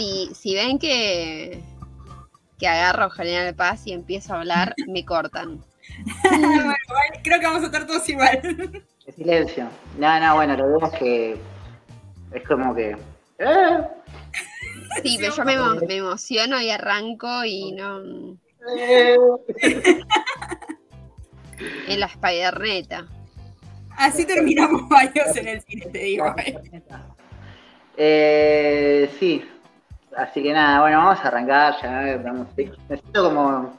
Si, si ven que, que agarro General Paz y empiezo a hablar, me cortan. bueno, creo que vamos a estar todos igual. silencio. No, no, bueno, lo veo es que es como que... ¿eh? Sí, pero yo me, emo- me emociono y arranco y no... ¿eh? En la Spiderneta. Así terminamos varios en el cine, te digo. Eh, sí, así que nada, bueno, vamos a arrancar ya. Vamos, necesito como.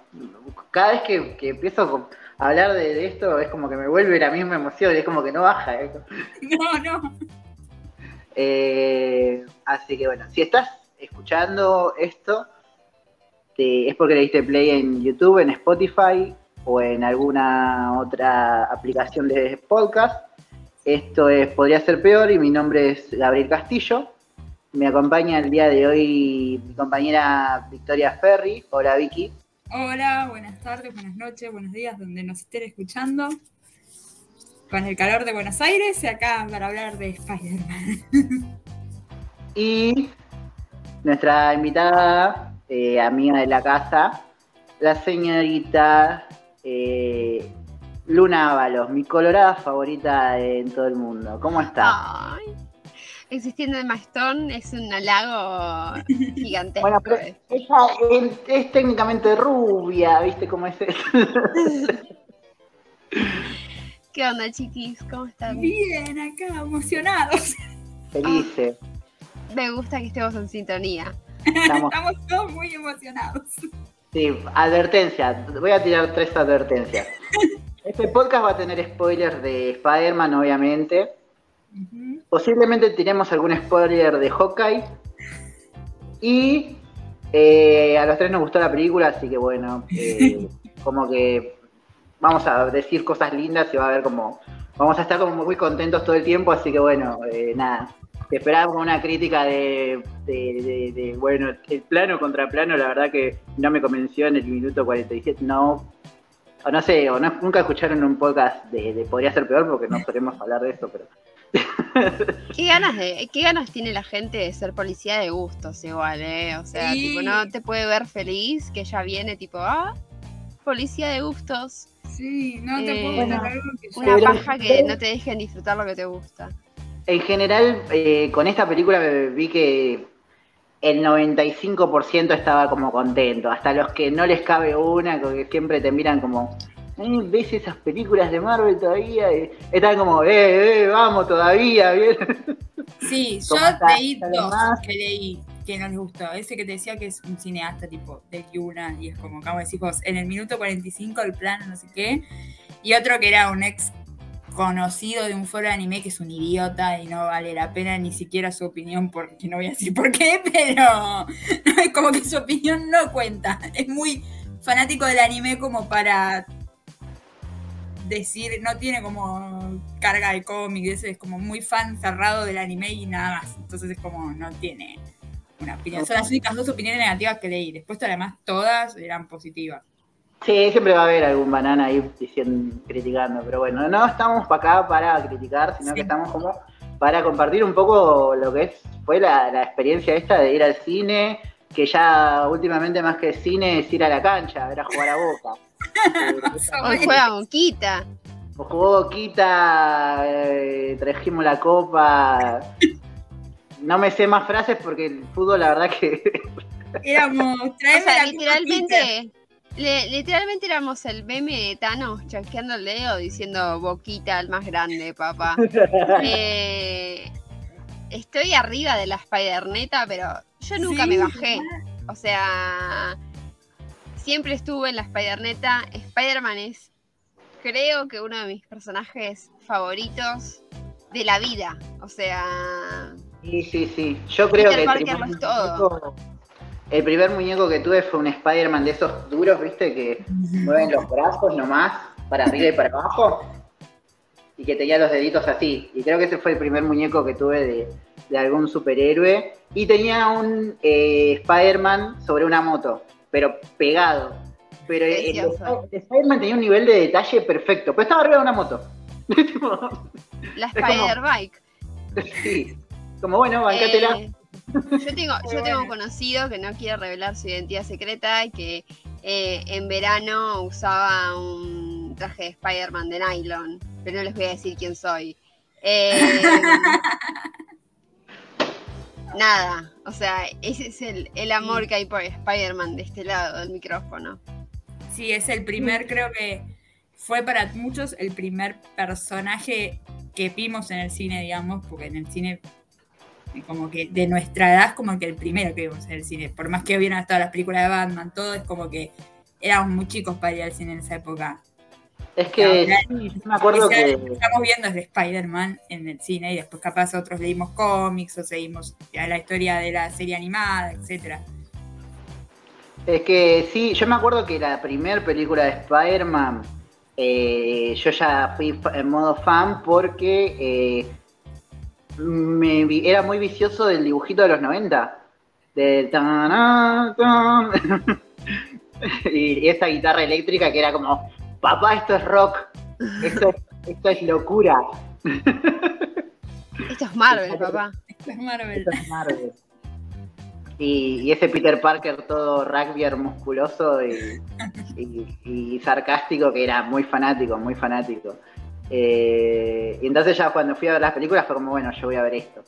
Cada vez que, que empiezo a hablar de, de esto, es como que me vuelve la misma emoción, es como que no baja. ¿eh? No, no. Eh, así que bueno, si estás escuchando esto, te- es porque le diste play en YouTube, en Spotify o en alguna otra aplicación de podcast. Esto es Podría ser peor y mi nombre es Gabriel Castillo. Me acompaña el día de hoy mi compañera Victoria Ferri. Hola Vicky. Hola, buenas tardes, buenas noches, buenos días, donde nos estén escuchando. Con el calor de Buenos Aires y acá para hablar de Spider-Man. Y nuestra invitada, eh, amiga de la casa, la señorita eh, Luna Ábalos, mi colorada favorita en todo el mundo. ¿Cómo está? Ay, existiendo en Mastón es un halago gigantesco. Bueno, pero ella es, es técnicamente rubia, ¿viste cómo es eso? ¿Qué onda, chiquis? ¿Cómo están? Bien, acá, emocionados. Felices. Me gusta que estemos en sintonía. Estamos, Estamos todos muy emocionados. sí, advertencia. Voy a tirar tres advertencias. Este podcast va a tener spoilers de Spider-Man, obviamente. Ujú. Posiblemente tiremos algún spoiler de Hawkeye. Y eh, a los tres nos gustó la película, así que bueno, eh, como que vamos a decir cosas lindas y va a haber como. Vamos a estar como muy contentos todo el tiempo, así que bueno, eh, nada. Te esperaba con una crítica de, de- de- de, bueno, el plano contra plano, la verdad que no me convenció en el minuto 47. No, o no sé, o no, nunca escucharon un podcast de, de Podría ser peor porque no solemos hablar de eso, pero ¿Qué ganas, de, ¿Qué ganas tiene la gente de ser policía de gustos igual, eh? O sea, Sí. tipo, no te puede ver feliz que ya viene tipo, ah, policía de gustos. Sí, no te Eh, puedo bueno, contar algo que yo- Una Pero- paja que no te dejen disfrutar lo que te gusta. En general, eh, con esta película vi que el 95% estaba como contento. Hasta los que no les cabe una, que siempre te miran como, "Eh, ¿ves esas películas de Marvel todavía? Y están como, eh, eh, vamos todavía, bien. Sí, yo leí ¿Está dos que leí que no les gustó. Ese que te decía que es un cineasta tipo de Yuna y es como, como decís vos, en el minuto 45 el plan, no sé qué. Y otro que era un ex conocido de un foro de anime que es un idiota y no vale la pena ni siquiera su opinión, porque no voy a decir por qué, pero es como que su opinión no cuenta. Es muy fanático del anime como para decir, no tiene como carga de cómic, es como muy fan cerrado del anime y nada más. Entonces es como no tiene una opinión. Son las únicas dos opiniones negativas que leí. Después además todas eran positivas. Sí, siempre va a haber algún banana ahí diciendo, criticando, pero bueno, no estamos para acá para criticar, sino Sí. que estamos como para compartir un poco lo que es, fue la, la experiencia esta de ir al cine, que ya últimamente más que cine es ir a la cancha, a ver a jugar a Boca. Hoy juega Bonquita. o jugó Boquita, eh, trajimos la copa. No me sé más frases porque el fútbol la verdad que Éramos, O sea, la Copa Peter. literalmente, le- literalmente éramos el meme de Thanos chasqueando el dedo diciendo Boquita el más grande, papá. Eh, estoy arriba de la Spiderneta, pero yo nunca Sí, me bajé. O sea, siempre estuve en la Spiderneta. Spider-Man es, creo que uno de mis personajes favoritos de la vida. O sea, Sí, sí, sí. Yo creo Peter que el primer, todo. muñeco, el primer muñeco que tuve fue un Spider-Man de esos duros, ¿viste? Que mueven los brazos nomás, para arriba y para abajo. Y que tenía los deditos así. Y creo que ese fue el primer muñeco que tuve de, de algún superhéroe. Y tenía un eh, Spider-Man sobre una moto, pero pegado. Pero el, el Spider-Man tenía un nivel de detalle perfecto. Pero estaba arriba de una moto. La Spider-Bike. sí. Como bueno, bancátela. Eh, Yo tengo, yo tengo un conocido que no quiere revelar su identidad secreta y que eh, en verano usaba un traje de Spider-Man de nylon, pero no les voy a decir quién soy. Eh, nada, o sea, ese es el, el amor que hay por Spider-Man de este lado del micrófono. Sí, es el primer, creo que fue para muchos el primer personaje que vimos en el cine, digamos, porque en el cine, como que de nuestra edad, como que el primero que vimos en el cine. Por más que hubieran estado las películas de Batman, todo es como que éramos muy chicos para ir al cine en esa época. Es que sí, me acuerdo que. Estamos viendo es de Spider-Man en el cine y después, capaz, otros leímos cómics o seguimos ya la historia de la serie animada, etcétera. Es que sí, yo me acuerdo que la primera película de Spider-Man, eh, yo ya fui en modo fan porque eh, me era muy vicioso del dibujito de los 90. De tan, tan, y esa guitarra eléctrica que era como, papá, esto es rock, esto, esto es locura. Esto es Marvel, papá. Esto es Marvel. Esto es Marvel. Y, ese Peter Parker todo rugbyer musculoso y, y, sarcástico que era muy fanático, muy fanático. Eh, y entonces ya cuando fui a ver las películas fue como, bueno, yo voy a ver esto.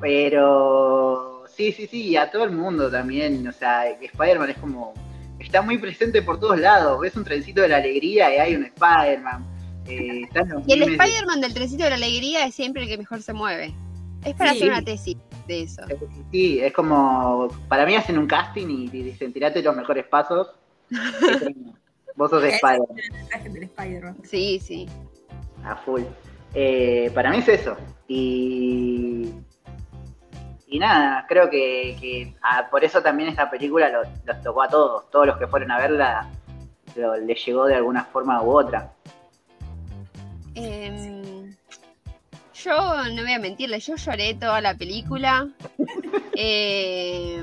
Pero sí, sí, sí, y a todo el mundo también, o sea, Spider-Man es como, está muy presente por todos lados, ves un trencito de la alegría y hay un Spider-Man. Eh, y el Spider-Man del trencito de la alegría es siempre el que mejor se mueve. Es para hacer una tesis de eso. Sí, es como, para mí hacen un casting y dicen, tirate los mejores pasos. Vos sos de Spider-Man. sí, sí. A full. Eh, para mí es eso. Y, y nada, creo que, ah, por eso también esta película los, tocó a todos. Todos los que fueron a verla les llegó de alguna forma u otra. Eh, yo no voy a mentirle, yo lloré toda la película. eh,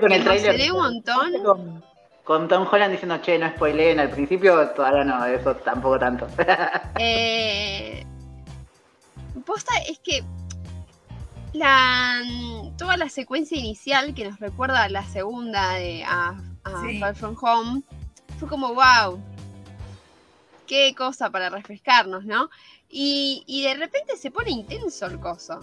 con el trailer. un montón. Con, Tom Holland diciendo, che, no spoileen al principio, todavía no, eso tampoco tanto. eh, posta es que la toda la secuencia inicial que nos recuerda a la segunda de a, Far From Home fue como wow qué cosa para refrescarnos no y, de repente se pone intenso el coso.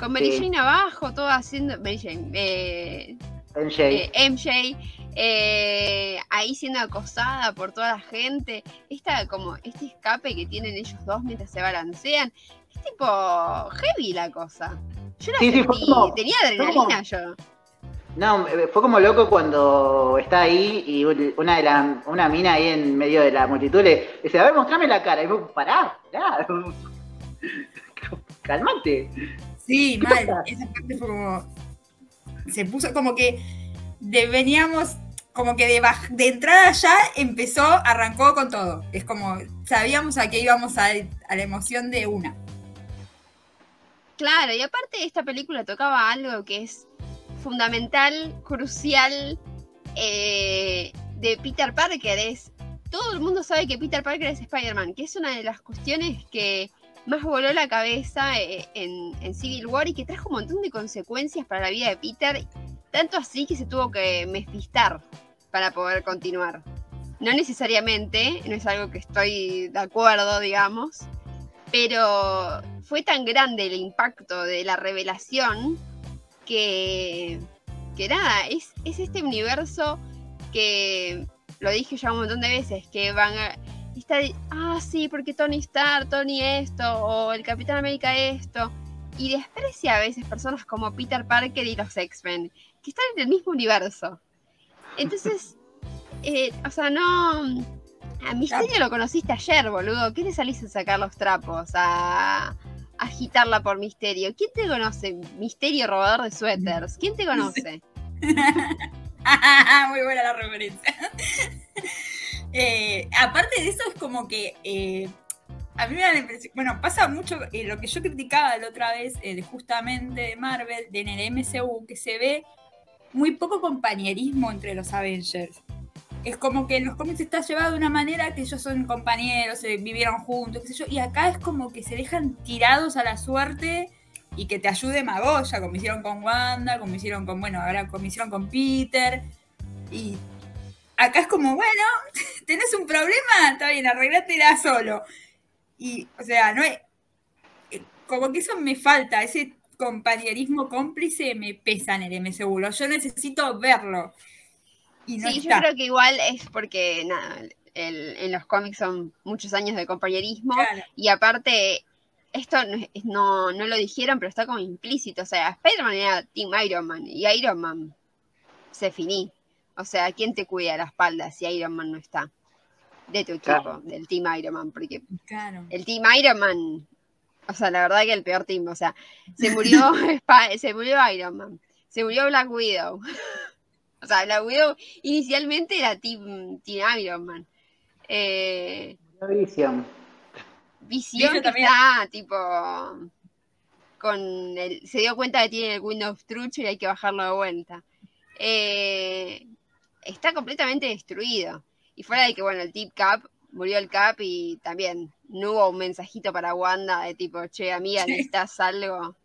Con Mary Jane abajo, todo haciendo. Mary Jane. Eh, MJ. Eh, MJ eh, ahí siendo acosada por toda la gente. Esta, como, este escape que tienen ellos dos mientras se balancean. Es tipo heavy la cosa. Yo la sentí, tenía adrenalina yo. No, eh, fue como loco cuando está ahí y una de la, una mina ahí en medio de la multitud le dice, a ver, mostrame la cara. Y vos, pará, pará. Calmate. Sí, mal. Esa parte fue como. Se puso como que veníamos, como que de, de entrada ya empezó, arrancó con todo. Es como, sabíamos a qué íbamos a, a la emoción de una. Claro, y aparte esta película tocaba algo que es fundamental, crucial eh, de Peter Parker es, todo el mundo sabe que Peter Parker es Spider-Man, que es una de las cuestiones que más voló la cabeza eh, en, Civil War y que trajo un montón de consecuencias para la vida de Peter, tanto así que se tuvo que mespistar para poder continuar. No necesariamente, no es algo que estoy de acuerdo, digamos, pero fue tan grande el impacto de la revelación que, que nada, es, es este universo que lo dije ya un montón de veces, que van a. Está, ah, sí, porque Tony Stark, Tony esto, o el Capitán América esto. Y desprecia a veces personas como Peter Parker y los X-Men, que están en el mismo universo. Entonces, eh, o sea, no. A Misterio lo conociste ayer, boludo. ¿Qué le salís a sacar los trapos? A, agitarla por misterio. ¿Quién te conoce? Misterio robador de suéteres. ¿Quién te conoce? Muy buena la referencia. Eh, aparte de eso, es como que eh, a mí me da la impresión. Bueno, pasa mucho eh, lo que yo criticaba la otra vez, justamente de Marvel, de en el MCU, que se ve muy poco compañerismo entre los Avengers es como que en los cómics está llevado de una manera que ellos son compañeros, se vivieron juntos, qué sé yo, y acá es como que se dejan tirados a la suerte y que te ayude Magoya, como hicieron con Wanda, como hicieron con, bueno, ahora como hicieron con Peter. Y acá es como, bueno, tenés un problema, está bien, arreglátela solo. Y, o sea, no es. Como que eso me falta, ese compañerismo cómplice me pesa en el MCU. Yo necesito verlo. Y sí, yo creo que igual es porque, nada, en los cómics son muchos años de compañerismo y aparte esto no, no, lo dijeron, pero está como implícito. O sea, Spider-Man era Team Iron Man y Iron Man se finí. O sea, ¿quién te cuida la espalda si Iron Man no está? De tu equipo, del Team Iron Man. Porque el Team Iron Man, o sea, la verdad que el peor team. O sea, se murió, se murió Iron Man, se murió Black Widow. O sea, Black Widow inicialmente era Team, team Iron Man. Eh, Visión que está, tipo, con el, se dio cuenta que tiene el Windows trucho y hay que bajarlo de vuelta. Eh, está completamente destruido. Y fuera de que, bueno, el tip cap, murió el cap y también no hubo un mensajito para Wanda de tipo, che, amiga, necesitas algo.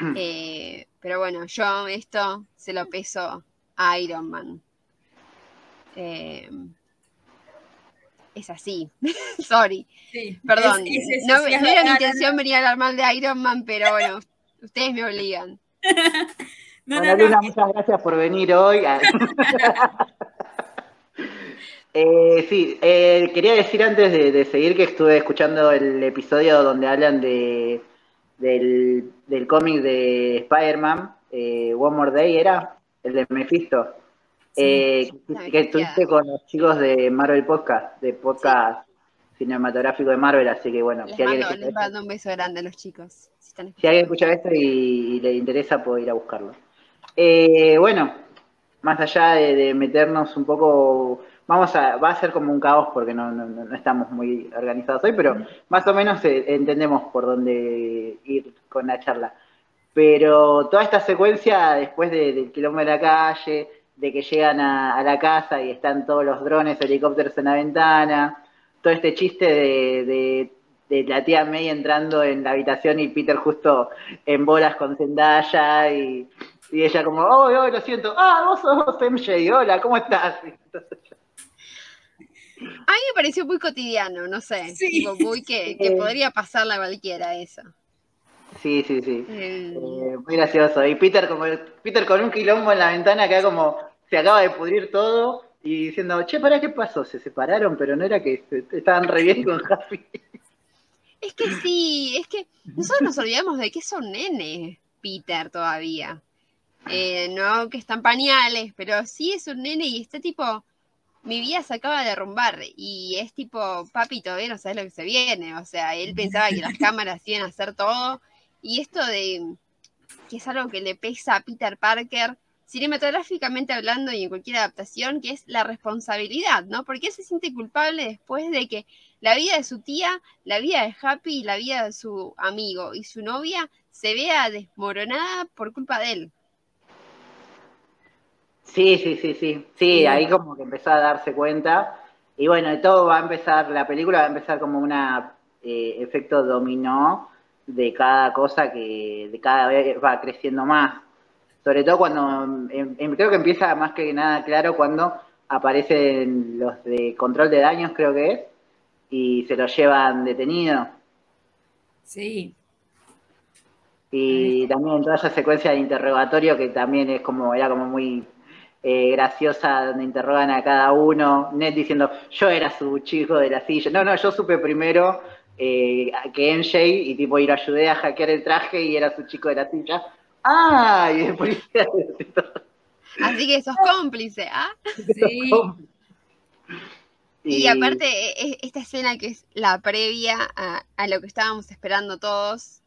Eh, pero bueno, yo esto se lo peso a Iron Man. Eh, es así. Sorry. Perdón. no, era mi intención venir a hablar mal de Iron Man, pero bueno, ustedes me obligan. bueno, Luna, muchas gracias por venir hoy. eh, sí, eh, quería decir antes de, seguir que estuve escuchando el episodio donde hablan de del, del cómic de Spider-Man, eh, One More Day, ¿era? El de Mephisto. Eh, que, estuviste con los chicos de Marvel Podcast, de podcast cinematográfico de Marvel, así que bueno. Les, si mando, alguien les mando un beso grande a los chicos. Si, alguien escucha esto y, le interesa, puede ir a buscarlo. Eh, bueno, más allá de, meternos un poco, vamos a, va a ser como un caos porque no, no, estamos muy organizados hoy, pero más o menos eh, entendemos por dónde ir con la charla. Pero toda esta secuencia, después del kilómetro de la calle, de que llegan a, la casa y están todos los drones, helicópteros en la ventana, todo este chiste de, la tía May entrando en la habitación y Peter justo en bolas con Zendaya y, ella como, oh, oh, lo siento, ah, vos sos MJ, hola, ¿cómo estás? A mí me pareció muy cotidiano, no sé, muy que, podría pasarle a cualquiera eso. Sí, sí, sí. Eh, muy gracioso. Y Peter como Peter con un quilombo en la ventana queda como, se acaba de pudrir todo y diciendo, che, ¿para qué pasó? Se separaron, pero no era que estaban re bien con Happy. Es que sí, es que nosotros nos olvidamos de que son nenes, Peter, todavía. Eh, no que están pañales, pero sí es un nene y está tipo, mi vida se acaba de derrumbar y es tipo, papi, todavía no sabes lo que se viene. O sea, él pensaba que las cámaras iban a hacer todo y esto de que es algo que le pesa a Peter Parker cinematográficamente hablando y en cualquier adaptación, que es la responsabilidad, ¿no? Porque él se siente culpable después de que la vida de su tía, la vida de Happy y la vida de su amigo y su novia se vea desmoronada por culpa de él. Sí, sí, sí, sí. Sí, ahí como que empezó a darse cuenta. Y bueno, todo va a empezar, la película va a empezar como un eh, efecto dominó de cada cosa que de cada vez va creciendo más sobre todo cuando, em, em, creo que empieza más que nada claro cuando aparecen los de control de daños, creo que es, y se lo llevan detenido. Sí. Y también toda esa secuencia de interrogatorio que también es como, era como muy eh, graciosa, donde interrogan a cada uno, Ned diciendo, yo era su chico de la silla. No, no, yo supe primero eh, que MJ y tipo ir ayudé a hackear el traje y era su chico de la silla. ¡Ah! Y Así que sos cómplice, ¿ah? Sí. Y, aparte, e, e, esta escena que es la previa a, lo que estábamos esperando todos,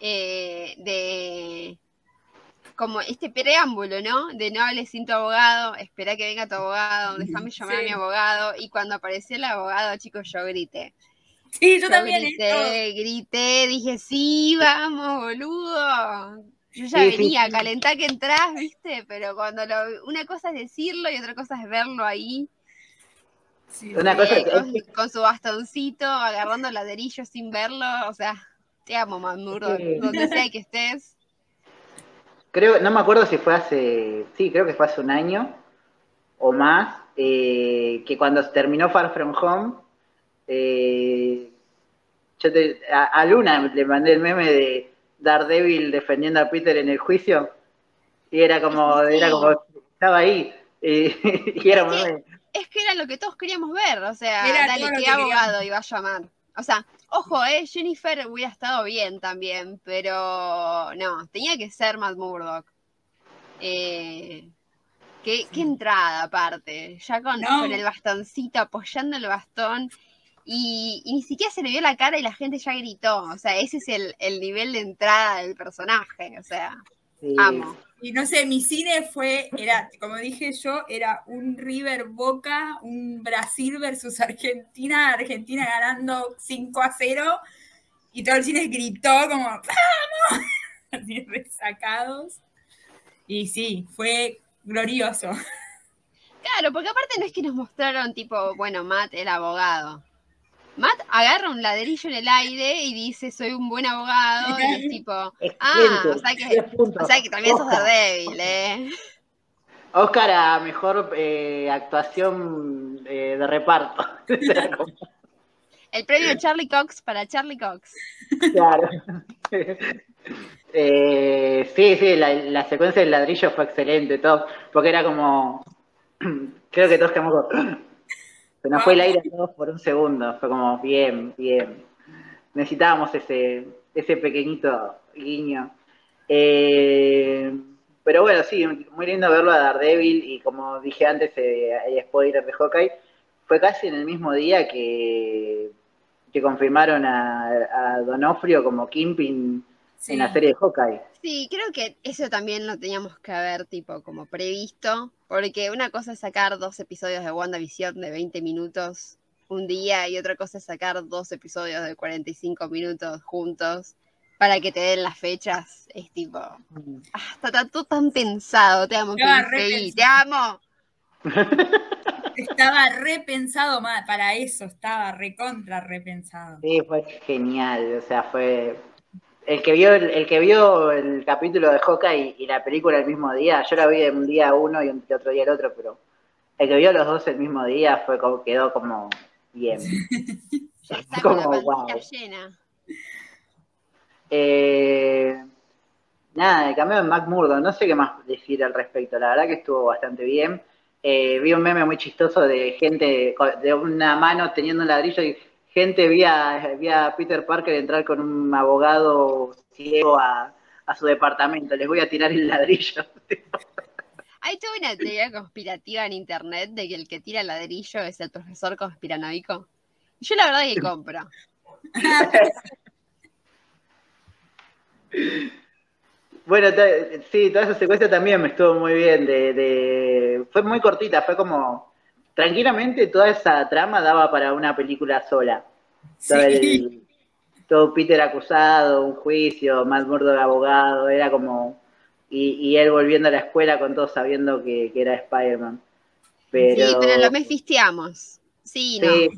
eh, de como este preámbulo, ¿no? De no hables sin tu abogado, espera que venga tu abogado, déjame llamar a mi abogado. Y cuando apareció el abogado, chicos, yo grité. Sí, yo, también. Grité, grité, dije, sí, vamos, boludo. Yo ya venía, a calentar que entras, ¿viste? Pero cuando lo, una cosa es decirlo y otra cosa es verlo ahí. una cosa con, su bastoncito, agarrando ladrillo sin verlo, o sea, Te amo, Matt Murdock, donde sea que estés. Creo, no me acuerdo si fue hace, sí, creo que fue hace un año o más, eh, que cuando terminó Far From Home, eh, yo te- a, a Luna le mandé el meme de Daredevil defendiendo a Peter en el juicio, y era como, Sí. era como, estaba ahí, eh, y era Es que- meme. Es que era lo que todos queríamos ver, o sea, Era dale, qué que abogado iba a llamar. O sea, ojo, eh, Jennifer hubiera estado bien también, pero no, tenía que ser Matt Murdock. Eh, qué, qué entrada aparte, ya con, No. con el bastoncito, apoyando el bastón, y, y ni siquiera se le vio la cara y la gente ya gritó. O sea, ese es el, el nivel de entrada del personaje, o sea, Sí. amo. Y no sé, mi cine fue, era, como dije yo, era un River Boca, un Brasil versus Argentina, Argentina ganando 5 a 0, y todo el cine gritó como, ¡Vamos! Así resacados. Y sí, fue glorioso. Claro, porque aparte no es que nos mostraron tipo, bueno, Matt el abogado. Matt agarra un ladrillo en el aire y dice, soy un buen abogado, y es tipo, ah, o sea que, o sea que también sos débil, ¿eh? Oscar a mejor eh, actuación eh, de reparto. El premio Charlie Cox para Charlie Cox. claro. Eh, sí, sí, la, la secuencia del ladrillo fue excelente, todo, porque era como, creo que todos quedamos como, se nos fue el aire a todos por un segundo, fue como, bien, bien, necesitábamos ese, ese pequeñito guiño. Eh, pero bueno, sí, muy lindo verlo a Daredevil y como dije antes, eh, hay spoiler de Hawkeye, fue casi en el mismo día que, que confirmaron a, a Donofrio como Kingpin Sí. en la serie de Hawkeye. Sí, creo que eso también lo teníamos que haber tipo como previsto, porque una cosa es sacar dos episodios de WandaVision de 20 minutos un día y otra cosa es sacar dos episodios de 45 minutos juntos para que te den las fechas. Es tipo, ah, está, está todo tan pensado, te amo, Feige, te amo. Estaba repensado para eso, estaba recontra repensado. Sí, fue genial, o sea, fue... El que vio el, el que vio el capítulo de Hawkeye y, y la película el mismo día, yo la vi un día uno y un- y otro día el otro, pero el que vio los dos el mismo día fue como, quedó como bien. Con la Como, wow. llena. Eh, nada, el cambio de Mac Murdo, no sé qué más decir al respecto, la verdad que estuvo bastante bien. Eh, vi un meme muy chistoso de gente con- de una mano teniendo un ladrillo y gente vi a, vi a Peter Parker entrar con un abogado ciego a, a su departamento, les voy a tirar el ladrillo. Hay toda una teoría conspirativa en internet de que el que tira el ladrillo es el profesor conspiranoico. Y yo la verdad que compro. Bueno, sí, toda esa secuencia también me estuvo muy bien. De, de- fue muy cortita, fue como. Tranquilamente toda esa trama daba para una película sola. Todo, Sí. el- todo Peter acusado, un juicio, Matt Murdock abogado, era como. Y, y él volviendo a la escuela con todo sabiendo que, que era Spider-Man. Pero, Sí, pero lo mefisteamos. Sí, no. Sí.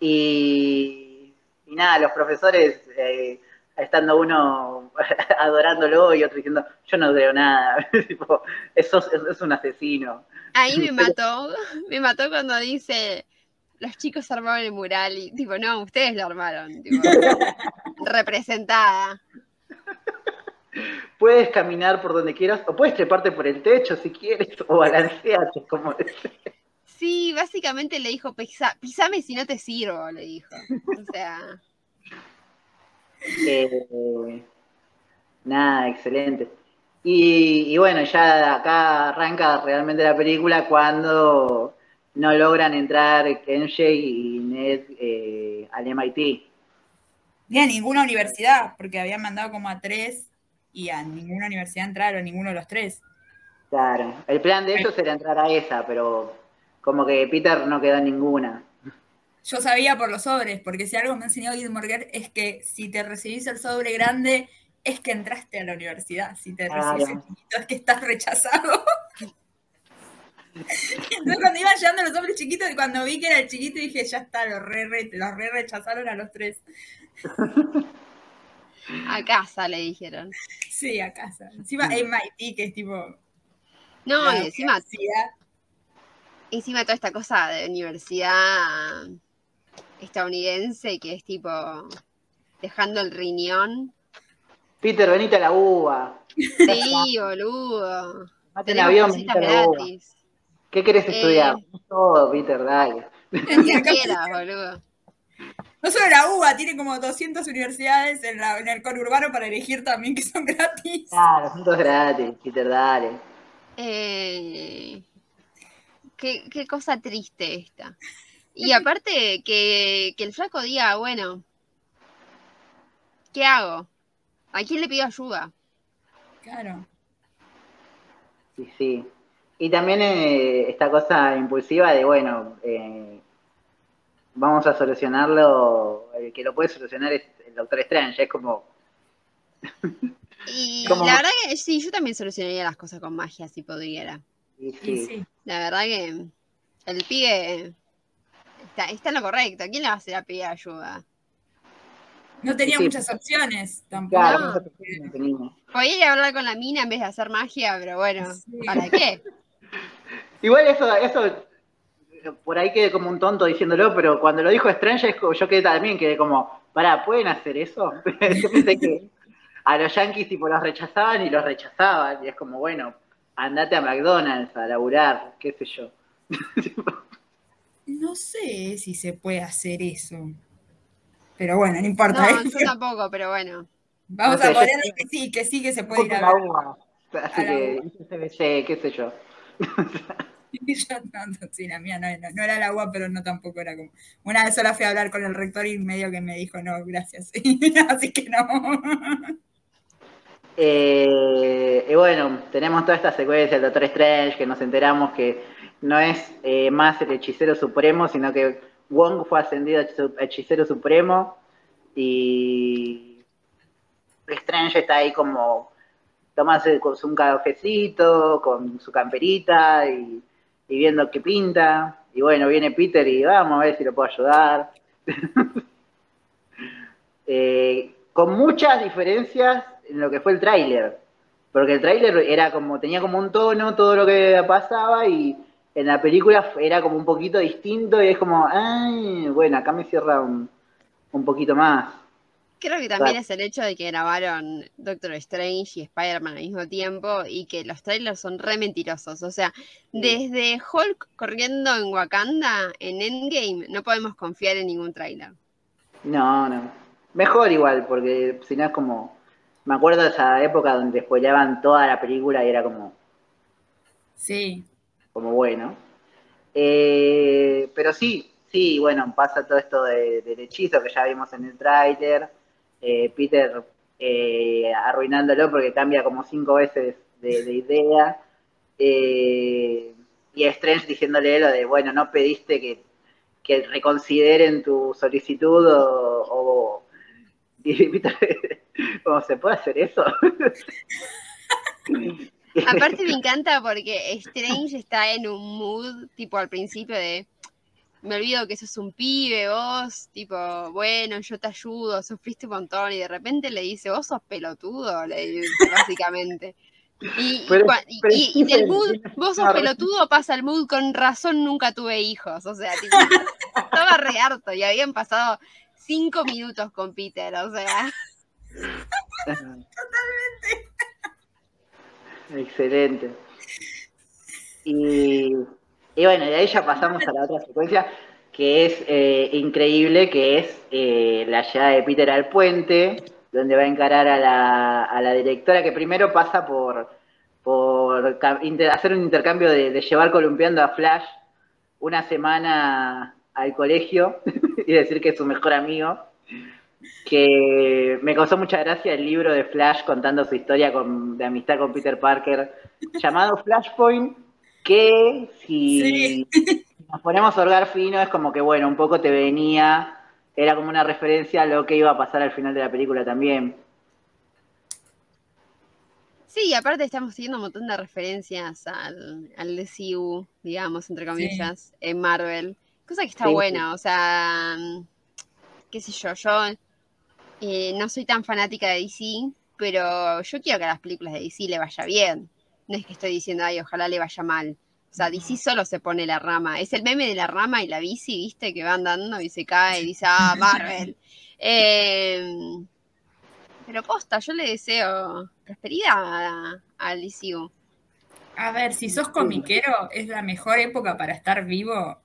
Y, y nada, los profesores eh, estando uno adorándolo y otro diciendo, yo no creo nada, es, es un asesino. Ahí me mató. Me mató cuando dice, los chicos armaron el mural y tipo, no, ustedes lo armaron. Tipo, representada. Puedes caminar por donde quieras, o puedes treparte por el techo si quieres, o balancearte, como dice. Sí, básicamente le dijo, "Pisa- pisame si no te sirvo, le dijo. O sea, Eh, nada, excelente. Y, y bueno, ya acá arranca realmente la película cuando no logran entrar Kenji y Ned eh, al MIT. Ni a ninguna universidad, porque habían mandado como a tres y a ninguna universidad entraron, ninguno de los tres. Claro, el plan de ellos era entrar a esa, pero como que Peter no quedó en ninguna. Yo sabía por los sobres, porque si algo me ha enseñado Gilmore es que si te recibís el sobre grande, es que entraste a la universidad. Si te recibís el chiquito, es que estás rechazado. Entonces cuando iban llegando los sobres chiquitos, y cuando vi que era el chiquito, dije, ya está, los re, re- los re rechazaron a los tres. A casa le dijeron. Sí, a casa. Encima MIT, que es tipo. No, y encima, encima toda esta cosa de universidad estadounidense que es tipo dejando el riñón. Peter, venite a la uva. Sí, boludo. Mate en avión, venite a la uva. ¿Qué querés Eh. estudiar? Todo, Peter, dale. Que quieras, boludo. No solo la UBA, tiene como 200 universidades en, la- en el conurbano para elegir también que son gratis. Claro, son todos gratis, Peter, dale. Eh, qué, qué cosa triste esta. Y aparte que, que el flaco diga, bueno, ¿qué hago? ¿A quién le pido ayuda? Claro. Sí, sí. Y también eh, esta cosa impulsiva de, bueno, eh, vamos a solucionarlo, el que lo puede solucionar es el Doctor Strange, es como, Y ¿Cómo? la verdad que sí, yo también solucionaría las cosas con magia si pudiera. sí, Y sí. sí. La verdad que el pibe está, está en lo correcto. ¿A quién le va a hacer a pedir ayuda? No tenía Sí. muchas opciones tampoco. Claro, No. tenía. Podía ir a hablar con la mina en vez de hacer magia, pero bueno, Sí. ¿para qué? Igual eso, eso, por ahí quedé como un tonto diciéndolo, pero cuando lo dijo Strange, yo quedé también, quedé como, pará, ¿pueden hacer eso? yo pensé que a los yankees tipo los rechazaban y los rechazaban, y es como, bueno, andate a McDonald's a laburar, qué sé yo. No sé si se puede hacer eso. Pero bueno, no importa. No, ¿eh? yo tampoco, pero bueno. Vamos No sé, a yo- ponerle que sí, que sí, que se puede ir a la ver. uva. Así A que. CBC, qué sé yo. Yo sí, la mía no, no- no era la UA, pero no tampoco era como. Una vez sola fui a hablar con el rector y medio que me dijo, no, gracias. Así que no. Eh, y bueno, tenemos toda esta secuencia del Doctor Strange que nos enteramos que no es eh, más el hechicero supremo, sino que Wong fue ascendido a hechicero supremo y Strange está ahí como tomándose con un cafecito, con su camperita y, y viendo qué pinta. Y bueno, viene Peter y vamos a ver si lo puedo ayudar. Eh, con muchas diferencias en lo que fue el tráiler. Porque el tráiler era como, tenía como un tono todo lo que pasaba y en la película era como un poquito distinto y es como, ay, bueno, acá me cierra un, un poquito más. Creo que también es el hecho de que grabaron Doctor Strange y Spider-Man al mismo tiempo y que los trailers son re mentirosos. O sea, desde Hulk corriendo en Wakanda, en Endgame, no podemos confiar en ningún trailer. No, no. Mejor igual, porque si no es como, me acuerdo de esa época donde spoileaban toda la película y era como, Sí. Como bueno. Eh, pero sí, sí, bueno, pasa todo esto de- del hechizo que ya vimos en el tráiler. Eh, Peter eh, arruinándolo porque cambia como cinco veces de, de idea. Eh, y Strange diciéndole lo de, bueno, no pediste que, que reconsideren tu solicitud o... o- y Peter, ¿cómo se puede hacer eso? Aparte me encanta porque Strange está en un mood, tipo al principio de, me olvido que sos un pibe, vos, tipo, bueno, yo te ayudo, sufriste un montón, y de repente le dice, vos sos pelotudo, le dice, básicamente. Y, Pero- cua- y- pero y- y del mood, vos sos pelotudo, pasa el mood, con razón nunca tuve hijos, o sea, tipo, estaba re harto y habían pasado cinco minutos con Peter, o sea, Excelente. Y, y bueno, de ahí ya pasamos a la otra secuencia que es eh, increíble, que es eh, la llegada de Peter al puente, donde va a encarar a la, a la directora, que primero pasa por, por hacer un intercambio de llevar columpiando a Flash una semana al colegio y decir que es su mejor amigo. Que me causó mucha gracia el libro de Flash contando su historia con- de amistad con Peter Parker, llamado Flashpoint, que si nos ponemos a orgar fino es como que, bueno, un poco te venía, era como una referencia a lo que iba a pasar al final de la película también. Sí, aparte estamos siguiendo un montón de referencias al, al DCU, digamos, entre comillas, en Marvel. Cosa que está Sí, buena, o sea, qué sé yo, yo eh, no soy tan fanática de DC, pero yo quiero que a las películas de DC le vaya bien. No es que estoy diciendo, ay, ojalá le vaya mal. O sea, DC solo se pone la rama. Es el meme de la rama y la bici, ¿viste? Que va andando y se cae y dice, ah, Marvel. Em, pero posta, yo le deseo prosperidad al DCU. A ver, si sos comiquero, es la mejor época para estar vivo.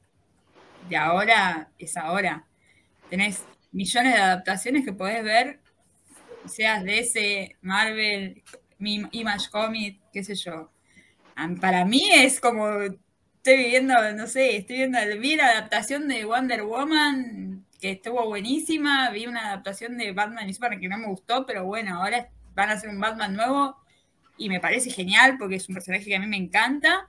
De ahora es ahora. Tenés millones de adaptaciones que podés ver, seas DC, Marvel, Image Comic, qué sé yo. Para mí es como estoy viviendo, no sé, estoy viendo, vi la adaptación de Wonder Woman, que estuvo buenísima, vi una adaptación de Batman y Superman que no me gustó, pero bueno, ahora van a hacer un Batman nuevo y me parece genial porque es un personaje que a mí me encanta.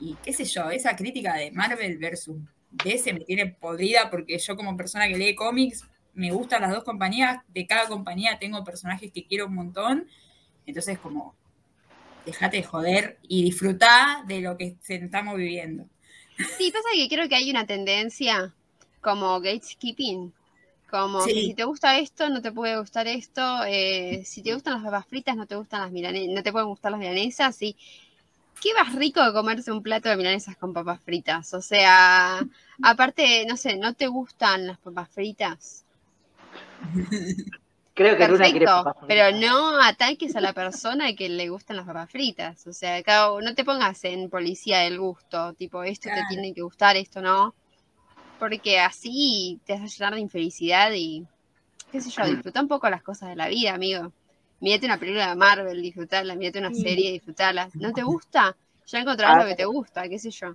Y qué sé yo, esa crítica de Marvel versus DC me tiene podrida porque yo como persona que lee cómics me gustan las dos compañías, de cada compañía tengo personajes que quiero un montón, entonces como dejate de joder y disfrutá de lo que estamos viviendo. Sí, pasa que creo que hay una tendencia como gatekeeping, como si te gusta esto, no te puede gustar esto, eh, si te gustan las papas fritas, no te gustan las milanesas, no te pueden gustar las milanesas, y qué más rico de comerse un plato de milanesas con papas fritas. O sea, aparte, no sé, ¿no te gustan las papas fritas? Creo que Perfecto, pero no ataques a la persona que le gustan las papas fritas. O sea, no te pongas en policía del gusto, tipo, esto te tiene que gustar, esto no. Porque así te vas a llenar de infelicidad y, qué sé yo, mm. disfruta un poco las cosas de la vida, amigo. Mírate una película de Marvel, disfrutarla, mírate una serie, disfrutarla. ¿No te gusta? Ya encontrarás lo que te gusta, qué sé yo.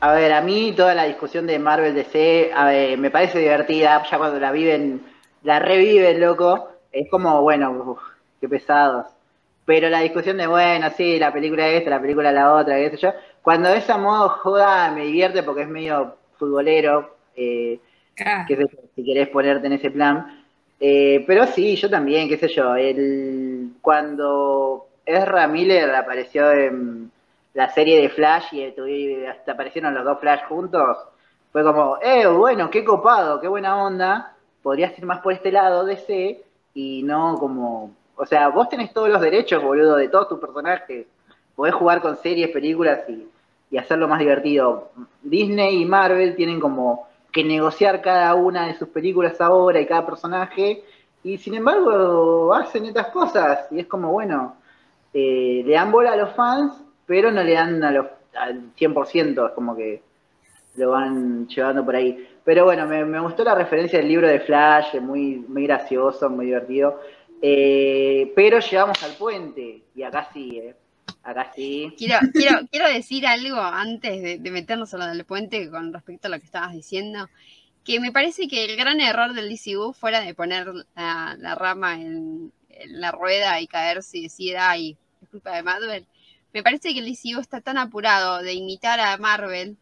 A ver, a mí toda la discusión de Marvel DC me parece divertida, ya cuando la viven, la reviven, loco. Es como, bueno, qué pesados. Pero la discusión de, bueno, sí, la película esta, la película la otra, qué sé yo. Cuando es a modo joda, me divierte porque es medio futbolero. Eh, qué sé yo, si querés ponerte en ese plan. Eh, pero sí, yo también, qué sé yo. El, cuando Ezra Miller apareció en la serie de Flash y hasta aparecieron los dos Flash juntos, fue como, eh, bueno, qué copado, qué buena onda. Podrías ir más por este lado ese y no como. O sea, vos tenés todos los derechos, boludo, de todos tus personajes. Podés jugar con series, películas y, y hacerlo más divertido. Disney y Marvel tienen como que negociar cada una de sus películas ahora y cada personaje, y sin embargo hacen estas cosas, y es como, bueno, eh, le dan bola a los fans, pero no le dan a los, al 100%, es como que lo van llevando por ahí. Pero bueno, me, gustó la referencia del libro de Flash, muy, muy gracioso, muy divertido. Eh, pero llegamos al puente, y acá sí, eh. Acá sí. Quiero, quiero, quiero decir algo antes de, meternos a lo del puente con respecto a lo que estabas diciendo. Que me parece que el gran error del DCU fuera de poner la, rama en, la rueda y caerse y decir, ay, es culpa de Marvel. Me parece que el DCU está tan apurado de imitar a Marvel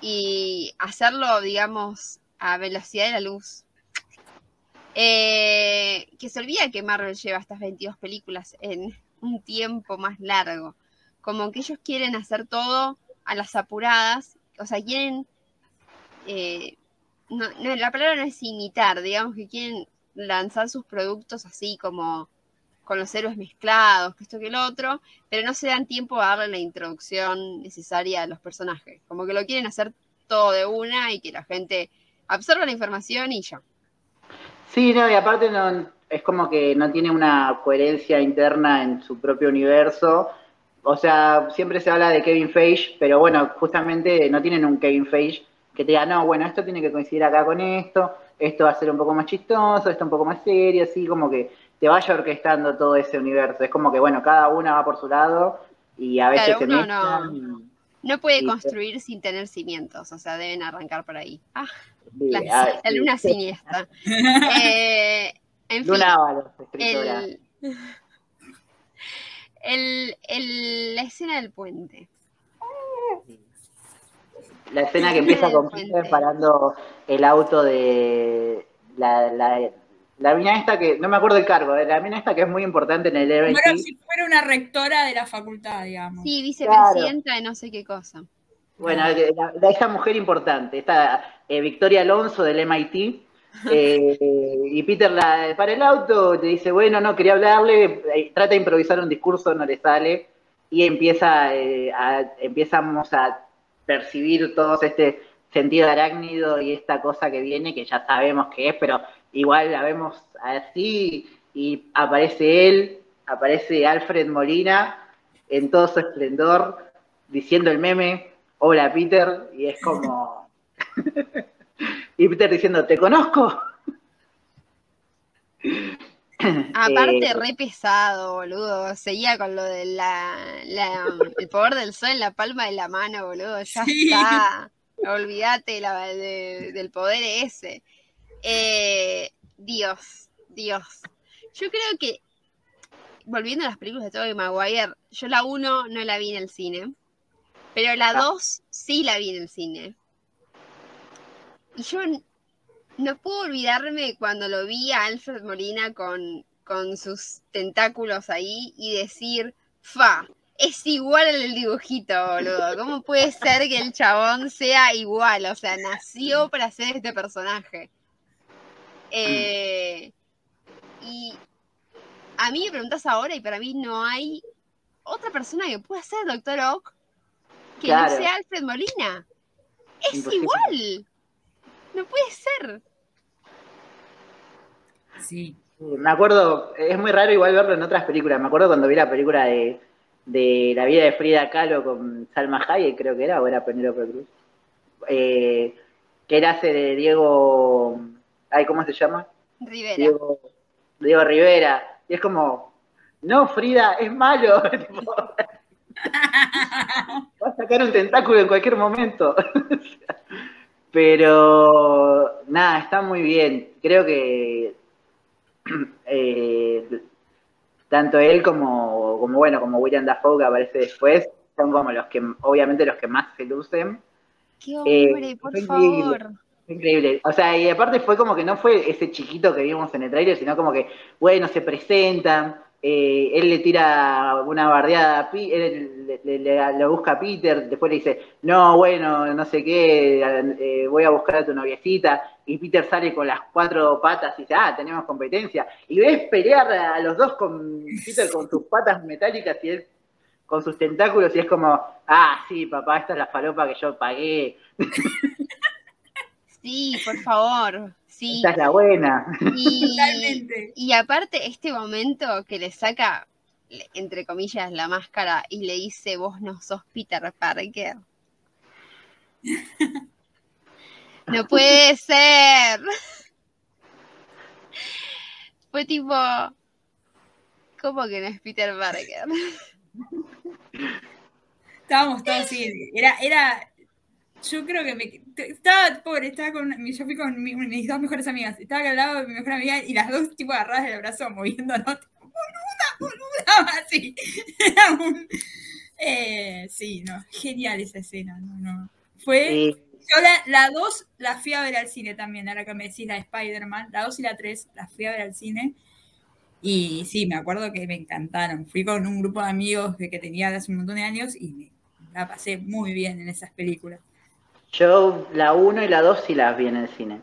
y hacerlo, digamos, a velocidad de la luz. Eh, que se olvida que Marvel lleva estas 22 películas en, un tiempo más largo. Como que ellos quieren hacer todo a las apuradas, o sea, quieren, eh, no, la palabra no es imitar, digamos que quieren lanzar sus productos así como con los héroes mezclados, que esto que el otro, pero no se dan tiempo a darle la introducción necesaria a los personajes. Como que lo quieren hacer todo de una y que la gente absorba la información y ya. Sí, no, y aparte no, es como que no tiene una coherencia interna en su propio universo. O sea, siempre se habla de Kevin Feige, pero bueno, justamente no tienen un Kevin Feige que te diga, no, bueno, esto tiene que coincidir acá con esto, esto va a ser un poco más chistoso, esto un poco más serio, así como que te vaya orquestando todo ese universo. Es como que, bueno, cada una va por su lado y a veces se No, no puede construir sin tener cimientos, o sea, deben arrancar por ahí. Ah, la, ah, luna siniestra. eh, en El, la escena del puente. La escena que empieza con Peter parando el auto de la, la, la mina esta que, no me acuerdo el cargo, la mina esta que es muy importante en el evento. Como si fuera una rectora de la facultad, digamos. Sí, vicepresidenta de no sé qué cosa. Bueno, esta mujer importante, esta eh, Victoria Alonso del MIT, Eh, y Peter la, para el auto, te dice, bueno, no, quería hablarle, eh, trata de improvisar un discurso, no le sale, y empieza eh, a, empezamos a percibir todo este sentido arácnido y esta cosa que viene, que ya sabemos que es, pero igual la vemos así, y aparece él, aparece Alfred Molina en todo su esplendor, diciendo el meme, hola Peter, y es como... y Peter diciendo, ¿te conozco? Aparte, eh, re pesado, boludo. Seguía con lo del el poder del sol en la palma de la mano, boludo. Ya está. Olvídate del poder ese. Eh, Dios, Dios. Yo creo que, volviendo a las películas de Tobey Maguire, yo la 1 no la vi en el cine, pero la 2 ah. sí la vi en el cine. Y yo no puedo olvidarme cuando lo vi a Alfred Molina con, con sus tentáculos ahí y decir, fa, es igual al dibujito, boludo. ¿Cómo puede ser que el chabón sea igual? O sea, nació para ser este personaje. Eh, y a mí me preguntas ahora y para mí no hay otra persona que pueda ser Doctor Ock que no sea Alfred Molina. Es igual. No puede ser. Sí. Me acuerdo, es muy raro igual verlo en otras películas. Me acuerdo cuando vi la película de, La vida de Frida Kahlo con Salma Hayek, creo que era, o era Penélope Cruz. Eh, que él hace de Diego. Ay, ¿Cómo se llama? Rivera. Diego, Diego Rivera. Y es como, no, Frida, es malo. Va a sacar un tentáculo en cualquier momento. Pero nada, está muy bien. Creo que eh, tanto él como, como, bueno, como William Dafoe que aparece después, son como los que, obviamente, los que más se lucen. ¡Qué hombre, eh, por favor! Increíble. O sea, y aparte fue como que no fue ese chiquito que vimos en el trailer, sino como que, bueno, se presentan, eh, él le tira una bardeada a él le, busca a Peter, después le dice, no, bueno, no sé qué, eh, voy a buscar a tu noviecita, y Peter sale con las cuatro patas y dice, ah, tenemos competencia, y ves pelear a los dos con Peter con sus patas metálicas y él con sus tentáculos, y es como, ah, sí, papá, esta es la falopa que yo pagué. Sí, por favor. Sí. Esta es la buena. Y, y aparte, este momento que le saca, entre comillas, la máscara y le dice, vos no sos Peter Parker. No puede ser. Fue tipo, ¿cómo que no es Peter Parker? Estábamos todos así, era, era yo creo que me, estaba pobre, estaba con, yo fui con mis dos mejores amigas, estaba al lado de mi mejor amiga y las dos tipo agarradas del brazo moviéndonos, tipo, boluda, boluda, así. Era un, eh, sí, no, genial esa escena, no, no. Fue, yo la, la dos la fui a ver al cine también, ahora que me decís la de Spider-Man, la dos y la tres la fui a ver al cine. Y sí, me acuerdo que me encantaron. Fui con un grupo de amigos de que tenía hace un montón de años y me la pasé muy bien en esas películas. Yo la 1 y la 2 sí las vi en el cine.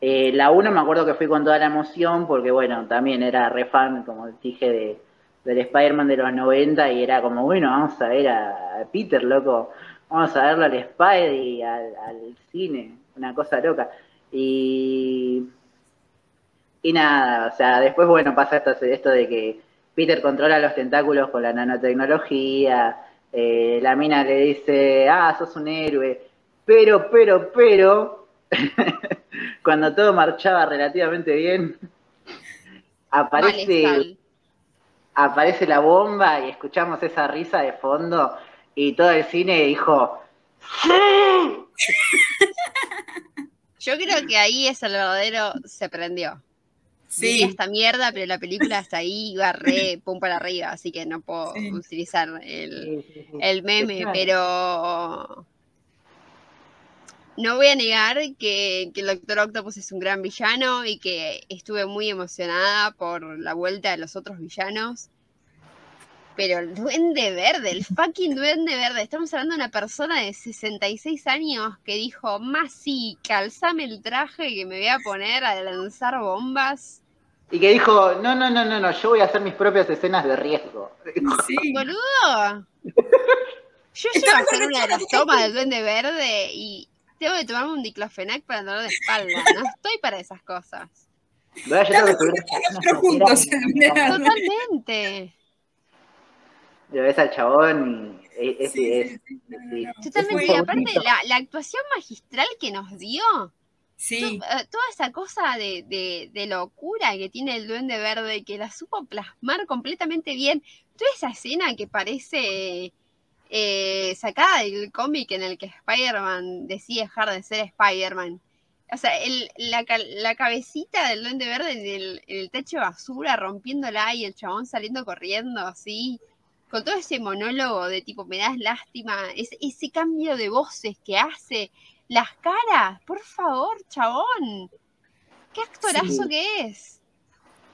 Eh, la 1 me acuerdo que fui con toda la emoción porque, bueno, también era re fan, como dije, de, del Spider-Man de los 90 y era como, bueno, vamos a ver a, Peter, loco, vamos a verlo al Spider y al, cine, una cosa loca. Y, y nada, o sea, después, bueno, pasa esto, esto de que Peter controla los tentáculos con la nanotecnología, eh, la mina le dice, ah, sos un héroe pero, pero, pero, cuando todo marchaba relativamente bien, aparece, aparece la bomba y escuchamos esa risa de fondo y todo el cine dijo, ¡Sí! Yo creo que ahí el verdadero se prendió. Sí. esta mierda, pero la película hasta ahí iba re pum para arriba, así que no puedo utilizar el, el meme, pero no voy a negar que, el Doctor Octopus es un gran villano y que estuve muy emocionada por la vuelta de los otros villanos. Pero el duende verde, el fucking duende verde. Estamos hablando de una persona de 66 años que dijo, más sí, calzame el traje que me voy a poner a lanzar bombas. Y que dijo, no, no, no, no, no, yo voy a hacer mis propias escenas de riesgo. Sí. Boludo. Yo llego a hacer una de las tomas del duende verde y tengo que tomarme un diclofenac para el dolor de espalda. No estoy para esas cosas. Bueno, yo tengo que juntos, Totalmente. Lo ves al chabón y es, Sí, es- sí, sí. Totalmente. Y aparte, la, la actuación magistral que nos dio. Sí, to- eh, toda esa cosa de, de- de locura que tiene el Duende Verde, que la supo plasmar completamente bien. Toda esa escena que parece eh, sacada del cómic en el que Spider-Man decide dejar de ser Spider-Man. O sea, el- la, la cabecita del Duende Verde en el, en el techo de basura, rompiéndola y el chabón saliendo corriendo así. Con todo ese monólogo de tipo, me das lástima, ese, ese cambio de voces que hace, las caras, por favor, chabón. Qué actorazo Sí. que es.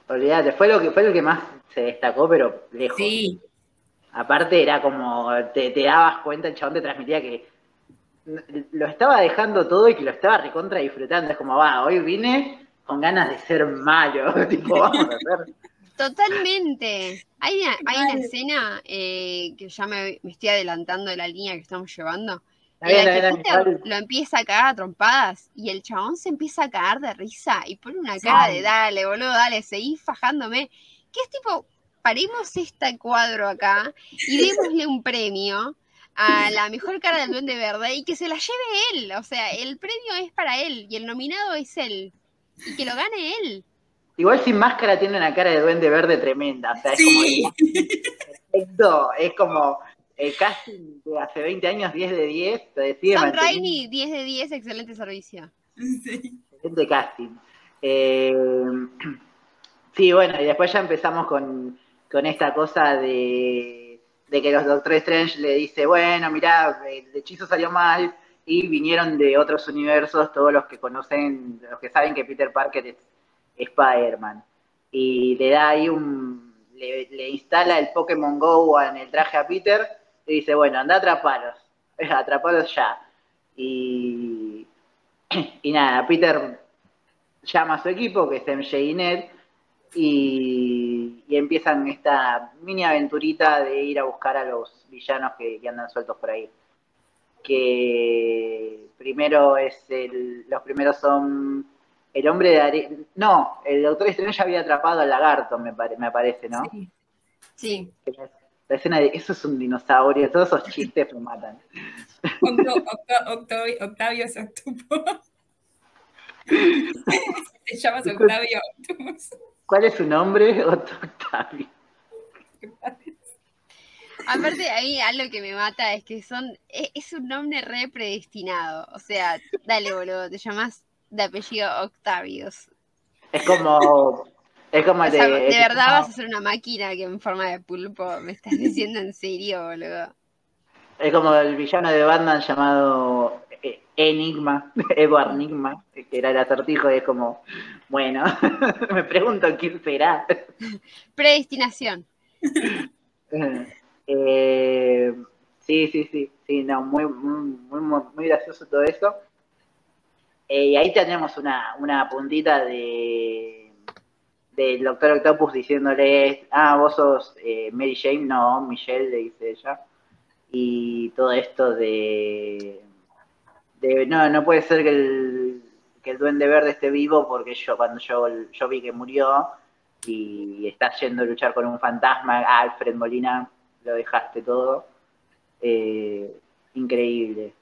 Olvídate, fue lo que fue lo que más se destacó, pero lejos. sí, Aparte era como, te, te dabas cuenta, el chabón te transmitía que lo estaba dejando todo y que lo estaba recontra disfrutando. Es como, va, hoy vine con ganas de ser malo. tipo, vamos a hacer. Totalmente. Hay una, hay una Mal. escena eh, que ya me, me estoy adelantando de la línea que estamos llevando. Está En bien, la que Peter igual. lo empieza a cagar a trompadas y el chabón se empieza a cagar de risa y pone una Sí. cara de dale, boludo, dale, seguí fajándome. Que es tipo, paremos este cuadro acá y démosle un premio a la mejor cara del duende verde y que se la lleve él. O sea, el premio es para él y el nominado es él. Y que lo gane él. Igual sin máscara tiene una cara de duende verde tremenda. O sea, es sí. como perfecto. Es como el casting de hace 20 años, 10 de 10. Te decía, Sam Raimi, 10 de 10, excelente servicio. sí. excelente casting. Eh, sí, bueno, y después ya empezamos con, con esta cosa de, de que los Doctor Strange le dice, bueno, mirá, el hechizo salió mal y vinieron de otros universos todos los que conocen, los que saben que Peter Parker es Spider-Man. Y le da ahí un, le, instala el Pokémon Go en el traje a Peter y dice, bueno, anda a atraparos, atraparos ya. Y, y nada, Peter llama a su equipo, que es MJ y Ned, y, y empiezan esta mini aventurita de ir a buscar a los villanos que, que andan sueltos por ahí. Que primero es el, los primeros son el hombre de arena, no, el Doctor Strange ya había atrapado al lagarto, me, pare- me parece, ¿no? Sí. Sí. La escena de eso es un dinosaurio, todos esos chistes me matan. Octo- Octo- Octavio, Octavio es Octupo. Te llamas Octavio Octopus. ¿Cuál es su nombre? Otto Octavio. Aparte, a mí algo que me mata es que son e- es un nombre re predestinado. O sea, dale, boludo, te llamas de apellido Octavius. Es como. Es como O sea, de. de verdad vas a ser una máquina que en forma de pulpo. ¿Me estás diciendo en serio, boludo? Es como el villano de Batman llamado Enigma, Edward Enigma, que era el acertijo, y es como, bueno, me pregunto quién será. Predestinación. Eh, sí, sí, sí, sí, no, muy, muy, muy, muy gracioso todo eso. Eh, y ahí tenemos una, una puntita de del Doctor Octopus diciéndole, ah, vos sos eh, Mary Jane, no, Michelle, le dice ella. Y todo esto de, de no, no puede ser que el, que el Duende Verde esté vivo porque yo cuando yo, yo vi que murió y estás yendo a luchar con un fantasma, Alfred Molina, lo dejaste todo. Eh, increíble.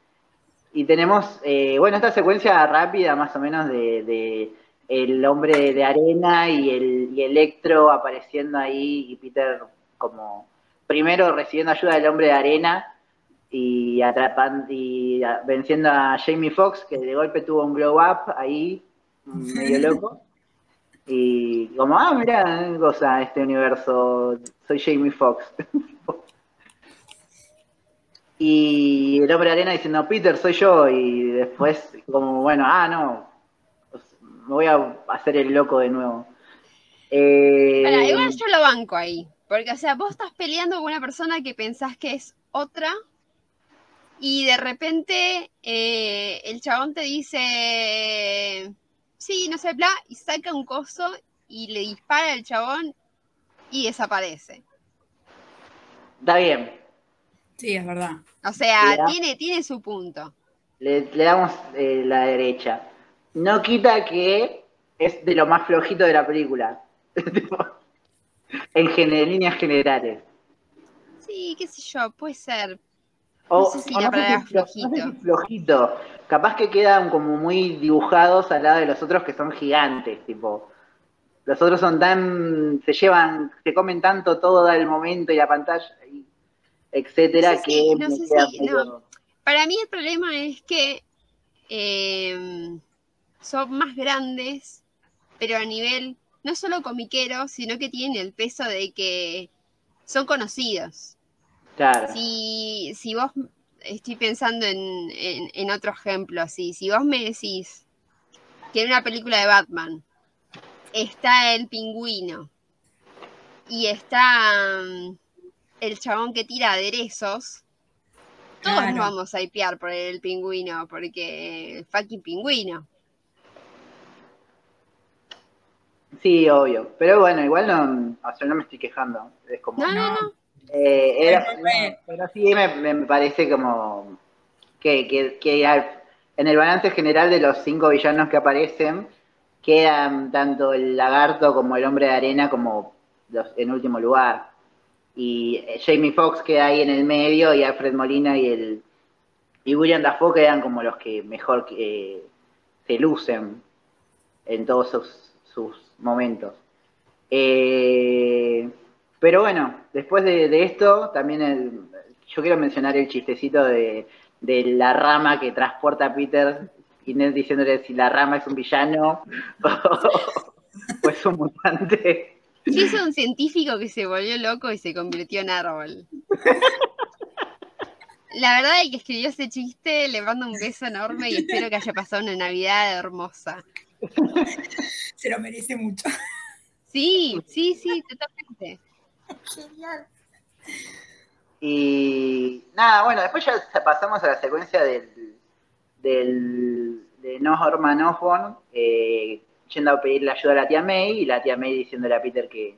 Y tenemos, eh, bueno, esta secuencia rápida más o menos de, de el hombre de arena y el y Electro apareciendo ahí y Peter como primero recibiendo ayuda del hombre de arena y atrapando y a- venciendo a Jamie Foxx que de golpe tuvo un glow up ahí medio loco. Y como ah mira cosa este universo soy Jamie Foxx y el hombre arena diciendo Peter soy yo y después como bueno ah no pues, me voy a hacer el loco de nuevo Eh, igual yo lo banco ahí. Porque, o sea, vos estás peleando con una persona que pensás que es otra y de repente eh, el chabón te dice, sí, no sé, bla, y saca un coso y le dispara al chabón y desaparece. Está bien. Sí, es verdad. O sea, tiene, tiene su punto. Le, le damos eh, la derecha. No quita que es de lo más flojito de la película. En, gen- en líneas generales. Sí, qué sé yo, puede ser. O, No sé si o la no sé si flo- no sé flojito. si flojito. Capaz que quedan como muy dibujados al lado de los otros que son gigantes, tipo. Los otros son tan. se llevan, se comen tanto todo el momento y la pantalla, y etcétera, No sé que. Para mí el problema es que eh, son más grandes, pero a nivel no solo comiquero, sino que tienen el peso de que son conocidos. Claro. Si, si vos, estoy pensando en, en- en otro ejemplo así, si vos me decís que en una película de Batman está el pingüino y está mm, el chabón que tira aderezos, todos Claro. nos vamos a hipear por el pingüino, porque el fucking pingüino. Sí, obvio. Pero bueno, igual no, o sea, no me estoy quejando. Es como. No, no, no. Eh, era- pero sí me, me parece como que, que- que al- en el balance general de los cinco villanos que aparecen, quedan tanto el lagarto como el hombre de arena como los, en último lugar. Y eh, Jamie Foxx queda ahí en el medio y Alfred Molina y el y William Dafoe quedan como los que mejor eh, se lucen en todos sus, sus momentos. Eh, pero bueno, después de, de esto, también el- yo quiero mencionar el chistecito de, de la rama que transporta a Peter, Inés diciéndole si la rama es un villano o es un mutante. Sí, es un científico que se volvió loco y se convirtió en árbol. La verdad, el que escribió ese chiste le mando un beso enorme y espero que haya pasado una Navidad hermosa. Se lo merece mucho. Sí, sí, sí, totalmente. Y nada, bueno, después ya pasamos a la secuencia del, del de Norman Osborn eh, yendo a pedirle ayuda a la tía May y la tía May diciéndole a Peter que,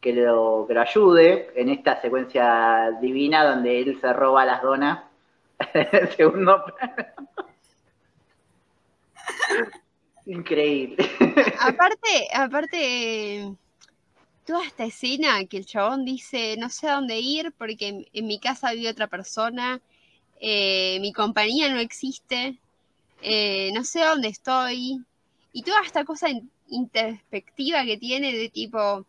que, lo, que lo ayude en esta secuencia divina donde él se roba las donas en segundo plano. Increíble. Aparte, aparte, toda esta escena que el chabón dice, no sé a dónde ir porque en, en mi casa vive otra persona, eh, mi compañía no existe, eh, no sé dónde estoy, y toda esta cosa in- introspectiva que tiene de tipo,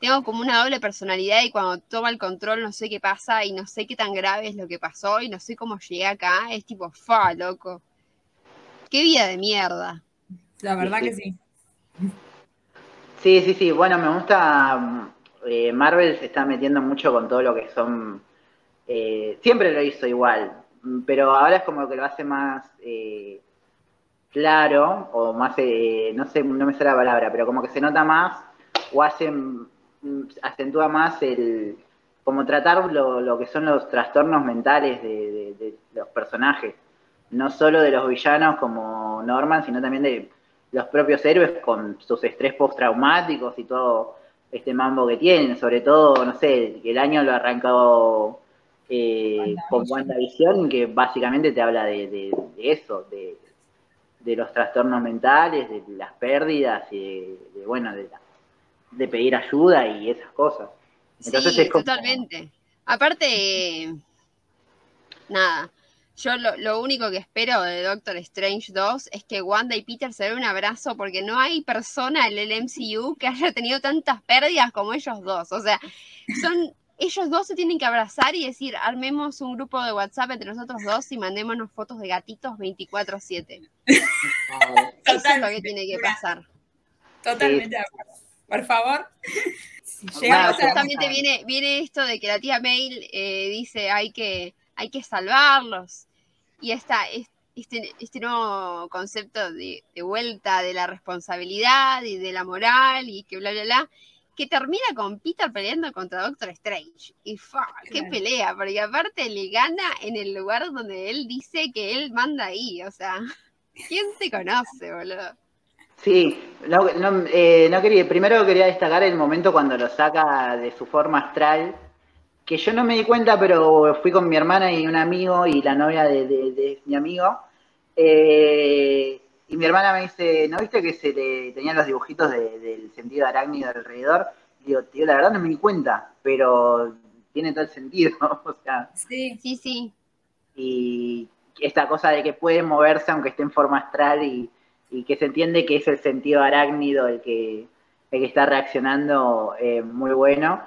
tengo como una doble personalidad y cuando toma el control no sé qué pasa y no sé qué tan grave es lo que pasó y no sé cómo llegué acá, es tipo, fa, loco. Qué vida de mierda. La verdad que sí. Sí. Sí, sí. Bueno, me gusta. eh, Marvel se está metiendo mucho con todo lo que son. eh, siempre lo hizo igual, pero ahora es como que lo hace más eh, claro o más. eh, no sé, no me sé la palabra, pero como que se nota más o hace. mm, acentúa más el. como tratar lo, que son los trastornos mentales de los personajes. No solo de los villanos como Norman, sino también de los propios héroes con sus estrés postraumáticos y todo este mambo que tienen, sobre todo, no sé, el año lo arrancó eh, con WandaVision, que básicamente te habla de, de- de eso, de, de los trastornos mentales, de las pérdidas y de, bueno, de, pedir ayuda y esas cosas. Entonces sí, es como- totalmente. Aparte, nada, yo lo, lo único que espero de Doctor Strange 2 es que Wanda y Peter se den un abrazo porque no hay persona en el MCU que haya tenido tantas pérdidas como ellos dos. O sea, son ellos dos se tienen que abrazar y decir, armemos un grupo de WhatsApp entre nosotros dos y mandémonos fotos de gatitos 24/7. Eso es lo que Totalmente. tiene que pasar. Totalmente de acuerdo. Por favor. Si a justamente viene, viene esto de que la tía Mail eh, dice hay que, hay que salvarlos. Y está es- este, este nuevo concepto de, de vuelta de la responsabilidad y de la moral y que bla, bla, bla. que termina con Peter peleando contra Doctor Strange. Y fa, qué Claro. pelea, porque aparte le gana en el lugar donde él dice que él manda ahí. O sea, ¿quién se conoce, boludo? Sí, no, no, eh, no quería, primero quería destacar el momento cuando lo saca de su forma astral, que yo no me di cuenta, pero fui con mi hermana y un amigo y la novia de, de- de mi amigo. eh, y mi hermana me dice, ¿no viste que se le tenían los dibujitos de- del sentido arácnido alrededor? Y digo, tío, la verdad no me di cuenta, pero tiene todo el sentido. o sea, Sí, Sí, sí. y esta cosa de que puede moverse aunque esté en forma astral y, y que se entiende que es el sentido arácnido el que, el que está reaccionando eh, muy bueno.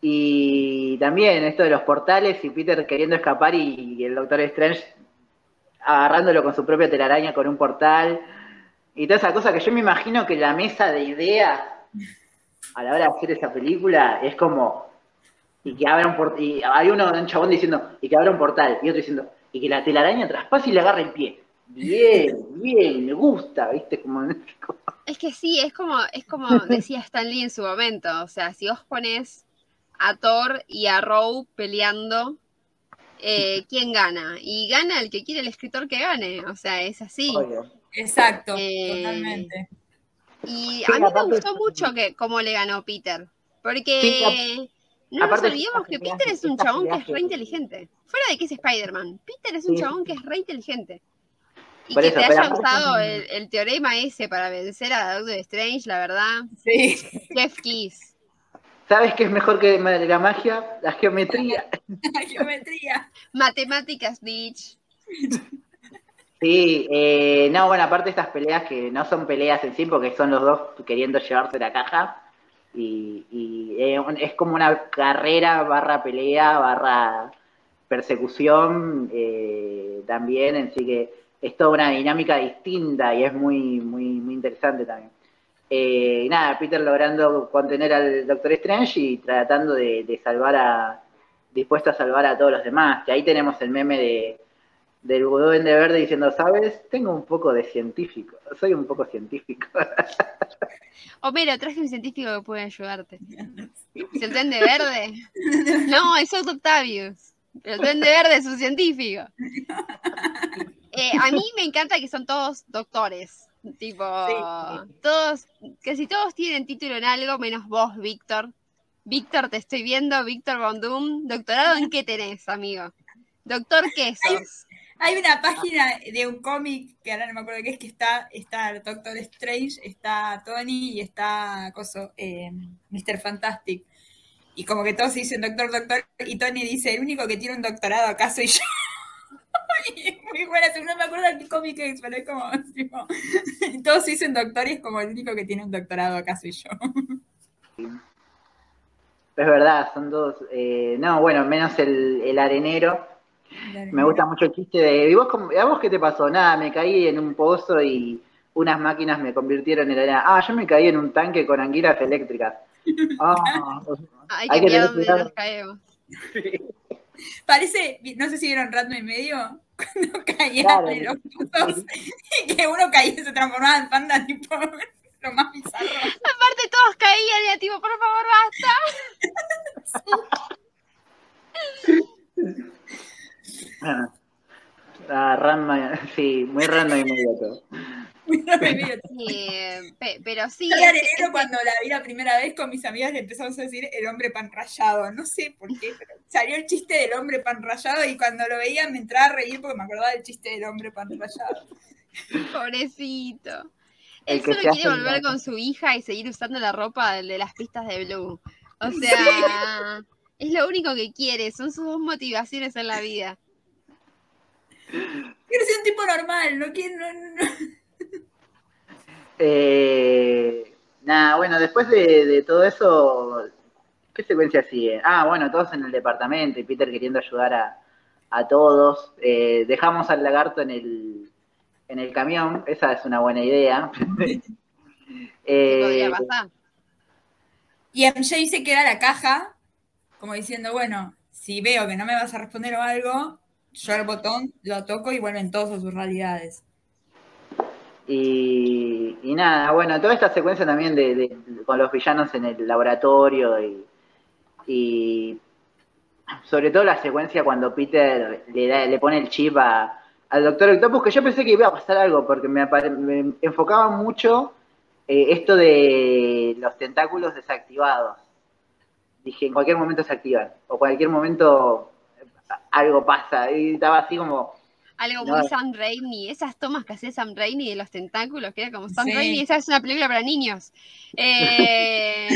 Y también esto de los portales y Peter queriendo escapar y, y el Doctor Strange agarrándolo con su propia telaraña con un portal y toda esa cosa que yo me imagino que la mesa de ideas a la hora de hacer esa película es como y que abra un portal y hay uno un chabón diciendo y que abra un portal y otro diciendo y que la telaraña traspase y le agarre el pie bien bien me gusta viste como Es que sí, es como, es como decía Stan Lee en su momento. O sea, si vos pones a Thor y a Row peleando, eh, ¿quién gana? Y gana el que quiere el escritor que gane. O sea, es así. obvio. exacto, Eh, totalmente. Y Sí, a mí me gustó mucho que cómo le ganó Peter. Porque Sí, no nos olvidemos que Peter es un chabón que es re inteligente. Fuera de que es Spider-Man, Peter es un Sí. chabón que es re inteligente. Y Por que eso, te haya usado el, el teorema ese para vencer a Doctor Strange, la verdad, Sí, Jeff Kiss. Sabes qué es mejor que la magia la geometría la geometría. Matemáticas, bitch. Sí, eh, no, bueno, aparte estas peleas que no son peleas en sí, porque son los dos queriendo llevarse la caja, y, y, eh, es como una carrera barra pelea, barra persecución eh, también, así que es toda una dinámica distinta y es muy, muy, muy interesante también. Eh, y nada, Peter logrando contener al Doctor Strange y tratando de, de salvar a, dispuesto a salvar a todos los demás, que ahí tenemos el meme de del Duende Verde diciendo, ¿sabes? Tengo un poco de científico, soy un poco científico. Homero, traje un científico que puede ayudarte. ¿Es el duende verde? No, es Otto Octavius. El duende verde es un científico. Eh, a mí me encanta que son todos doctores. Tipo, todos, casi todos tienen título en algo, menos vos, Víctor. Víctor, te estoy viendo, Víctor Bondum. ¿Doctorado en qué tenés, amigo? Doctor Quesos. Hay una página de un cómic que ahora no me acuerdo qué es, que está, está el Doctor Strange, está Tony y está coso, eh, Mr. Fantastic. Y como que todos dicen doctor, doctor, y Tony dice, el único que tiene un doctorado acá soy yo. Y muy buena, no me acuerdo de qué cómic es, pero es como, tipo, todos dicen doctor y es como el único que tiene un doctorado acá soy yo. Es verdad, son dos. eh, no, bueno, menos el, el arenero. Me gusta mucho el chiste de. ¿Y vos, cómo- ¿A vos qué te pasó? Nada, me caí en un pozo y unas máquinas me convirtieron en arena. Ah, yo me caí en un tanque con anguilas eléctricas. Ah, Hay Hay que dónde cuidado. nos caemos. Parece, no sé si vieron Ratno y medio, cuando caían Claro. en los pozos y que uno caía y se transformaba en panda, tipo, lo más bizarro. Aparte todos caían y era tipo, por favor, basta. Ah, ah, random, sí, muy random y medio todo. Eh, pe- pero sí, Yo cuando la vi la primera vez con mis amigas le empezamos a decir el hombre pan rayado. No sé por qué, pero salió el chiste del hombre pan rayado y cuando lo veía me entraba a reír porque me acordaba del chiste del hombre pan rayado. Pobrecito. Él solo quiere volver con su hija y seguir usando la ropa de las pistas de Blue. O sea, es lo único que quiere, son sus dos motivaciones en la vida. Quiero ser un tipo normal, no quiero. No, no, no. Eh, nada, bueno, después de, de todo eso, ¿qué secuencia sigue? Ah, bueno, todos en el departamento y Peter queriendo ayudar a, a todos. Eh, dejamos al lagarto en el, en el camión, esa es una buena idea. ¿Qué Eh, podría pasar? Y MJ se queda la caja, como diciendo, bueno, si veo que no me vas a responder o algo, yo el botón lo toco y vuelven todos a sus realidades. Y, nada, bueno, toda esta secuencia también de, con los villanos en el laboratorio y, y sobre todo la secuencia cuando Peter le, da- le pone el chip a- al Doctor Octopus, que yo pensé que iba a pasar algo, porque me, enfocaba mucho eh, esto de los tentáculos desactivados. Dije, en cualquier momento se activan, o cualquier momento algo pasa, y estaba así como... Algo No. muy Sam Raimi, esas tomas que hacía Sam Raimi de los tentáculos, que era como Sam Sí. Raimi, esa es una película para niños. Eh,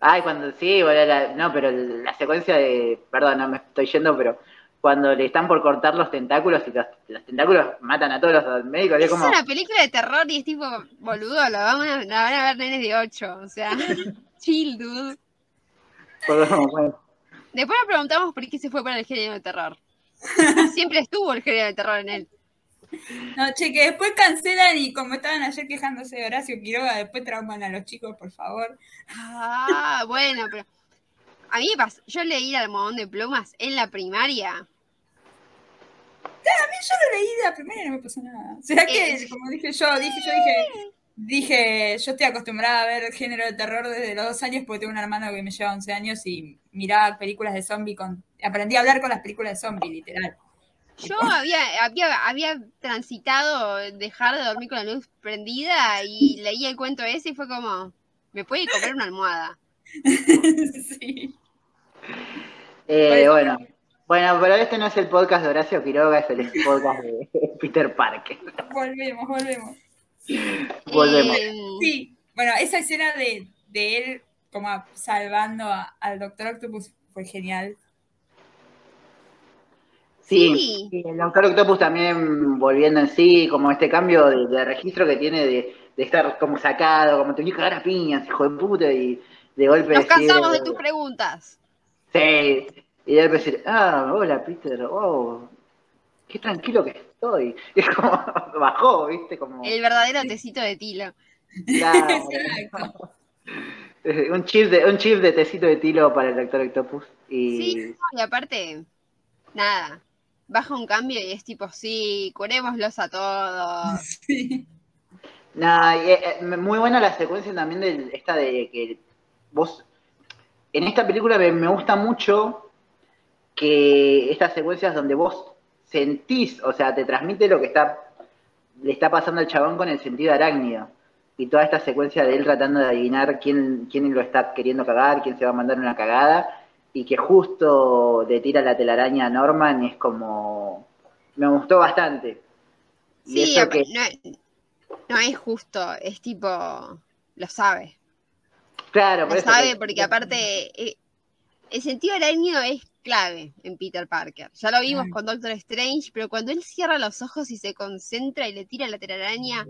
Ay, cuando sí, bueno, la- no, pero la secuencia de, perdón, no me estoy yendo, pero cuando le están por cortar los tentáculos y los, los tentáculos matan a todos los médicos, es es como, una película de terror y es tipo, boludo, la van a, la van a ver nenes de 8, o sea, chill, dude. bueno, Después nos preguntamos por qué se fue para el género de terror. Siempre estuvo el género de terror en él. No, che, que después cancelan y como estaban ayer quejándose de Horacio Quiroga, después trauman a los chicos, por favor. Ah, bueno, pero a mí me pasó, yo leí el almohadón de plumas en la primaria. Yo lo leí de la primera y no me pasó nada. ¿Será que, Eh. como dije yo, dije, yo dije, dije, yo estoy acostumbrada a ver género de terror desde los dos años porque tengo un hermano que me lleva 11 años y miraba películas de zombie con, aprendí a hablar con las películas de zombie, literal. Yo había, había, había transitado dejar de dormir con la luz prendida y leí el cuento ese y fue como, me puede comer una almohada. sí. eh, bueno, bueno, pero este no es el podcast de Horacio Quiroga, es el podcast de Peter Parker. Volvemos, volvemos. Volvemos. Eh, Sí, bueno, esa escena de, de él como salvando a- al Doctor Octopus fue genial. Sí, Sí. sí, el Doctor Octopus también volviendo en sí, como este cambio de, de registro que tiene de, de estar como sacado, como tenía que cagar a piñas, hijo de puta, y de golpe nos decir, cansamos de tus preguntas. Sí, y de repente decir, ah, hola Peter, oh, qué tranquilo que estoy. Y es como, bajó, viste, como, El verdadero tecito de tilo. claro. Exacto. un chip de, un chip de tecito de tilo para el Doctor Octopus. Y Sí, y aparte, nada, baja un cambio y es tipo, sí, curémoslos a todos. Sí. Nada, y, eh, eh, muy buena la secuencia también de esta de que vos, en esta película me, me gusta mucho que estas secuencias donde vos sentís, o sea, te transmite lo que está le está pasando al chabón con el sentido arácnido. Y toda esta secuencia de él tratando de adivinar quién, quién lo está queriendo cagar, quién se va a mandar una cagada, y que justo le tira la telaraña a Norman, es como. Me gustó bastante. Y Sí, eso que- no, no es justo, es tipo, lo sabe. Claro, por Lo eso sabe que- porque aparte eh, el sentido arácnido es clave en Peter Parker. Ya lo vimos Claro. con Doctor Strange, pero cuando él cierra los ojos y se concentra y le tira la telaraña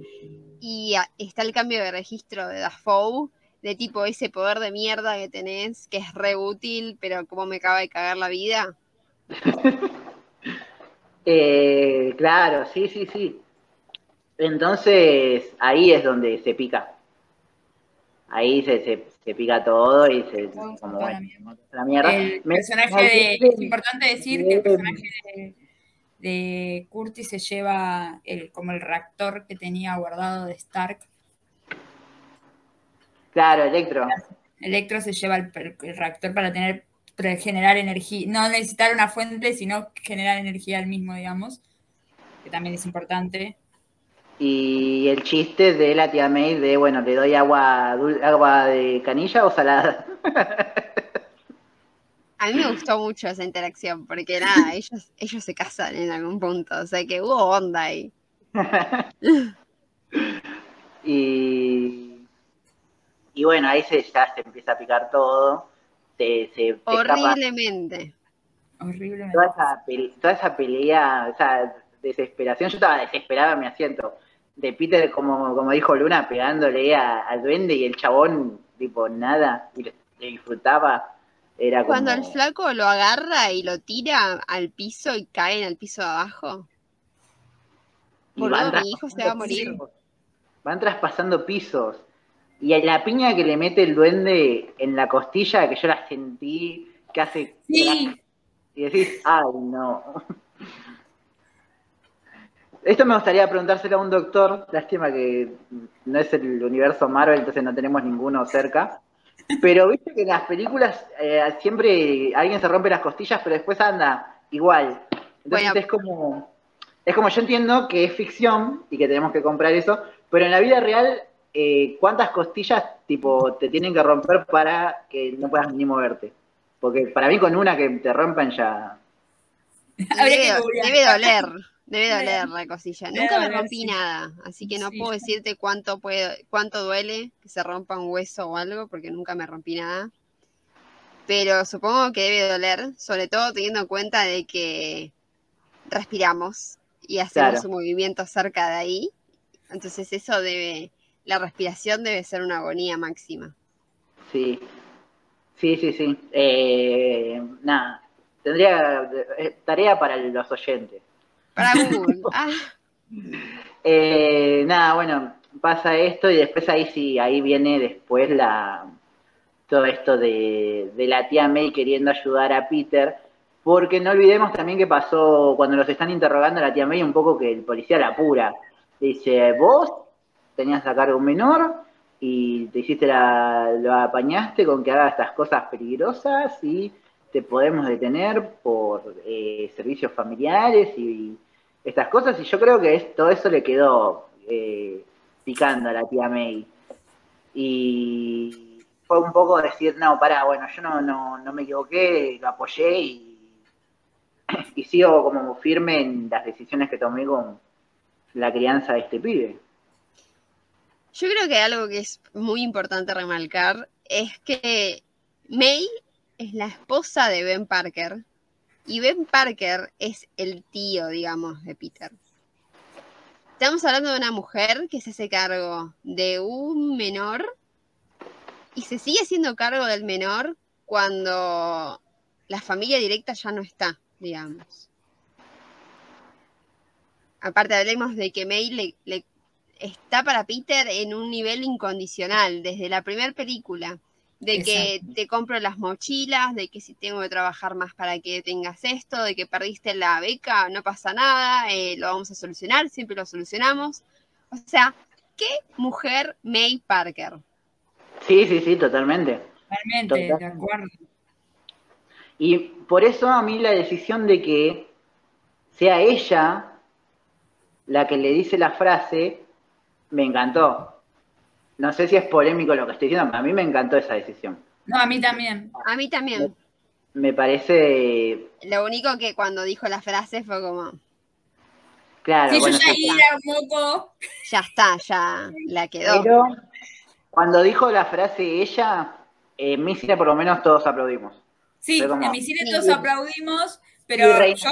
y a- está el cambio de registro de Dafoe, de tipo ese poder de mierda que tenés, que es re útil, pero como me acaba de cagar la vida. Eh, claro, sí, sí, sí. Entonces, ahí es donde se pica. Ahí se, se, se pica todo y se. Todo se Como, bueno, la mierda. El Me- personaje me- de. Es importante decir que el personaje de, de Curtis se lleva el, como el reactor que tenía guardado de Stark. Claro, Electro. Electro se lleva el, el reactor para tener para generar energía, no necesitar una fuente, sino generar energía al mismo, digamos, que también es importante. Y el chiste de la tía May de, bueno, le doy agua, dul- agua de canilla o salada. A mí me gustó mucho esa interacción, porque nada, ellos, ellos se casan en algún punto, o sea que hubo onda ahí. y, y bueno, ahí se, ya se empieza a picar todo. Se, se, Horriblemente. Horrible. toda esa, toda esa pelea, esa desesperación, yo estaba desesperada en mi asiento. De Peter, como, como dijo Luna, pegándole a- al duende y el chabón, tipo, nada, y lo disfrutaba. Era como... Cuando el flaco lo agarra y lo tira al piso y cae en el piso de abajo. van mi hijo se va a morir. pisos. Van traspasando pisos. Y la piña que le mete el duende en la costilla, que yo la sentí, que hace... Sí, Y decís, ay, no. Esto me gustaría preguntárselo a un doctor, lástima que no es el universo Marvel, entonces no tenemos ninguno cerca. Pero viste que en las películas eh, siempre alguien se rompe las costillas, pero después anda igual. Entonces es como. Es como yo entiendo que es ficción y que tenemos que comprar eso, pero en la vida real, eh, ¿cuántas costillas tipo te tienen que romper para que no puedas ni moverte? Porque para mí con una que te rompan ya. Debe, debe doler. Debe doler la cosilla. Nunca me rompí nada, así que no puedo decirte cuánto puede, cuánto duele que se rompa un hueso o algo, porque nunca me rompí nada. Pero supongo que debe doler, sobre todo teniendo en cuenta de que respiramos y hacemos un movimiento cerca de ahí. Entonces eso debe, la respiración debe ser una agonía máxima. Sí, sí, sí, sí. Eh, nada, tendría eh, tarea para los oyentes. Para Google. Ah. Eh, nada, bueno, pasa esto y después ahí sí, ahí viene después la todo esto de, la tía May queriendo ayudar a Peter, porque no olvidemos también que pasó cuando los están interrogando a la tía May un poco que el policía la apura. dice, vos tenías a cargo un menor y te hiciste la, lo apañaste con que haga estas cosas peligrosas y te podemos detener por eh, servicios familiares y estas cosas y yo creo que todo eso le quedó eh, picando a la tía May. Y fue un poco decir, no, pará, bueno, yo no, no, no me equivoqué, lo apoyé y, y sigo como firme en las decisiones que tomé con la crianza de este pibe. Yo creo que algo que es muy importante remarcar es que May es la esposa de Ben Parker, y Ben Parker es el tío, digamos, de Peter. Estamos hablando de una mujer que se hace cargo de un menor y se sigue haciendo cargo del menor cuando la familia directa ya no está, digamos. Aparte hablemos de que May le, está para Peter en un nivel incondicional desde la primera película de que te compro las mochilas, de que si tengo que trabajar más para que tengas esto, de que perdiste la beca, no pasa nada, eh, lo vamos a solucionar, siempre lo solucionamos. O sea, ¿qué mujer May Parker? Sí, sí, sí, totalmente. Totalmente, de acuerdo. Y por eso a mí la decisión de que sea ella la que le dice la frase, me encantó. No sé si es polémico lo que estoy diciendo, a mí me encantó esa decisión. No, a mí también. A mí también. Me, parece. Lo único que cuando dijo la frase fue como. Claro, sí, yo ya iba un poco. Ya está, ya la quedó. Pero cuando dijo la frase ella, en mi cine por lo menos todos aplaudimos. Sí, en mi cine todos aplaudimos, pero yo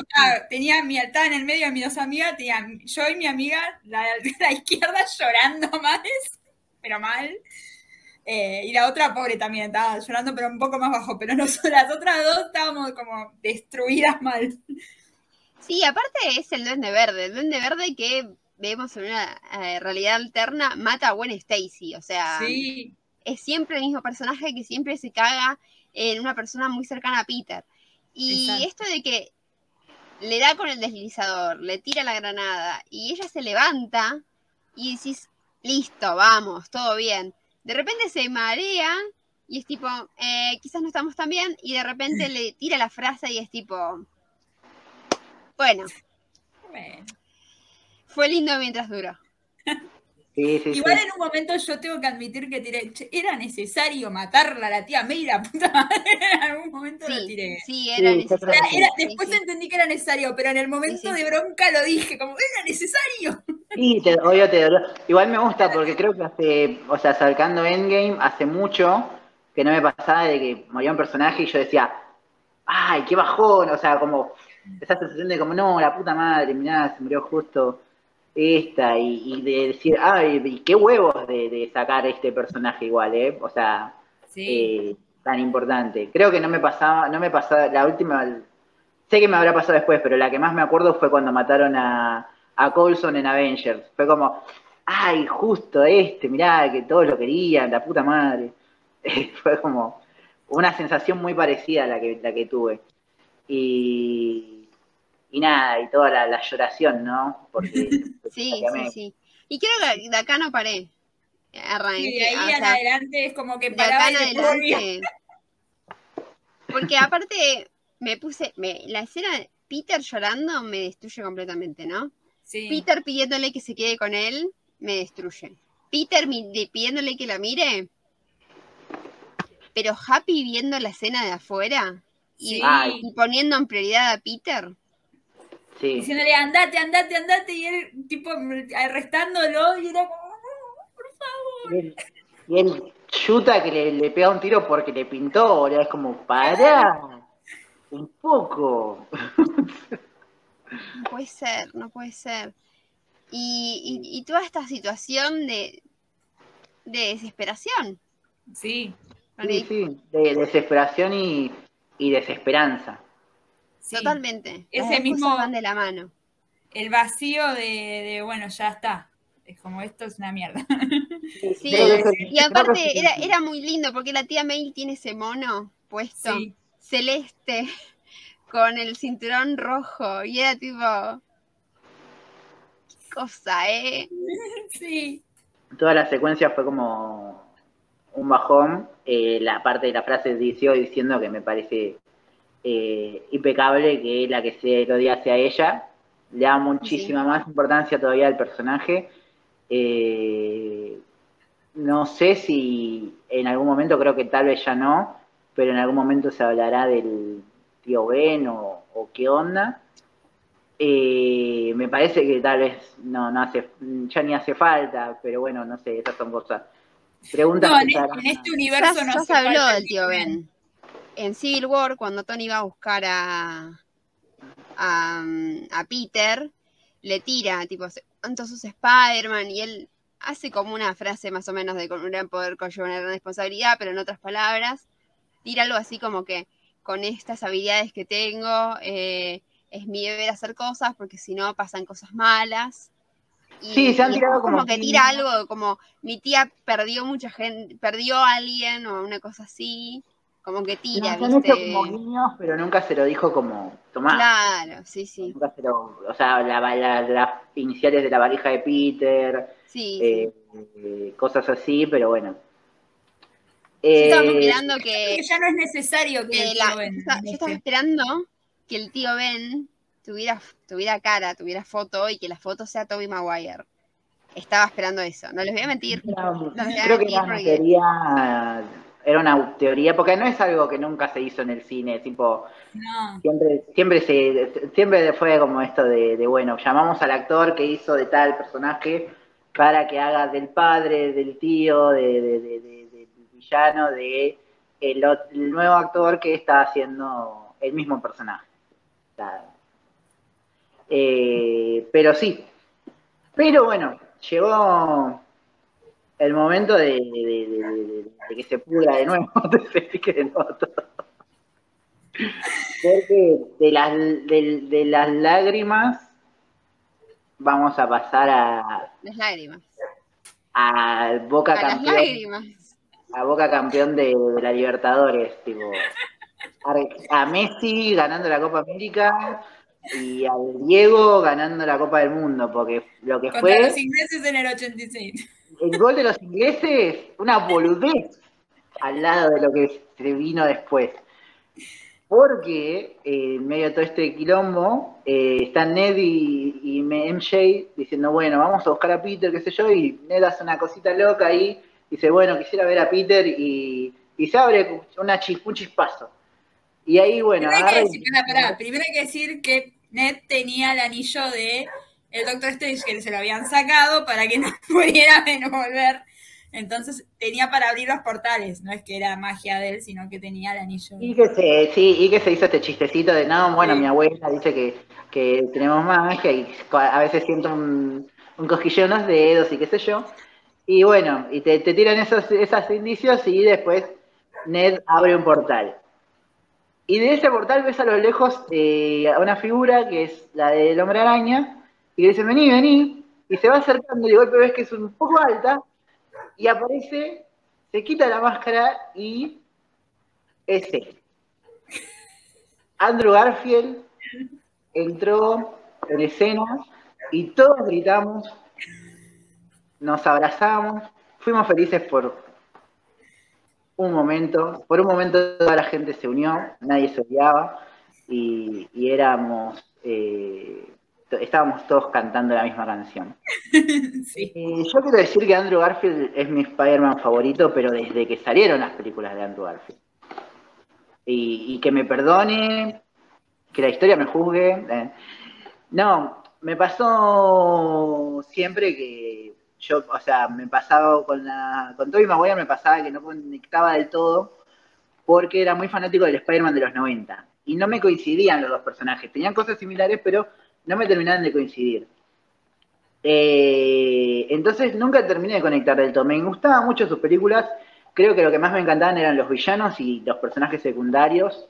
tenía mi altar en el medio de mis dos amigas, tenía yo y mi amiga, la de la izquierda, llorando más pero mal. Eh, y la otra, pobre, también estaba llorando, pero un poco más bajo. Pero nosotras, las otras dos estábamos como destruidas mal. Sí, aparte es el Duende Verde. El Duende Verde que vemos en una eh, realidad alterna mata a Gwen Stacy. O sea, es siempre el mismo personaje que siempre se caga en una persona muy cercana a Peter. Y esto de que le da con el deslizador, le tira la granada y ella se levanta y decís, listo, vamos, todo bien. De repente se marea y es tipo, eh, quizás no estamos tan bien, y de repente le tira la frase y es tipo, bueno, fue lindo mientras duró. Igual en un momento yo tengo que admitir que tiré, era necesario matarla a la tía May, la puta madre, en algún momento lo tiré. Sí, era necesario. después entendí que era necesario, pero en el momento de bronca lo dije, como, era necesario. Sí, te, obvio te Igual me gusta porque creo que hace, o sea, acercando Endgame, hace mucho que no me pasaba de que moría un personaje y yo decía, ay, qué bajón, o sea, como esa sensación de como, no, la puta madre, mirá, se murió justo esta y, de decir, ay, qué huevos de, sacar este personaje igual, ¿eh? O sea, eh, tan importante. Creo que no me pasaba, no me pasaba, la última, sé que me habrá pasado después, pero la que más me acuerdo fue cuando mataron a, a Coulson en Avengers. Fue como, ay, justo este, mirá, que todos lo querían, la puta madre. fue como una sensación muy parecida a la que, la que tuve. Y y nada, y toda la, la lloración, ¿no? Porque, Sí, sí, sí. Y creo que de acá no paré. Arranqué. Y de ahí o en sea, adelante es como que de paraba acá en después volvía. adelante. Porque aparte me puse, me, la escena de Peter llorando me destruye completamente, ¿no? Sí. Peter pidiéndole que se quede con él me destruye. Peter mi- de- pidiéndole que la mire, pero Happy viendo la escena de afuera y, Sí. Ay. y poniendo en prioridad a Peter. Sí. Diciéndole, andate, andate, andate, y él, tipo, arrestándolo, y era como, "No, por favor. Y él, y él chuta que le, le pega un tiro porque le pintó, boludo. Es como, pará, un poco. No puede ser, no puede ser. Y, y- y toda esta situación de, de desesperación. Sí, Sí, sí, de desesperación y, y desesperanza. Sí. Totalmente. Las Ese mismo- van de la mano. El vacío de, de, bueno, ya está. Es como, esto es una mierda. Sí, y aparte era, era muy lindo porque la tía May tiene ese mono puesto Sí, celeste con el cinturón rojo y era tipo qué cosa, ¿eh? sí. Toda la secuencia fue como un bajón. Eh, la parte de la frase dició diciendo que me parece eh, impecable que la que se lo hacia ella. Le da muchísima más importancia todavía al personaje. Eh, no sé si en algún momento, creo que tal vez ya no, pero en algún momento se hablará del tío Ben o, o qué onda. Eh, me parece que tal vez no, no hace, ya ni hace falta, pero bueno, no sé, esas son cosas. Preguntas No, en, harán. este Ya, universo no ya se habló del tío Ben. En Civil War, cuando Tony va a buscar a, a, a Peter, le tira, tipo, ¿cuántos sos Spider-Man? Y él hace como una frase más o menos de con un gran poder conlleva una gran responsabilidad, pero en otras palabras, tira algo así como que con estas habilidades que tengo, eh, es mi deber hacer cosas, porque si no pasan cosas malas. Y, Sí, se han tirado como como que- tira algo como mi tía perdió mucha gente, perdió a alguien o una cosa así, como que tira, No, hecho ¿viste? como guiños, pero nunca se lo dijo como, tomá. Claro, sí, sí, Nunca se lo, o sea, la- la- las iniciales de la valija de Peter, sí, eh, sí. eh, cosas así, pero bueno. Yo estaba Eh, esperando que, que ya no es necesario que que el la- tío Ben yo estaba- yo estaba esté. esperando que el tío Ben tuviera, tuviera cara, tuviera foto y que la foto sea Toby Maguire. Estaba esperando eso, no les voy a mentir. era- No les voy a creo que mentir una porque- teoría, era una teoría, porque no es algo que nunca se hizo en el cine, tipo, No, siempre, siempre se, siempre fue como esto de, de, bueno, llamamos al actor que hizo de tal personaje para que haga del padre, del tío, de, de- de- de- del villano, de el, ot- el nuevo actor que está haciendo el mismo personaje. Eh, pero sí. Pero bueno, llegó el momento de, de- de- de- de- de que se pudra de nuevo, de se pique de nuevo todo. Porque de las, de, de las lágrimas vamos a pasar a, Las lágrimas. a Boca A las campeón, lágrimas. a Boca campeón de, de la Libertadores, tipo a, a Messi ganando la Copa América y al Diego ganando la Copa del Mundo, porque lo que contra fue los ingleses en el 86. El gol de los ingleses, una boludez al lado de lo que se vino después. Porque eh, en medio de todo este quilombo, eh, están Ned y, y MJ diciendo, bueno, vamos a buscar a Peter, qué sé yo, y Ned hace una cosita loca ahí, dice, bueno, quisiera ver a Peter, y, y se abre una chis- un chispazo. Y ahí, bueno, Primero hay, que decir, y-. Primero hay que decir que Ned tenía el anillo de el Doctor Strange que se lo habían sacado para que no pudiera menos volver. Entonces tenía para abrir los portales, no es que era magia de él, sino que tenía el anillo. Y que se, sí, y que se hizo este chistecito de no, bueno, Sí. mi abuela dice que, que tenemos magia y a veces siento un, un cosquilleo en los dedos y qué sé yo. Y bueno, y te, te tiran esos, esos indicios y después Ned abre un portal. Y de ese portal ves a lo lejos eh, a una figura que es la del hombre araña y le dice, vení, vení. Y se va acercando y de golpe ves que es un poco alta y aparece, se quita la máscara y es él. Andrew Garfield entró en escena y todos gritamos, nos abrazamos, fuimos felices por un momento, por un momento toda la gente se unió, nadie se odiaba y, éramos, eh, estábamos todos cantando la misma canción. Eh, yo quiero decir que Andrew Garfield es mi Spider-Man favorito, pero desde que salieron las películas de Andrew Garfield. Y, que me perdone, que la historia me juzgue. Eh. No, me pasó siempre que yo, o sea, me pasaba con la, con Tobey Maguire me pasaba que no conectaba del todo porque era muy fanático del Spider-Man de los 90 y no me coincidían los dos personajes. Tenían cosas similares, pero no me terminaban de coincidir. Eh, entonces nunca terminé de conectar del todo. Me gustaban mucho sus películas. Creo que lo que más me encantaban eran los villanos y los personajes secundarios,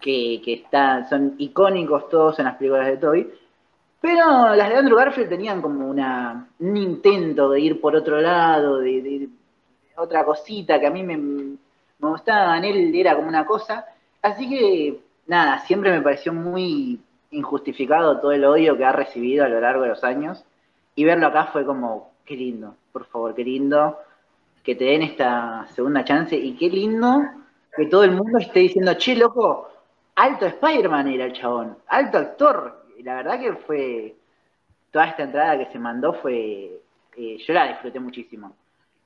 que, están, son icónicos todos en las películas de Toby. Pero las de Andrew Garfield tenían como una, un intento de ir por otro lado, de, otra cosita que a mí me, me gustaba en él, era como una cosa. Así que, nada, siempre me pareció muy injustificado todo el odio que ha recibido a lo largo de los años. Y verlo acá fue como, qué lindo, por favor, qué lindo que te den esta segunda chance. Y qué lindo que todo el mundo esté diciendo, che, loco, alto Spider-Man era el chabón, alto actor, la verdad que fue, toda esta entrada que se mandó fue, eh, yo la disfruté muchísimo.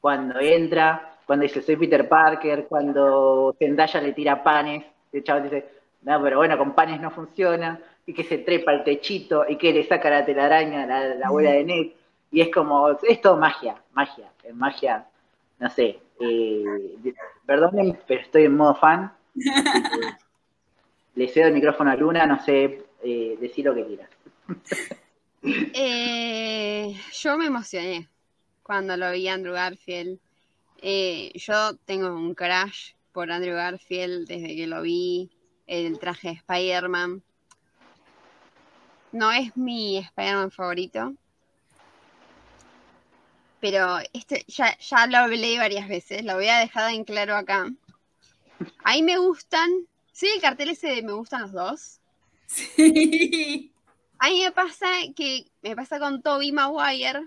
Cuando entra, cuando dice soy Peter Parker, cuando Zendaya le tira panes, el chaval dice, no, pero bueno, con panes no funciona, y que se trepa al techito, y que le saca la telaraña a la, abuela de Ned, y es como, es todo magia, magia, es magia, no sé, eh, perdonen, pero estoy en modo fan. le cedo el micrófono a Luna, no sé, eh, decir lo que quieras. Eh, yo me emocioné cuando lo vi a Andrew Garfield. Eh, yo tengo un crash por Andrew Garfield desde que lo vi, el traje de Spider-Man. No es mi Spider-Man favorito, pero este ya, ya lo hablé varias veces, lo voy a dejar en claro acá. A mí me gustan, sí, el cartel ese de me gustan los dos, Sí. A mí me pasa que me pasa con Toby Maguire,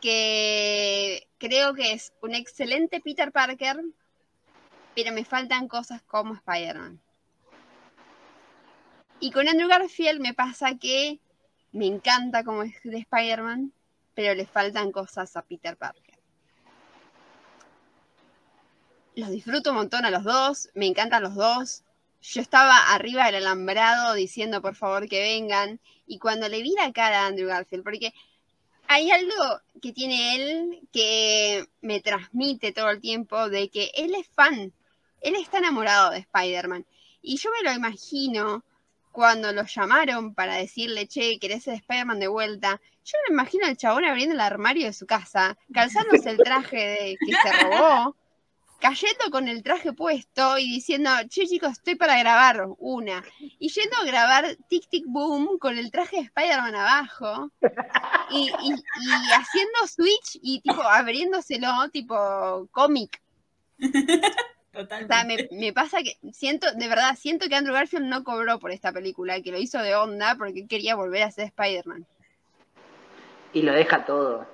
que creo que es un excelente Peter Parker, pero me faltan cosas como Spider-Man. Y con Andrew Garfield me pasa que me encanta como es de Spider-Man, pero le faltan cosas a Peter Parker. Los disfruto un montón a los dos, me encantan los dos, yo estaba arriba del alambrado diciendo por favor que vengan. Y cuando le vi la cara a Andrew Garfield, porque hay algo que tiene él que me transmite todo el tiempo de que él es fan, él está enamorado de Spider-Man. Y yo me lo imagino cuando lo llamaron para decirle, che, ¿querés ser Spider-Man de vuelta? Yo me imagino al chabón abriendo el armario de su casa, calzándose el traje de, que se robó, cayendo con el traje puesto y diciendo, che chicos, estoy para grabar una. Y yendo a grabar Tic Tic Boom con el traje de Spider-Man abajo. Y, haciendo switch y tipo abriéndoselo tipo cómic. Totalmente. me, pasa que siento, de verdad, siento que Andrew Garfield no cobró por esta película, que lo hizo de onda porque quería volver a ser Spider-Man. Y lo deja todo.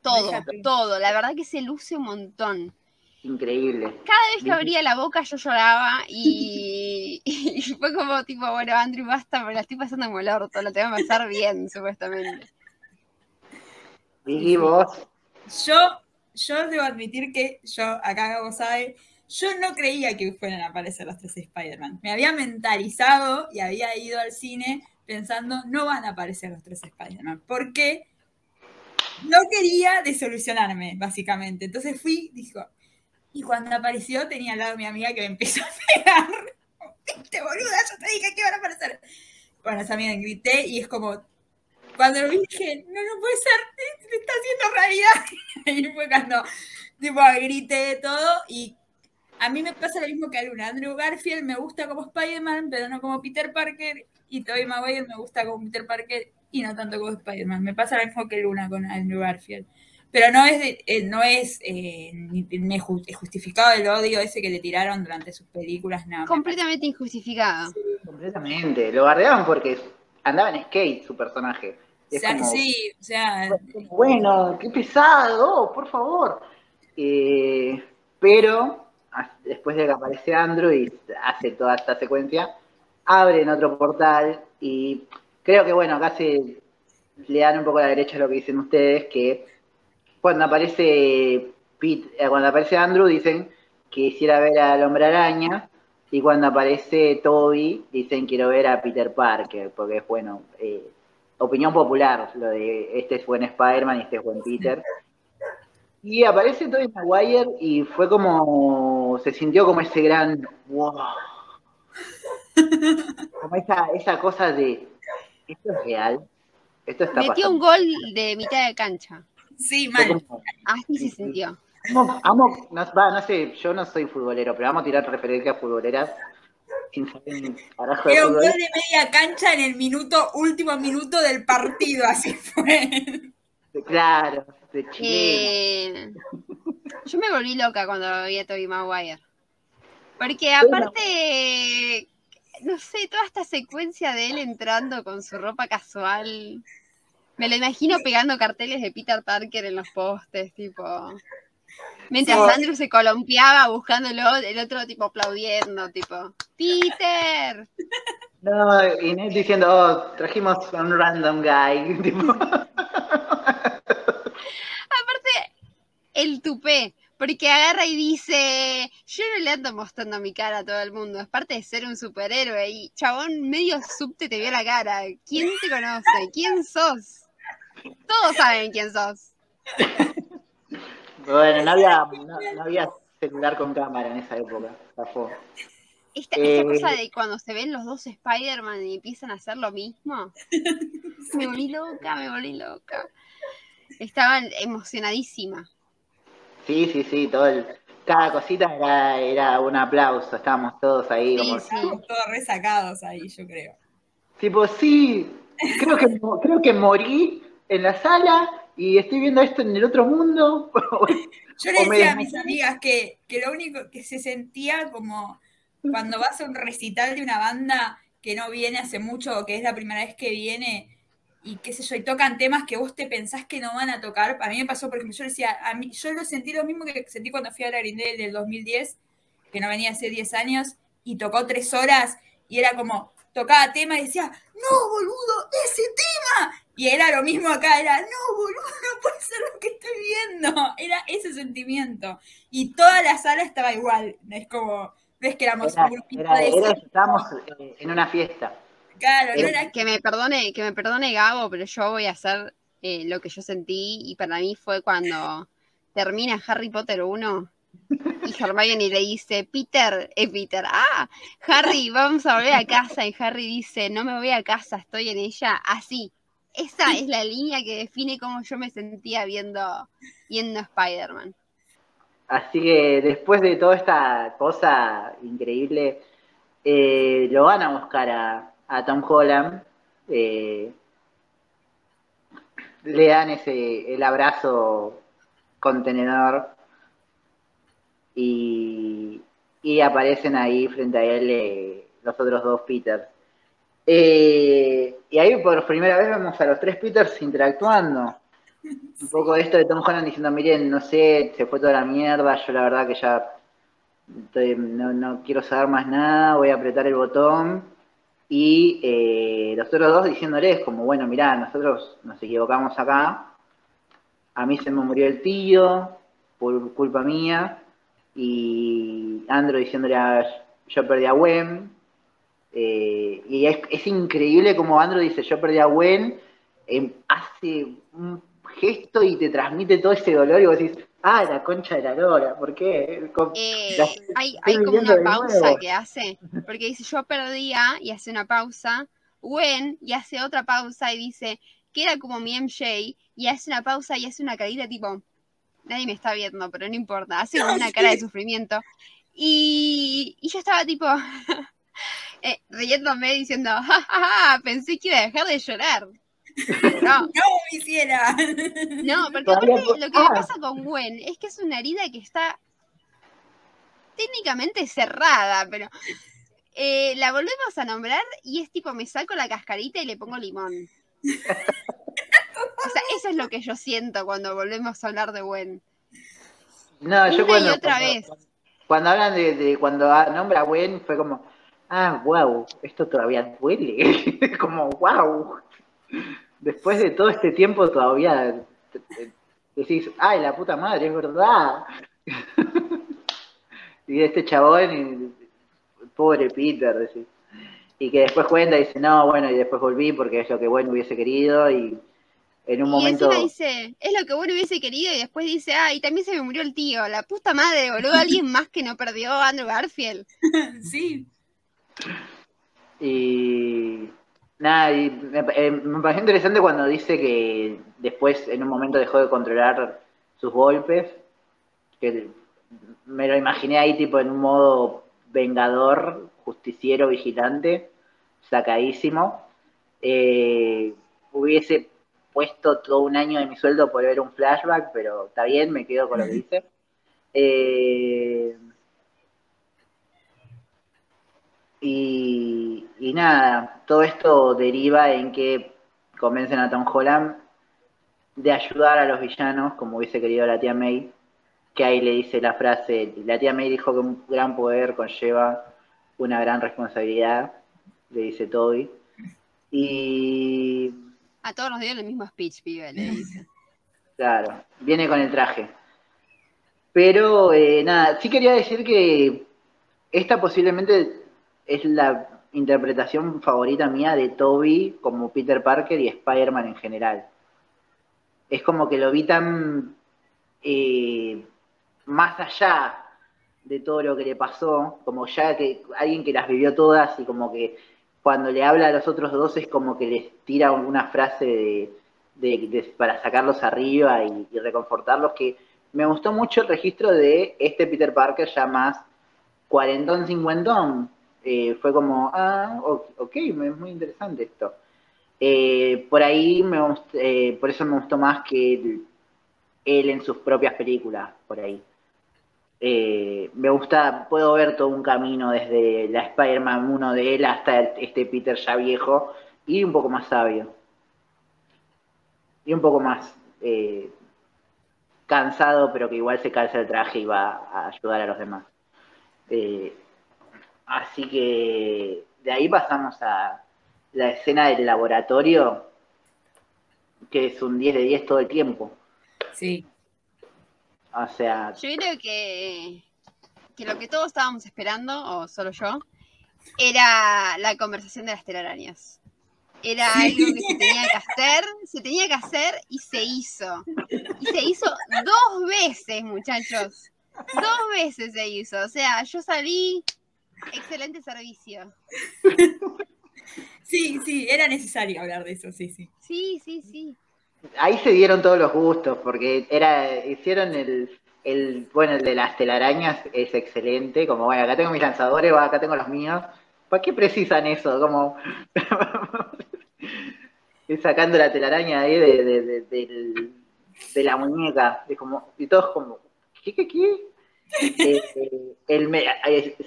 Todo, todo. La verdad que se luce un montón. Increíble. Cada vez que abría la boca yo lloraba y, fue como tipo, bueno, Andrew, basta, pero la estoy pasando como el orto, la tengo que pasar bien, supuestamente. ¿Y vos? Yo, yo debo admitir que yo, acá como sabe, yo no creía que fueran a aparecer los tres Spider-Man. Me había mentalizado y había ido al cine pensando, no van a aparecer los tres Spider-Man. Porque no quería desolucionarme, básicamente. Entonces fui, dijo, y cuando apareció tenía al lado a mi amiga que me empezó a pegar. Este boluda, yo te dije que iban a aparecer. Bueno, esa amiga grité y es como, cuando lo vi dije, no, no puede ser, me está haciendo realidad. Y fue cuando, tipo, grité todo y a mí me pasa lo mismo que a Luna. Andrew Garfield me gusta como Spider-Man, pero no como Peter Parker. Y Tobey Maguire me gusta como Peter Parker y no tanto como Spider-Man. Me pasa lo mismo que Luna con Andrew Garfield. Pero no es, de- eh, no es eh, ni- ju- justificado el odio ese que le tiraron durante sus películas, nada. Completamente injustificado. Completamente. Lo bardeaban porque andaba en skate su personaje. O Es sea, como, sí, o sea, Bueno, qué pesado, por favor. Eh, pero después de que aparece Android, hace toda esta secuencia, abren otro portal y creo que bueno, acá se le dan un poco a la derecha a lo que dicen ustedes, que cuando aparece Pete, eh, cuando aparece Andrew dicen que quisiera ver al hombre araña y cuando aparece Toby dicen quiero ver a Peter Parker, porque es bueno, eh, opinión popular, lo de este es buen Spider-Man y este es buen Peter. Y aparece Tobey Maguire y fue como, se sintió como ese gran, wow. Como esa, esa cosa de, esto es real, esto está Metió un gol de mitad de cancha. sí, mal. Así se sintió. Amo, amo- no, va, no sé, yo no soy futbolero, pero vamos a tirar referencias futboleras sin saber un carajo de un gol de media cancha en el minuto, último minuto del partido, así fue. Claro, de chileno. Eh, yo me volví loca cuando vi a Tobey Maguire. Porque aparte, no sé, toda esta secuencia de él entrando con su ropa casual. Me lo imagino pegando carteles de Peter Parker en los postes, tipo. Mientras Sí. Andrew se columpiaba buscándolo, el otro tipo aplaudiendo, tipo, ¡Peter! No, Ned diciendo, oh, trajimos a un random guy. tipo, el tupé, porque agarra y dice, yo no le ando mostrando mi cara a todo el mundo, es parte de ser un superhéroe y chabón, medio subte te vio la cara, ¿quién te conoce? ¿Quién sos? Todos saben quién sos. bueno, no había, no, no había celular con cámara en esa época. zafó. Esta, Eh. esta cosa de cuando se ven los dos Spider-Man y empiezan a hacer lo mismo, me volví loca, me volví loca. Estaba emocionadísima. Sí, sí, sí, todo el, cada cosita era, era un aplauso, estábamos todos ahí Sí, como, sí. Estamos todos resacados ahí, yo creo. tipo, sí, creo que, creo que morí en la sala y estoy viendo esto en el otro mundo. Yo le me- decía a mis amigas que, que lo único que se sentía como cuando vas a un recital de una banda que no viene hace mucho o que es la primera vez que viene y qué sé yo, y tocan temas que vos te pensás que no van a tocar. A mí me pasó, por ejemplo, yo decía, a mí, yo lo sentí lo mismo que sentí cuando fui a la Green Day del 2010, que no venía hace 10 años, y tocó tres horas, y era como, tocaba tema y decía, no, boludo, ese tema. Y era lo mismo acá, era, no, boludo, no puede ser lo que estoy viendo. Era ese sentimiento. Y toda la sala estaba igual. Es como, ves que éramos Era, un grupito era- de era- estábamos eh, en una fiesta. Claro, no era- era Que me perdone, que me perdone Gabo, pero yo voy a hacer eh, lo que yo sentí y para mí fue cuando termina Harry Potter 1 y Hermione le dice, Peter, eh, Peter, ah, Harry, vamos a volver a casa y Harry dice, no me voy a casa, estoy en ella, así. Esa es la línea que define cómo yo me sentía viendo, viendo Spider-Man. Así que después de toda esta cosa increíble, eh, lo van a buscar a, a Tom Holland. eh, le dan ese el abrazo contenedor y, y aparecen ahí frente a él eh, los otros dos Peters. Eh, y ahí por primera vez vemos a los tres Peters interactuando. Un poco esto de Tom Holland diciendo, miren, no sé, se fue toda la mierda, yo la verdad que ya estoy- no, no quiero saber más nada, voy a apretar el botón. Y eh, los otros dos diciéndoles como, bueno, mirá, nosotros nos equivocamos acá, a mí se me murió el tío por culpa mía, y Andrew diciéndole a, yo perdí a Gwen, eh, y es, increíble como Andrew dice, yo perdí a Gwen, eh, hace un gesto y te transmite todo ese dolor y vos decís, ah, la concha de la lora, ¿por qué? Eh, la- hay, hay como una pausa que hace, porque dice yo perdía y hace una pausa, Gwen y hace otra pausa y dice queda como mi MJ y hace una pausa y hace una carita tipo nadie me está viendo, pero no importa, hace como una cara de sufrimiento y, y yo estaba tipo eh, riéndome diciendo "Ja, ja, ja, pensé que iba a dejar de llorar. No, No me hiciera. no, porque Todavía aparte lo que me ah. pasa con Gwen es que es una herida que está técnicamente cerrada, pero eh, la volvemos a nombrar y es tipo, me saco la cascarita y le pongo limón. O sea, eso es lo que yo siento cuando volvemos a hablar de Gwen. No, yo Una y cuando, otra cuando, vez. cuando hablan de, de- cuando nombra a Gwen fue como, ah, wow, esto todavía duele. como, wow. Después de todo este tiempo todavía decís, ay, la puta madre, es verdad. y este chabón, y- pobre Peter, decís. Y que después cuenta y dice, no, bueno, y después volví porque es lo que Gwen hubiese querido y en un Y momento... encima dice, es lo que Gwen hubiese querido y después dice, ah, y también se me murió el tío. La puta madre, boludo, alguien más que no perdió a Andrew Garfield. Sí. Y nada, y me, eh, me pareció interesante cuando dice que después en un momento dejó de controlar sus golpes, que me lo imaginé ahí tipo en un modo vengador, justiciero, vigilante, sacadísimo. Eh, hubiese puesto todo un año de mi sueldo por ver un flashback, pero está bien, me quedo con lo que dice. Eh, Y, y nada, todo esto deriva en que convencen a Tom Holland de ayudar a los villanos, como hubiese querido la tía May, que ahí le dice la frase, la tía May dijo que un gran poder conlleva una gran responsabilidad, le dice Toby. Y A todos nos dieron el mismo speech, pibe, le dice. Claro, viene con el traje. Pero eh, nada, sí quería decir que esta posiblemente es la interpretación favorita mía de Toby como Peter Parker y Spider-Man en general. Es como que lo vi tan eh, más allá de todo lo que le pasó, como ya que alguien que las vivió todas y como que cuando le habla a los otros dos es como que les tira alguna frase de- para sacarlos arriba y, y reconfortarlos, que me gustó mucho el registro de este Peter Parker ya más cuarentón, cincuentón. Eh, fue como, ah, ok, es muy interesante esto. Eh, por ahí, me eh, por eso me gustó más que él en sus propias películas, por ahí. Eh, me gusta, puedo ver todo un camino desde la Spider-Man 1 de él hasta este Peter ya viejo y un poco más sabio. Y un poco más cansado, pero que igual se calza el traje y va a ayudar a los demás. Eh, así que de ahí pasamos a la escena del laboratorio, que es un 10 de 10 todo el tiempo. Sí. O sea, Yo creo que, que lo que todos estábamos esperando, o solo yo, era la conversación de las telarañas. Era algo que se tenía que hacer, se tenía que hacer y se hizo. Y se hizo dos veces, muchachos. Dos veces se hizo. O sea, yo salí, excelente servicio. Sí, sí, era necesario hablar de eso, sí, sí. Sí, sí, sí. ahí se dieron todos los gustos, porque era, hicieron el, el, bueno, el de las telarañas es excelente, como bueno, acá tengo mis lanzadores, acá tengo los míos. ¿Para qué precisan eso? Como sacando la telaraña ahí de, de, de, del- de la muñeca, es como, y todos como, ¿qué, qué, qué? Eh, el me-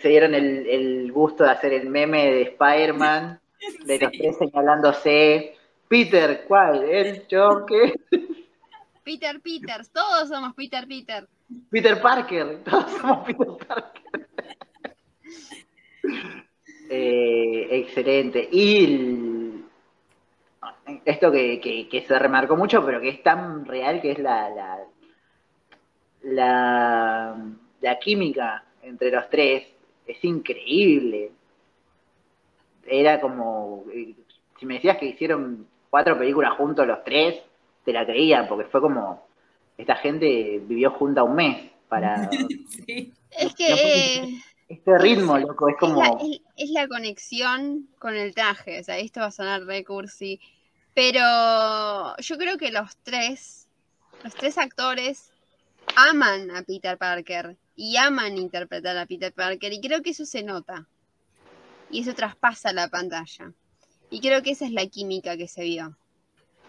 se dieron el, el gusto de hacer el meme de Spider-Man, de los Sí. tres señalándose. Peter, ¿cuál? ¿El yo qué? Peter Peters, todos somos Peter Peter. Peter Parker, todos somos Peter Parker. Eh, excelente. Y el- esto que, que- que se remarcó mucho, pero que es tan real, que es la, la, la, la química entre los tres, es increíble. Era como, eh, si me decías que hicieron cuatro películas juntos los tres, te la creía, porque fue como, esta gente vivió junta un mes para Sí. Es que No eh, este ritmo, loco, es es, la, como... es- es la conexión con el traje. O sea, esto va a sonar re cursi. Pero yo creo que los tres, los tres actores aman a Peter Parker y aman interpretar a Peter Parker. Y creo que eso se nota. Y eso traspasa la pantalla. Y creo que esa es la química que se vio.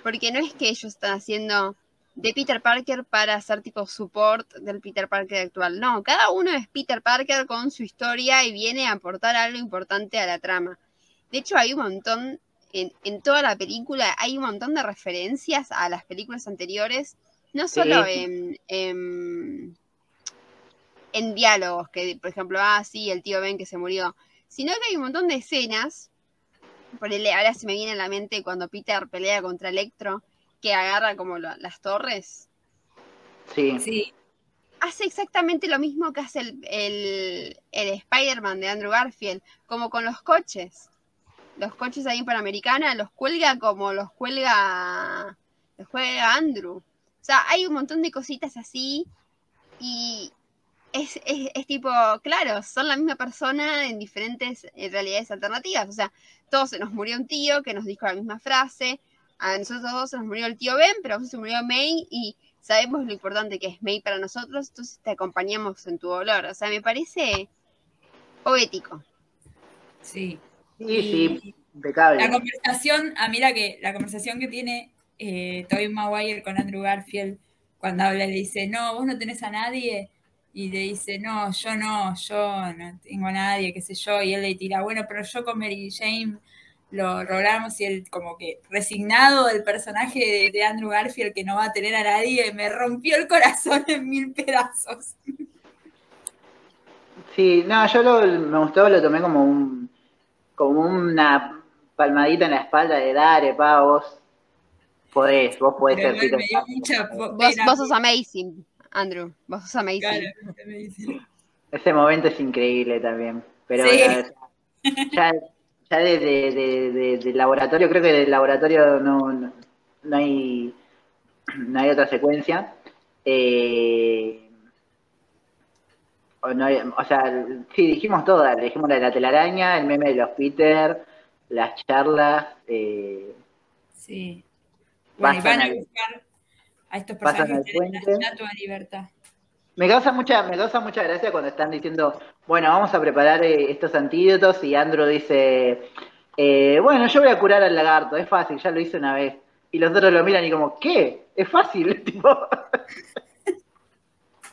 porque no es que ellos están haciendo de Peter Parker para hacer tipo support del Peter Parker actual. No, cada uno es Peter Parker con su historia y viene a aportar algo importante a la trama. De hecho, hay un montón, en, en toda la película, hay un montón de referencias a las películas anteriores, no solo en, en, en diálogos, que por ejemplo, ah, sí, el tío Ben que se murió, sino que hay un montón de escenas. Por el, ahora se me viene a la mente cuando Peter pelea contra Electro, que agarra como lo- las torres. Sí. Sí, Hace exactamente lo mismo que hace el, el, el Spider-Man de Andrew Garfield, como con los coches. Los coches ahí en Panamericana los cuelga como los cuelga, los juega Andrew. O sea, hay un montón de cositas así y es, es, es tipo, claro, son la misma persona en diferentes eh, realidades alternativas. O sea, todos se nos murió un tío que nos dijo la misma frase. A nosotros dos se nos murió el tío Ben, pero a vos se murió May y sabemos lo importante que es May para nosotros, entonces te acompañamos en tu dolor. O sea, me parece poético. sí. Sí, sí, impecable. La conversación, a mí la que, la conversación que tiene eh, Tobey Maguire con Andrew Garfield cuando habla le dice, no, vos no tenés a nadie, y le dice, no, yo no, yo no tengo a nadie, qué sé yo, y él le tira, bueno, pero yo con Mary Jane lo logramos, y él como que resignado del personaje de, de Andrew Garfield que no va a tener a nadie, me rompió el corazón en mil pedazos. Sí, no, yo lo, me gustó, lo tomé como un como una palmadita en la espalda de dale, pa, vos podés, vos podés ser vos sos amazing, Andrew. Vos sos amazing. Claro, me dice. Ese momento es increíble también. Pero Sí. bueno, ya, ya de, de- de- laboratorio, creo que del laboratorio no, no, no hay no hay otra secuencia. Eh, o, no hay- o sea, sí, dijimos todas, dijimos la de la telaraña, el meme de los Peter, las charlas, eh, Sí. Bueno, y van a buscar a estos personajes al en la estatua de libertad. Me causa mucha, me causa mucha gracia cuando están diciendo, bueno, vamos a preparar eh, estos antídotos y Andrew dice, eh, bueno, yo voy a curar al lagarto, es fácil, ya lo hice una vez. Y los otros lo miran y como, ¿qué? Es fácil, tipo.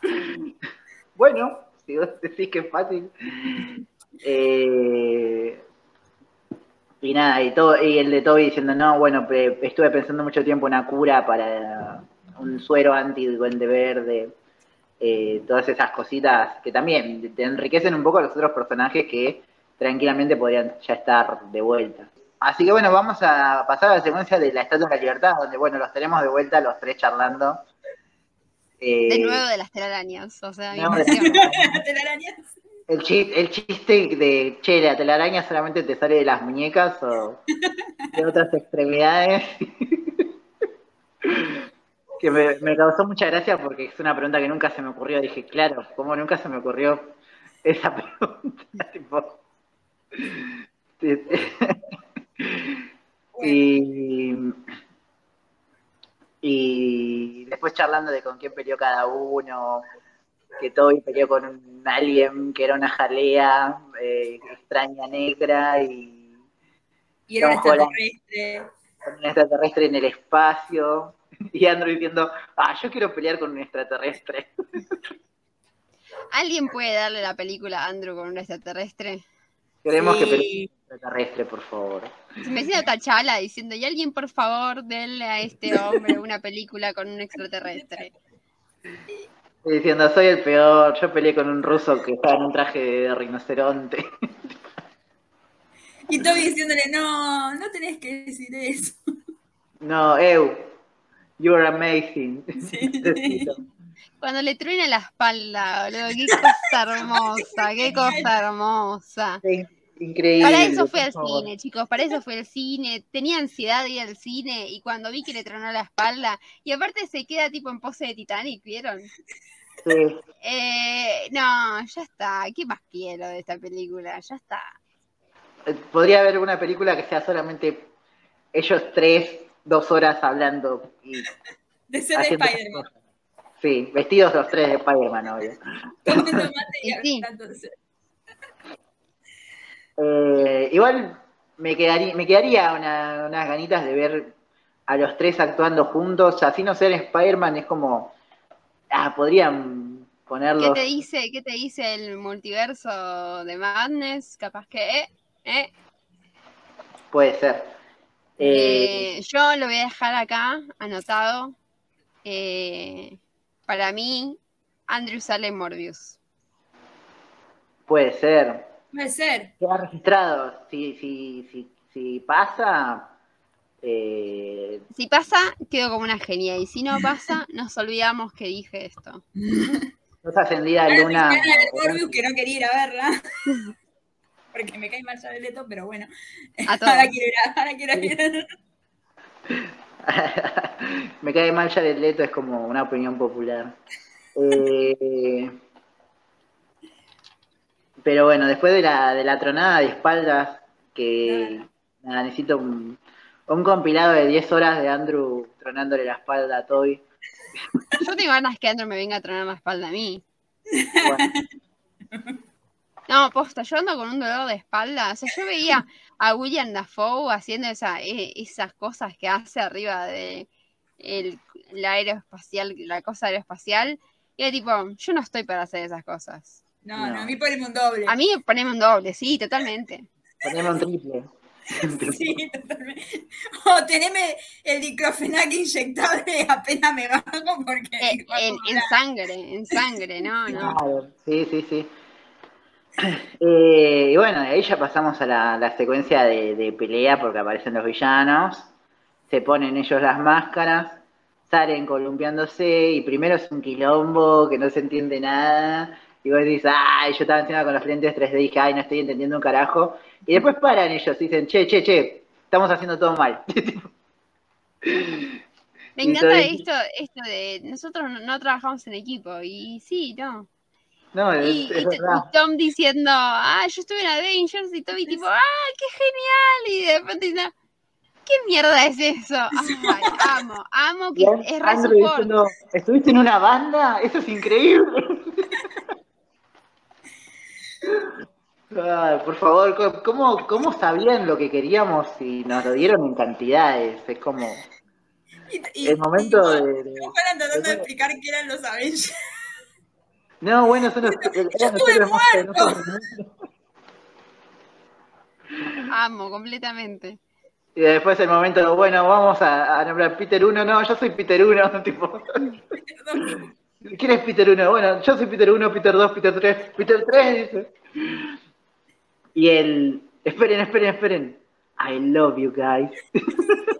bueno, si vos decís que es fácil. Eh, y nada, y, todo, y el de Toby diciendo, no, bueno, estuve pensando mucho tiempo una cura para un suero anti-duende verde eh, todas esas cositas que también te enriquecen un poco a los otros personajes que tranquilamente podrían ya estar de vuelta. Así que bueno, vamos a pasar a la secuencia de la Estatua de la Libertad, donde bueno, los tenemos de vuelta los tres charlando. Eh, De nuevo de las telarañas. O sea, mi no, de- emoción. Telarañas. el, chiste, el chiste de, che, la telaraña solamente te sale de las muñecas o de otras extremidades. que me, me causó mucha gracia porque es una pregunta que nunca se me ocurrió. Dije, claro, ¿cómo nunca se me ocurrió esa pregunta? tipo, y, y después charlando de con quién peleó cada uno, que Toby peleó con un alien que era una jalea eh, extraña negra y Y era un extraterrestre. con un extraterrestre en el espacio. Y Andrew diciendo, ah, yo quiero pelear con un extraterrestre. ¿Alguien puede darle la película a Andrew con un extraterrestre? Queremos que pelee con un extraterrestre, por favor. Se me siento tachala diciendo, y alguien por favor denle a este hombre una película con un extraterrestre. Diciendo, soy el peor, yo peleé con un ruso que estaba en un traje de rinoceronte. Y Toby diciéndole, no, no tenés que decir eso. No, Ew, you're amazing. Sí. Cuando le truena la espalda, boludo, qué cosa hermosa, qué cosa hermosa. Sí, Increíble. Para eso fue al cine, chicos, para eso fue al cine. Tenía ansiedad de ir al cine y cuando vi que le tronó la espalda, y aparte se queda tipo en pose de Titanic, ¿vieron? Sí. Eh, no, ya está. ¿Qué más quiero de esta película? Ya está. Eh, Podría haber una película que sea solamente ellos tres, dos horas hablando y De ser de haciendo Spider-Man. Sí, vestidos los tres de Spider-Man, obvio. Sí. Eh, igual me quedaría, me quedaría una- unas ganitas de ver a los tres actuando juntos, así no ser Spider-Man, es como, ah, podrían ponerlo. ¿Qué te dice, qué te dice el multiverso de Madness? Capaz que, eh, eh. Puede ser. Eh, yo lo voy a dejar acá, anotado. Eh, para mí, Andrew sale en Morbius. Puede ser. Puede ser. Queda registrado. Si, si, si, si pasa. Eh... Si pasa, quedo como una genia. Y si no pasa, nos olvidamos que dije esto. Nos ascendida Luna. Morbius que no quería ir a verla. Porque me cae mal ya Leto, pero bueno. A ahora quiero ir a, ahora quiero ir me cae mal Jared Leto, es como una opinión popular. Eh, pero bueno, después de la, de la tronada de espaldas, que necesito un, compilado de 10 horas de Andrew tronándole la espalda a Toby. Yo tengo ganas que Andrew me venga a tronar la espalda a mí. No, posta, yo ando con un dolor de espalda. O sea, yo veía a William Dafoe haciendo esa, e, esas cosas que hace arriba de el, la aeroespacial, la cosa aeroespacial. Y era tipo, yo no estoy para hacer esas cosas. No, no, a mí poneme un doble. A mí poneme un doble, sí, totalmente. Poneme un triple. sí, totalmente. O teneme el diclofenac inyectable apenas me bajo porque... Eh, en, en, sangre, en sangre, no, no. Claro, sí, sí, sí. Eh, y bueno, de ahí ya pasamos a la, secuencia de, pelea porque aparecen los villanos, se ponen ellos las máscaras, salen columpiándose y primero es un quilombo que no se entiende nada. Y vos decís, ay, yo estaba encima con los lentes 3D y dije, ay, no estoy entendiendo un carajo. Y después paran ellos y dicen, che, che, che, estamos haciendo todo mal. Me encanta esto, esto de nosotros no trabajamos en equipo y sí, no. No, es, y, Tom diciendo, ah, yo estuve en Avengers y Toby tipo, ah, qué genial. Y de repente dice, ¿qué mierda es eso? amo, amo que es re diciendo, ¿estuviste en una banda? Eso es increíble. por favor, ¿cómo, ¿cómo sabían lo que queríamos y nos lo dieron en cantidades? Es como... el momento de, de... tratando de explicar qué eran los Avengers. No, bueno, son los, Amo, completamente. Y después el momento, de, bueno, vamos a, nombrar Peter 1, no, yo soy Peter 1, tipo. ¿Quién es Peter 1? Bueno, yo soy Peter 1, Peter 2, Peter 3, Peter 3, dice. Y el, esperen, esperen, esperen. I love you guys.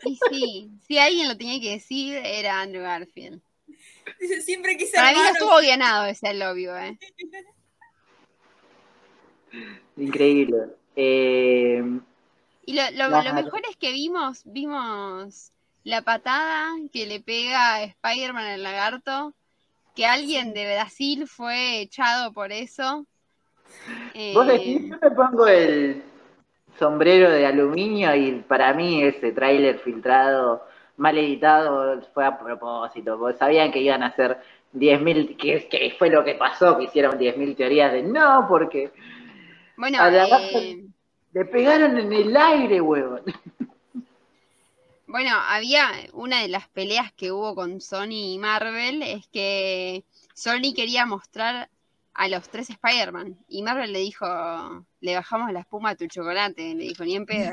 Y sí, si alguien lo tenía que decir, era Andrew Garfield. Siempre quise Para mí no estuvo ganado ese lobby, ¿eh? Increíble. Eh, y lo, mejor es que vimos, vimos la patada que le pega a Spider-Man al lagarto, que alguien de Brasil fue echado por eso. Vos decís, eh, yo me pongo el sombrero de aluminio y para mí ese tráiler filtrado mal editado fue a propósito, porque sabían que iban a hacer 10.000, que, que fue lo que pasó, que hicieron 10.000 teorías de no, porque bueno, eh, le pegaron en el aire, huevón. Bueno, había una de las peleas que hubo con Sony y Marvel, es que Sony quería mostrar a los tres Spider-Man y Marvel le dijo, le bajamos la espuma a tu chocolate, le dijo, ni en pedo.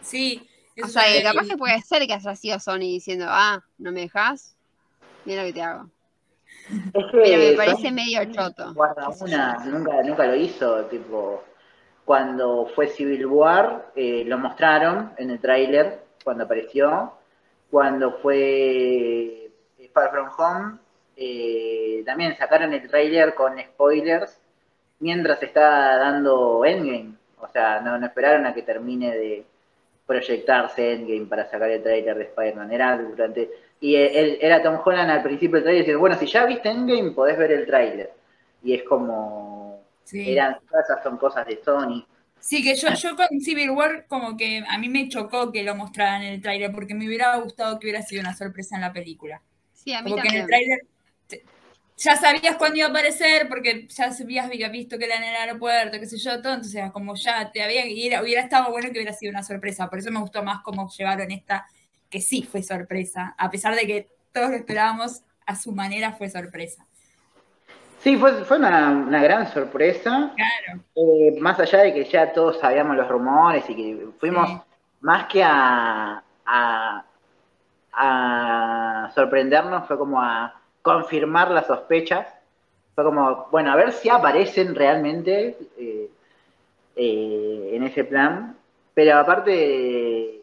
Sí, o sea, capaz que puede ser que haya sido Sony diciendo, ah, ¿no me dejas? Mira lo que te hago. Pero me parece medio choto. nunca, nunca lo hizo, tipo, cuando fue Civil War, eh, lo mostraron en el tráiler, cuando apareció, cuando fue eh, Far From Home, eh, también sacaron el tráiler con spoilers mientras estaba dando Endgame, o sea, no esperaron a que termine de, proyectarse Endgame para sacar el trailer de Spider-Man. Era durante. Y él, era Tom Holland al principio del trailer diciendo, bueno, si ya viste Endgame, podés ver el trailer. Y es como. Eran, esas son cosas de Sony. Sí, que yo, yo con Civil War como que a mí me chocó que lo mostraran en el trailer porque me hubiera gustado que hubiera sido una sorpresa en la película. Sí, a mí también. en el trailer ya sabías cuándo iba a aparecer, porque ya habías visto que era en el aeropuerto, qué sé yo, todo, entonces como ya te había, y hubiera estado bueno que hubiera sido una sorpresa, por eso me gustó más cómo llevaron esta que sí fue sorpresa, a pesar de que todos lo esperábamos, a su manera fue sorpresa. Sí, fue, fue una, gran sorpresa. Claro. Eh, más allá de que ya todos sabíamos los rumores y que fuimos más que a, a, sorprendernos, fue como a confirmar las sospechas. Fue como, bueno, a ver si aparecen realmente eh, eh, en ese plan. Pero aparte,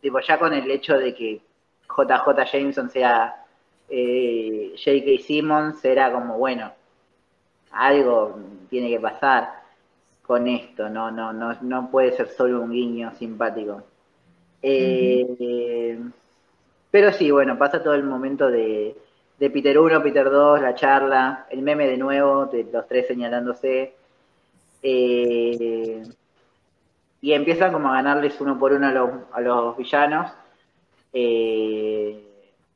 tipo, ya con el hecho de que JJ Jameson sea eh, J.K. Simmons, era como, bueno, algo tiene que pasar con esto, no, no, no, no puede ser solo un guiño simpático. Eh, pero sí, bueno, pasa todo el momento de, Peter 1, Peter 2, la charla, el meme de nuevo, de los tres señalándose. Eh, y empiezan como a ganarles uno por uno a los, a los villanos. Eh,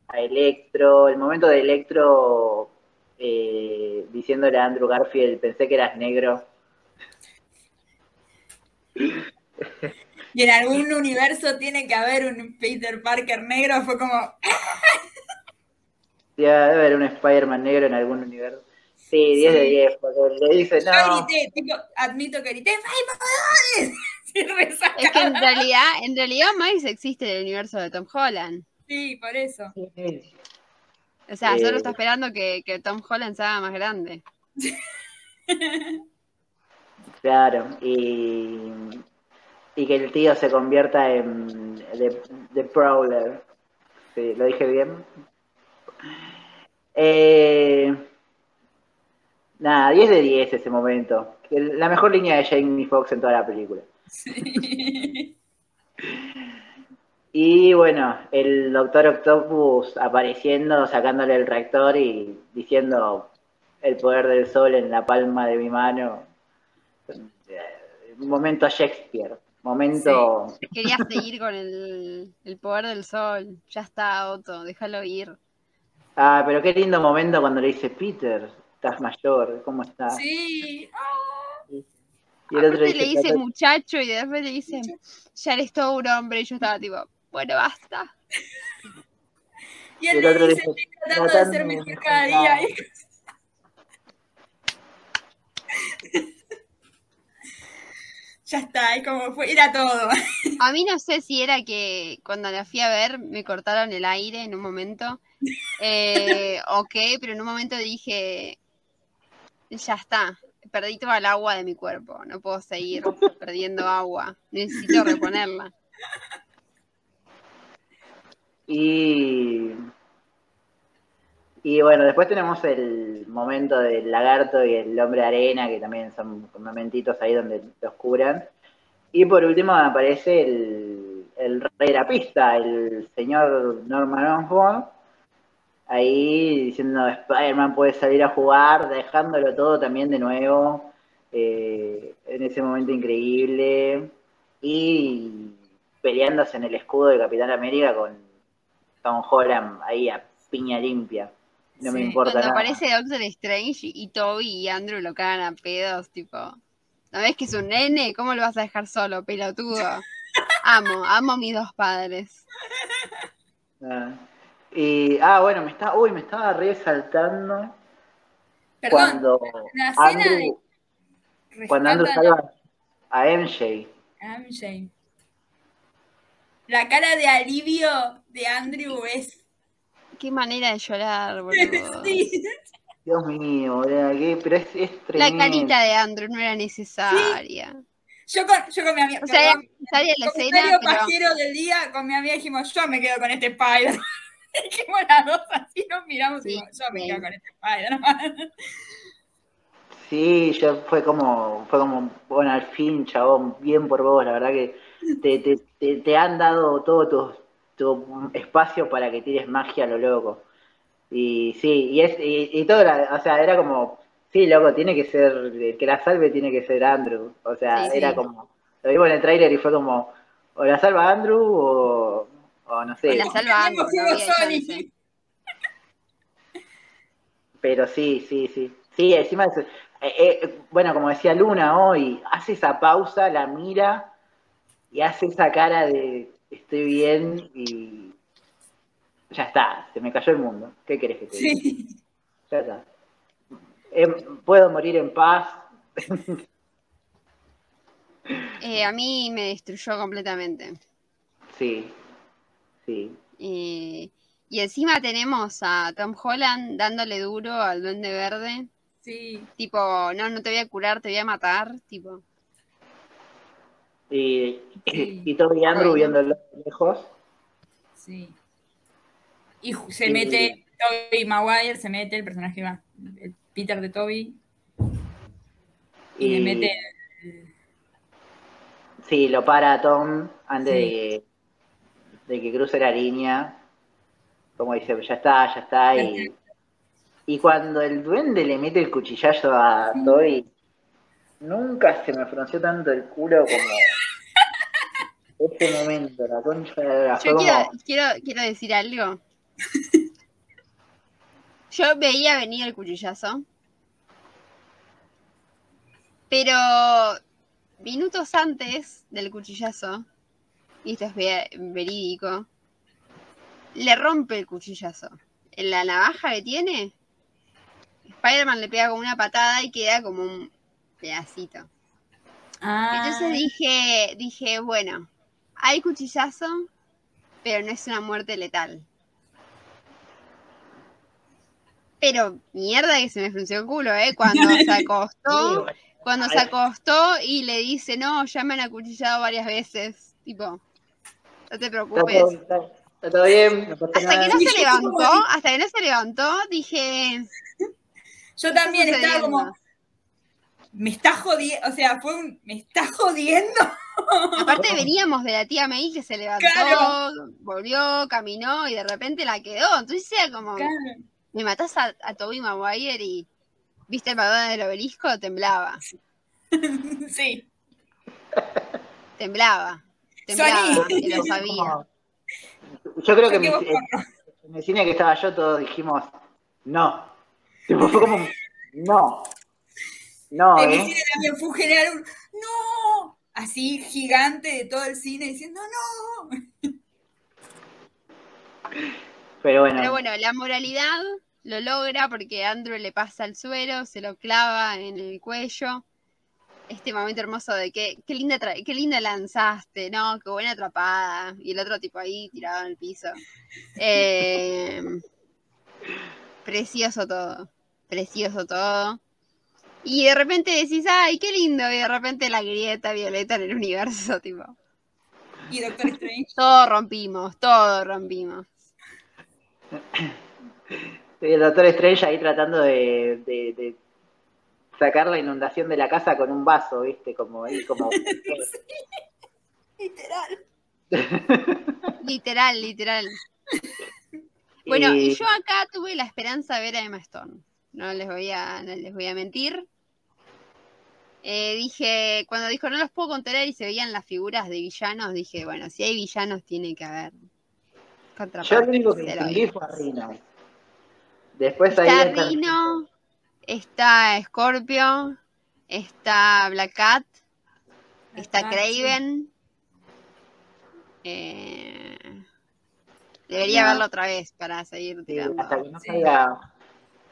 a Electro, el momento de Electro eh, diciéndole a Andrew Garfield, pensé que eras negro. Y en algún universo tiene que haber un Peter Parker negro, fue como... debe haber un Spider-Man negro en algún universo. Sí, 10 de 10, porque le dice no. Yo grité, tipo, admito que grité, ¡ay, Es que en realidad, en realidad Miles existe en el universo de Tom Holland. Sí, por eso. O sea, solo está esperando que, que Tom Holland se haga más grande. Claro, y, y que el tío se convierta en The, Prowler. Sí, ¿Lo dije bien? Eh, nada, 10 de 10 ese momento. La mejor línea de Jamie Foxx en toda la película. Sí. Y bueno, el Doctor Octopus apareciendo, sacándole el reactor y diciendo el poder del sol en la palma de mi mano. Momento Shakespeare. Momento. Quería seguir con el, poder del sol. Ya está, Otto, déjalo ir. Ah, pero qué lindo momento cuando le dice Peter, estás mayor, ¿cómo estás? Sí. Y el otro le dice muchacho y después le dice, ya eres todo un hombre. Y yo estaba tipo, bueno, basta. Y él le dice, estoy tratando de ser mejor cada día. ya está, es como fue, era todo. A mí no sé si era que cuando la fui a ver me cortaron el aire en un momento, eh, o qué, pero en un momento dije, ya está, perdí toda el agua de mi cuerpo, no puedo seguir perdiendo agua, necesito reponerla. Y, y bueno, después tenemos el momento del lagarto y el hombre de arena, que también son momentitos ahí donde los curan. Y por último aparece el, el rey de la pista, el señor Norman Osborn, ahí diciendo Spider-Man puede salir a jugar, dejándolo todo también de nuevo, eh, en ese momento increíble, y peleándose en el escudo de Capitán América con Tom Holland ahí a piña limpia. No me importa Cuando aparece Doctor Strange y Toby y Andrew lo cagan a pedos, tipo, ¿no ves que es un nene? ¿Cómo lo vas a dejar solo, pelotudo? amo, amo a mis dos padres. Ah, y, ah, bueno, me está, uy, me estaba resaltando cuando Andrew, cuando Andrew salva a MJ. MJ. La cara de alivio de Andrew es. Qué manera de llorar, boludo. Dios mío, pero es, es La carita de Andrew no era necesaria. Yo con, yo con mi amiga. O sea, con, la escena. Pero... pajero del día, con mi amiga dijimos, yo me quedo con este Spider. dijimos las dos así, nos miramos y dijimos, yo me quedo con este Spider. Sí, yo fue como, fue como, bueno, al fin, chabón, bien por vos, la verdad que te, te, te han dado todo tu, tu, espacio para que tires magia a lo loco. Y sí, y, es, y, todo, o sea, era como, sí, loco, tiene que ser, que la salve tiene que ser Andrew. O sea, era como, lo vimos en el tráiler y fue como, o la salva Andrew o, o no sé. La. Pero sí, sí, sí. Sí, encima, eh, eh, bueno, como decía Luna hoy, hace esa pausa, la mira y hace esa cara de, estoy bien y ya está, se me cayó el mundo. ¿Qué querés que te diga? Sí. Ya está. Em, puedo morir en paz. Eh, a mí me destruyó completamente. Sí, sí. Eh, y encima tenemos a Tom Holland dándole duro al Duende Verde. Sí. Tipo, no, no te voy a curar, te voy a matar. Tipo, Y, Sí. y Toby Andrew Bueno. viéndolo de lejos. Sí. Y se Sí. mete Toby Maguire, se mete el personaje va, el Peter de Toby, y, le mete. Sí, lo para a Tom antes Sí. de, que, de que cruce la línea. Como dice, ya está, ya está. Y, y cuando el duende le mete el cuchillazo a Toby, nunca se me frunció tanto el culo como ese momento, la concha de la yo quiero, como- quiero, quiero decir algo. Yo veía venir el cuchillazo. Pero minutos antes del cuchillazo, y esto es ve- verídico, le rompe el cuchillazo. En la navaja que tiene, Spider-Man le pega como una patada y queda como un pedacito. Ah, Entonces dije, dije, bueno, hay cuchillazo, pero no es una muerte letal. Pero mierda que se me frunció el culo, ¿eh? Cuando se acostó, cuando se acostó y le dice, no, ya me han acuchillado varias veces. Tipo, no te Está preocupes. todo, está- está todo bien, no Hasta que no Sí, se levantó, hasta que no se levantó, dije, yo también estaba como. Me está jodiendo, o sea, fue un. Me está jodiendo. Aparte veníamos de la tía May que se levantó, Claro. volvió, caminó y de repente la quedó. Entonces era como, me matás a, a Toby Maguire y viste el balón del obelisco, temblaba, sí. temblaba, temblaba, y lo sabía. Yo creo que en el cine que estaba yo todos dijimos, no. Tipo, fue como, no. No, En ¿eh? cine también fue un general un ¡No! Así gigante de todo el cine diciendo ¡No! Pero bueno, Pero bueno, la moralidad lo logra porque Andrew le pasa el suero, se lo clava en el cuello. Este momento hermoso de que qué linda, qué linda lanzaste, ¿no? Qué buena atrapada. Y el otro tipo ahí tirado en el piso. Eh, precioso todo. Precioso todo. Y de repente decís, ay, qué lindo. Y de repente la grieta violeta en el universo, tipo. Y Doctor Strange. Todo rompimos, todo rompimos. el Doctor Strange ahí tratando de, de- de sacar la inundación de la casa con un vaso, ¿viste? Como ahí, como... Literal. Literal, literal. Bueno, Y- y yo acá tuve la esperanza de ver a Emma Stone. No les voy a, no les voy a mentir. Eh, dije, cuando dijo no los puedo controlar y se veían las figuras de villanos, dije, bueno, si hay villanos tiene que haber Yo lo único que entendí fue a Rino. Después ahí... Está está- Rino, está Scorpio, está Black Cat, está Ah, Craven. Eh, debería No. verlo otra vez para seguir Sí, tirando. hasta que no Sí. salga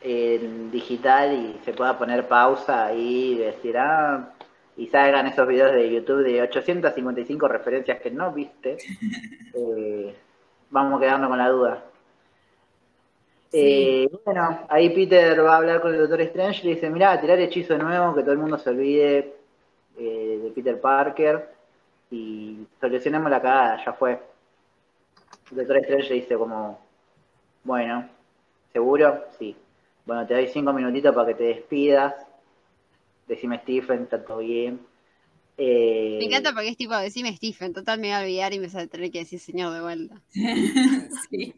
en digital y se pueda poner pausa ahí y decir, ah, y salgan esos videos de YouTube de 855 referencias que no viste, eh, vamos quedando con la duda. Eh, bueno, ahí Peter va a hablar con el Doctor Strange y le dice, mirá, tirar hechizo nuevo, que todo el mundo se olvide eh, de Peter Parker y solucionemos la cagada, ya fue. El Doctor Strange le dice como, bueno, ¿seguro? Sí. Bueno, te doy cinco minutitos para que te despidas. Decime Stephen, está todo bien. Eh, Me encanta porque es tipo, decime Stephen, total me voy a olvidar y me voy a tener que decir señor de vuelta. sí.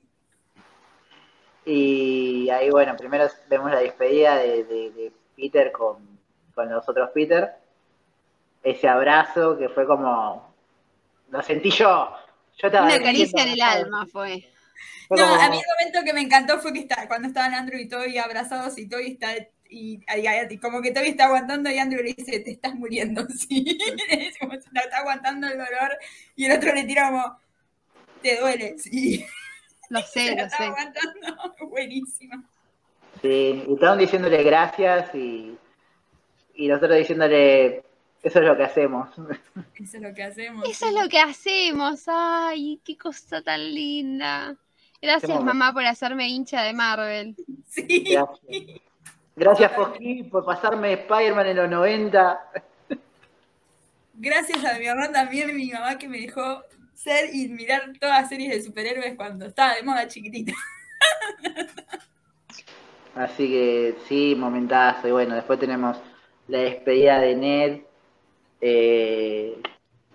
Y ahí, bueno, primero vemos la despedida de, de- de Peter con, con los otros Peter. Ese abrazo que fue como. Lo sentí yo. Yo estaba Una caricia en el alma fue. fue No, como- a mí el momento que me encantó fue que está, cuando estaban Andrew y Toby abrazados y Toby está y, y- y como que Toby está aguantando y Andrew le dice, te estás muriendo, sí. como está aguantando el dolor y el otro le tira como, te duele, sí. Lo sé, lo sé. aguantando, buenísimo. Sí, y estaban diciéndole gracias y, y nosotros diciéndole, eso es lo que hacemos. Eso es lo que hacemos. Eso es lo que hacemos. Ay, qué cosa tan linda. Gracias, mamá, por hacerme hincha de Marvel. Sí. Gracias. Gracias, Fojí, por pasarme Spider-Man en los 90. Gracias a mi mamá también, mi mamá que me dejó ser y mirar todas las series de superhéroes cuando estaba de moda chiquitita. Así que sí, momentazo. Y bueno, después tenemos la despedida de Ned eh,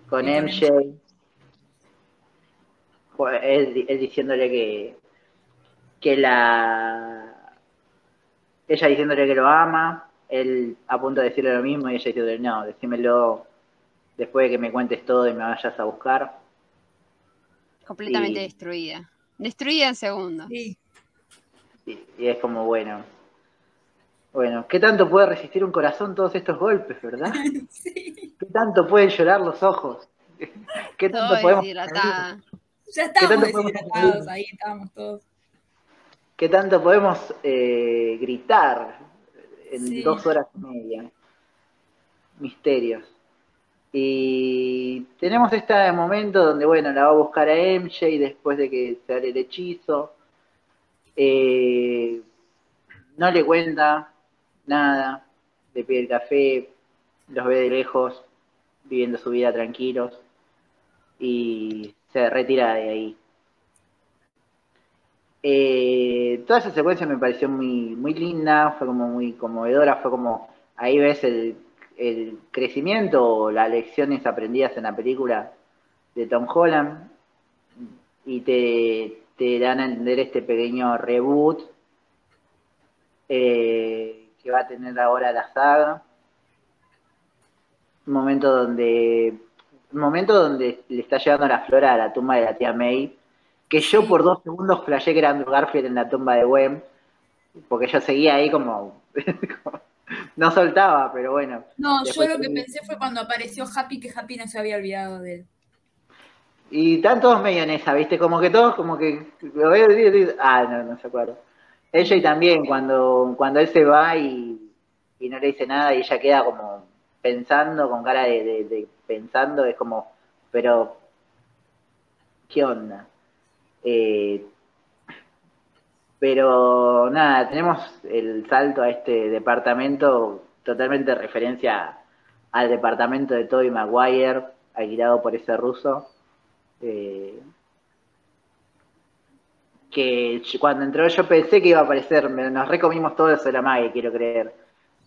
con MJ. Él, él diciéndole que, que la. Ella diciéndole que lo ama, él a punto de decirle lo mismo y ella diciéndole no, decímelo después de que me cuentes todo y me vayas a buscar. Completamente Y- destruida. Destruida en segundos. Sí. Y, y es como, bueno. Bueno, ¿qué tanto puede resistir un corazón todos estos golpes, verdad? sí. ¿Qué tanto pueden llorar los ojos? ¿Qué tanto Todo podemos. Ya estábamos podemos deshidratados ahí, estábamos todos. ¿Qué tanto podemos eh, gritar en Sí. dos horas y media? Misterios. Y tenemos este momento donde, bueno, la va a buscar a MJ después de que haga el hechizo. Eh, no le cuenta nada, le pide el café, los ve de lejos, viviendo su vida tranquilos y se retira de ahí. Eh, toda esa secuencia me pareció muy, muy linda, fue como muy conmovedora, fue como ahí ves el, el crecimiento o las lecciones aprendidas en la película de Tom Holland y te, te dan a entender este pequeño reboot eh, que va a tener ahora la saga. Un momento donde un momento donde le está llevando la flora a la tumba de la tía May, que yo por dos segundos flashé que era Andrew Garfield en la tumba de Gwen, porque yo seguía ahí como, como- no soltaba, pero bueno. No, yo lo que pensé fue cuando apareció Happy que Happy no se había olvidado de él. Y están todos medio en esa, ¿viste? Como que todos, como que. lo veo y Ah, no, no se acuerda. Ella y también, cuando, cuando él se va y, y no le dice nada y ella queda como pensando, con cara de, de- de pensando, es como, pero. ¿Qué onda? Eh, pero nada, tenemos el salto a este departamento, totalmente referencia al departamento de Tobey Maguire, alquilado por ese ruso. Eh, que cuando entró yo pensé que iba a aparecer, nos recomimos todo de la magia, quiero creer,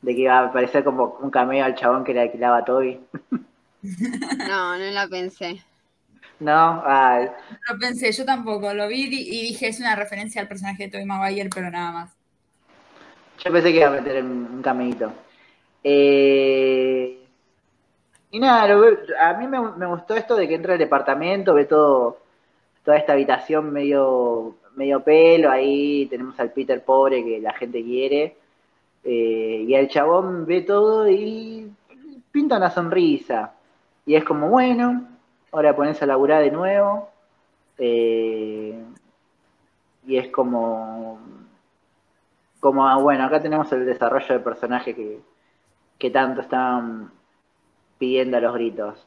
de que iba a aparecer como un cameo al chabón que le alquilaba a Toby. No, no la pensé. No, ay, Lo pensé, yo tampoco, lo vi y dije es una referencia al personaje de Tobey Maguire, pero nada más. yo pensé que iba a meter un cameíto. Eh, y nada, lo a mí me, me gustó esto de que entra al departamento, ve todo, toda esta habitación medio, medio pelo, ahí tenemos al Peter pobre que la gente quiere, eh, y el chabón ve todo y pinta una sonrisa. Y es como, bueno, ahora pones a laburar de nuevo. eh, y es como, como, ah, bueno, acá tenemos el desarrollo de personaje que, que tanto estaban pidiendo a los gritos.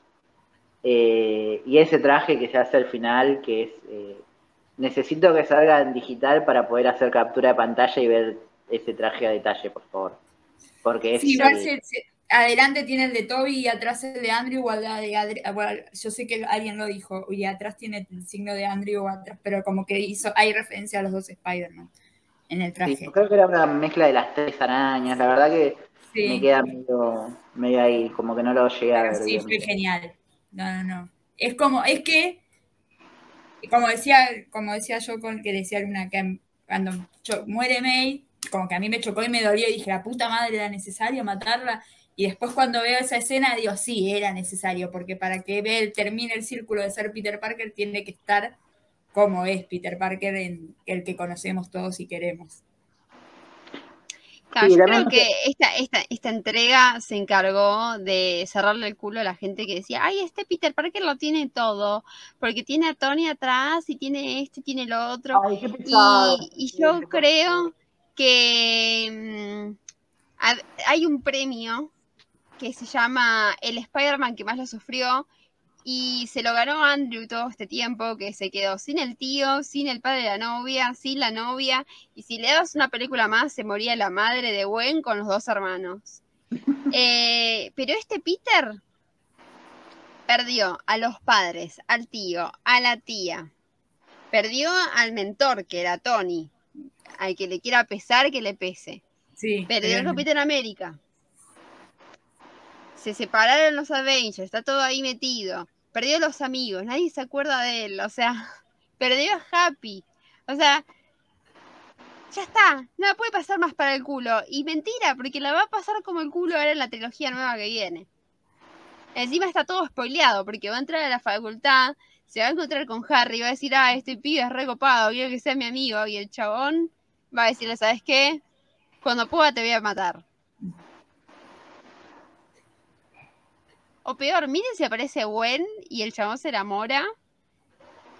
Eh, y ese traje que se hace al final, que es, eh, necesito que salga en digital para poder hacer captura de pantalla y ver ese traje a detalle, por favor. Porque es... Sí, igual se- se- adelante tiene el de Toby y atrás el de Andrew, igual la de Adri- bueno, yo sé que alguien lo dijo, y atrás tiene el signo de Andrew atrás, pero como que hizo, hay referencia a los dos Spider-Man en el sí, traje. creo que era una mezcla de las tres arañas, la verdad que me queda medio, medio ahí, como que no lo llegué a ver sí, fue genial. No, no, no. Es como, es que, como decía, como decía yo con que decía Luna, que cuando cho- muere May, como que a mí me chocó y me dolió y dije, la puta madre era necesario matarla. Y después cuando veo esa escena digo, sí, era necesario, porque para que él termine el círculo de ser Peter Parker tiene que estar como es Peter Parker, en el que conocemos todos y queremos. yo creo que esta, esta, esta entrega se encargó de cerrarle el culo a la gente que decía, ay, este Peter Parker lo tiene todo, porque tiene a Tony atrás y tiene este, tiene lo otro. y, yo creo que mm, hay un premio que se llama El Spider-Man que más lo sufrió, y se lo ganó Andrew todo este tiempo, que se quedó sin el tío, sin el padre de la novia, sin la novia. Y si le das una película más, se moría la madre de Gwen con los dos hermanos. Eh, pero este Peter perdió a los padres, al tío, a la tía. Perdió al mentor, que era Tony. Al que le quiera pesar, que le pese. Sí, perdió a Capitán América. Se separaron los Avengers, está todo ahí metido perdió los amigos, nadie se acuerda de él, o sea, perdió a Happy, o sea, ya está, no la puede pasar más para el culo. Y mentira, porque la va a pasar como el culo ahora en la trilogía nueva que viene. Encima está todo spoileado, porque va a entrar a la facultad, se va a encontrar con Harry, va a decir, ah, este pibe es recopado, quiero que sea mi amigo. Y el chabón va a decirle, ¿sabes qué? Cuando pueda te voy a matar. O peor, miren si aparece Gwen y el chabón se enamora.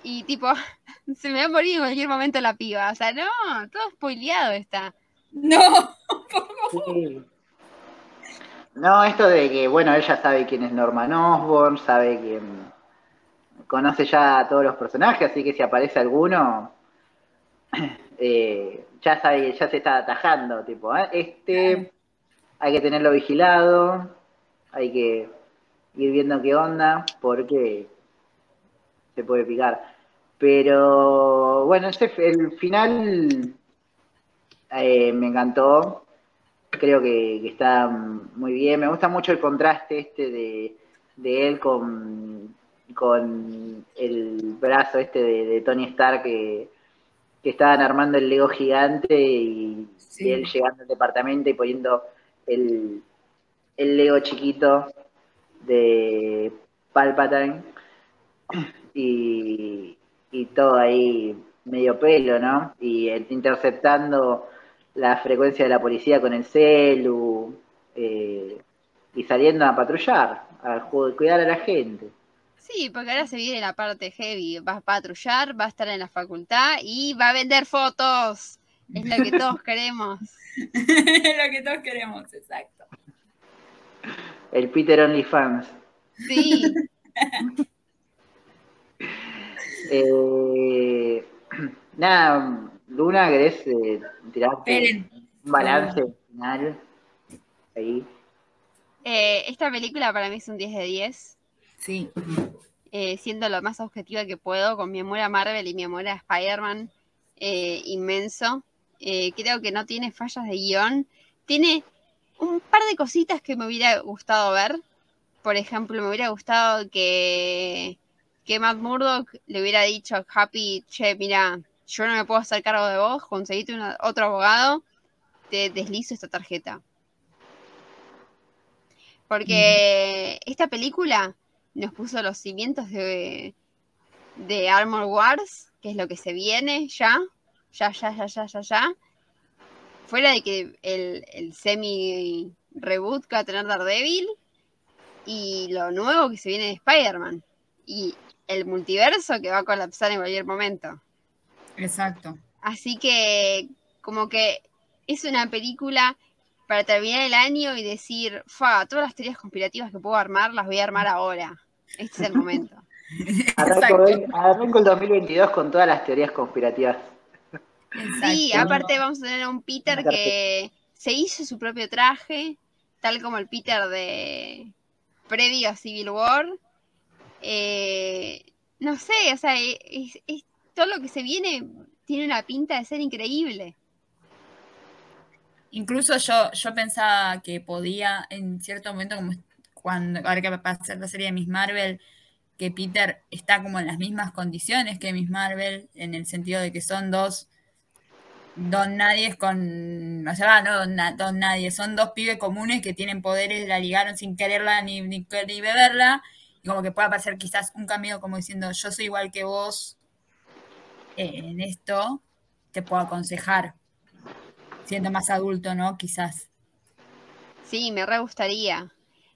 Y tipo, se me va a morir en cualquier momento la piba. O sea, no, todo spoileado está. No, No, esto de que, bueno, ella sabe quién es Norman Osborn, sabe quién. Conoce ya a todos los personajes, así que si aparece alguno, eh, ya sabe, ya se está atajando, tipo, ¿eh? este hay que tenerlo vigilado, hay que ir viendo qué onda, porque se puede picar. Pero bueno, ese, el final eh, me encantó. Creo que, está muy bien. Me gusta mucho el contraste este de, él con, con el brazo este de, Tony Stark que, estaban armando el Lego gigante y, él llegando al departamento y poniendo el, el Lego chiquito de Palpatine y, y todo ahí medio pelo, ¿no? Y interceptando la frecuencia de la policía con el celu eh, y saliendo a patrullar, a cuidar a la gente. Sí, porque ahora se viene la parte heavy, va a patrullar, va a estar en la facultad y va a vender fotos. Es lo que todos queremos. es lo que todos queremos, exacto. El Peter OnlyFans. Sí. eh, nada, Luna, ¿querés eh, tirarte un balance final? Ahí. Eh, esta película para mí es un 10 de 10. Sí. Eh, siendo lo más objetiva que puedo, con mi amor a Marvel y mi amor a Spider-Man eh, inmenso. creo que no tiene fallas de guion. Tiene un par de cositas que me hubiera gustado ver. Por ejemplo, me hubiera gustado que, que Matt Murdock le hubiera dicho a Happy, che, mira, yo no me puedo hacer cargo de vos, conseguiste otro abogado, te deslizo esta tarjeta. Porque esta película nos puso los cimientos de, de Armor Wars, que es lo que se viene ya, ya, ya, ya, ya, ya, ya fuera de que el, semi reboot que va a tener Daredevil y lo nuevo que se viene de Spider-Man y el multiverso que va a colapsar en cualquier momento. Exacto. Así que como que es una película para terminar el año y decir, fa, todas las teorías conspirativas que puedo armar las voy a armar ahora. Este es el momento. Arranco el 2022 con todas las teorías conspirativas Sí, aparte vamos a tener a un Peter que se hizo su propio traje, tal como el Peter de previo a Civil War. Eh, no sé, o sea, es, todo lo que se viene tiene una pinta de ser increíble. Incluso yo, yo pensaba que podía en cierto momento, como cuando ahora que va a hacer la serie de Miss Marvel, que Peter está como en las mismas condiciones que Miss Marvel, en el sentido de que son dos Don Nadie es con. O sea, no Don, Nadie, son dos pibes comunes que tienen poderes, la ligaron sin quererla ni, ni, beberla, y como que pueda parecer quizás un cambio como diciendo, yo soy igual que vos eh, en esto, te puedo aconsejar. siendo más adulto, ¿no? Quizás. Sí, me re gustaría.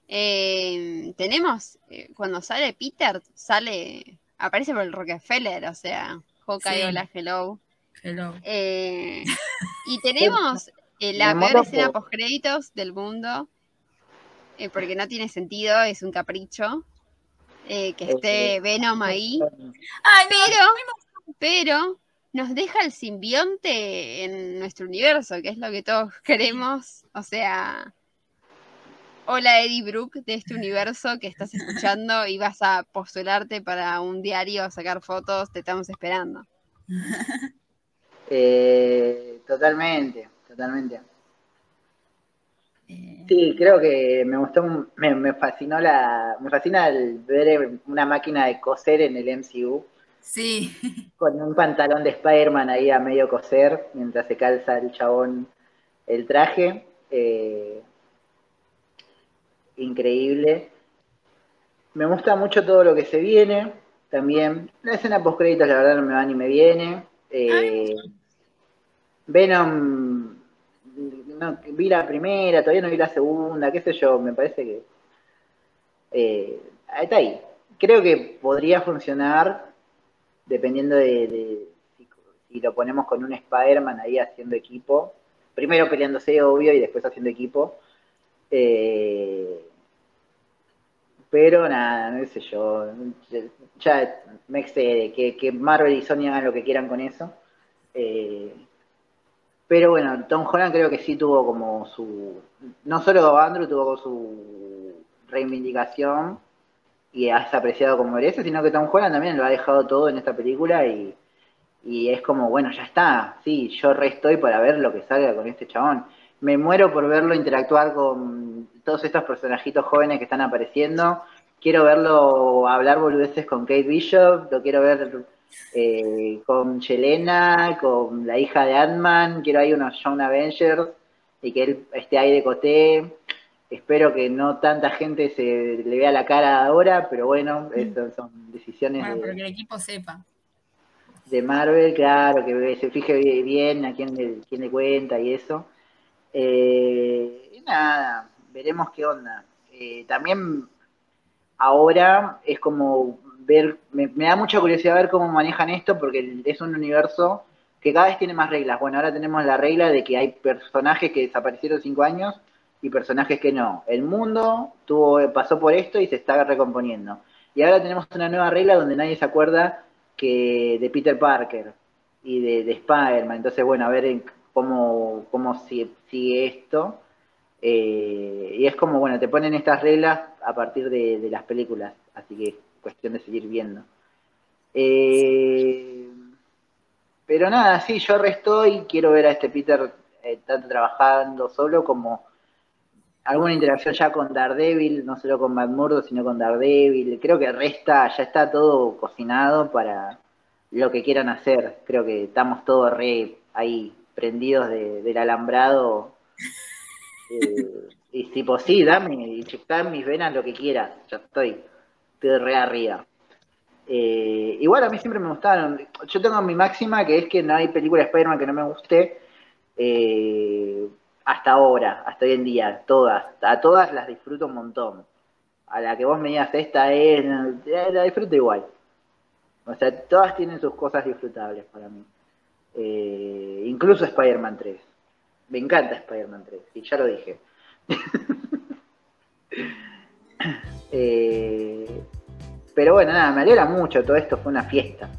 Eh, tenemos, eh, cuando sale Peter, sale, aparece por el Rockefeller, o sea, Hawkeye, Sí. hola, hello. Hello. Eh, y tenemos eh, la peor escena por- post créditos del mundo, eh, porque no tiene sentido, es un capricho. eh, que esté Venom ahí, Ay, pero, pero nos deja el simbionte en nuestro universo, que es lo que todos queremos. O sea, hola Eddie Brooke de este universo que estás escuchando y vas a postularte para un diario a sacar fotos, te estamos esperando. Eh, totalmente, totalmente. Sí, creo que me gustó, me fascinó la, me fascina el ver una máquina de coser en el MCU sí. con un pantalón de Spider-Man ahí a medio coser mientras se calza el chabón el traje. Eh, increíble. Me gusta mucho todo lo que se viene también. La escena post créditos la verdad no me va ni me viene. Eh, Venom, no, vi la primera, todavía no vi la segunda, qué sé yo, me parece que eh, está ahí. Creo que podría funcionar dependiendo de, de si, si lo ponemos con un Spider-Man ahí haciendo equipo. Primero peleándose, obvio, y después haciendo equipo. Eh, pero nada, no sé yo. Ya me excede que, que Marvel y Sony hagan lo que quieran con eso. Eh, pero bueno, Tom Holland creo que sí tuvo como su. No solo Andrew tuvo su reivindicación y es apreciado como merece, sino que Tom Holland también lo ha dejado todo en esta película y, y es como, bueno, ya está. Sí, yo re estoy para ver lo que salga con este chabón. Me muero por verlo interactuar con todos estos personajitos jóvenes que están apareciendo. Quiero verlo hablar boludeces con Kate Bishop, lo quiero ver eh, con Chelena, con la hija de Ant-Man, quiero ahí unos Young Avengers y que él esté ahí de coté. Espero que no tanta gente se le vea la cara ahora, pero bueno, eso son decisiones Bueno, de, pero que el equipo sepa. de Marvel, claro, que se fije bien a quién le, quién le cuenta y eso. Eh, y nada, veremos qué onda. Eh, también ahora es como me, da mucha curiosidad ver cómo manejan esto porque es un universo que cada vez tiene más reglas. Bueno, ahora tenemos la regla de que hay personajes que desaparecieron cinco años y personajes que no. El mundo tuvo, pasó por esto y se está recomponiendo. Y ahora tenemos una nueva regla donde nadie se acuerda que de Peter Parker y de, de Spider-Man. Entonces, bueno, a ver cómo, cómo sigue, esto. Eh, y es como, bueno, te ponen estas reglas a partir de, de las películas. Así que cuestión de seguir viendo. Eh, pero nada, sí, yo resto y quiero ver a este Peter eh, tanto trabajando solo como alguna interacción ya con Daredevil, no solo con Matt Murdock, sino con Daredevil. Creo que resta, ya está todo cocinado para lo que quieran hacer. Creo que estamos todos re ahí prendidos de, del alambrado. Eh, y si pues sí, dame, inyectar en mis venas lo que quieras, ya estoy, estoy re arriba. Eh, igual a mí siempre me gustaron. Yo tengo mi máxima que es que no hay película de Spider-Man que no me guste. Eh, hasta ahora, hasta hoy en día, todas, a todas las disfruto un montón. A la que vos me digas esta es, la disfruto igual. O sea, todas tienen sus cosas disfrutables para mí. Eh, incluso Spider-Man 3. Me encanta Spider-Man 3, y ya lo dije. eh, pero bueno, nada, me alegra mucho, todo esto fue una fiesta.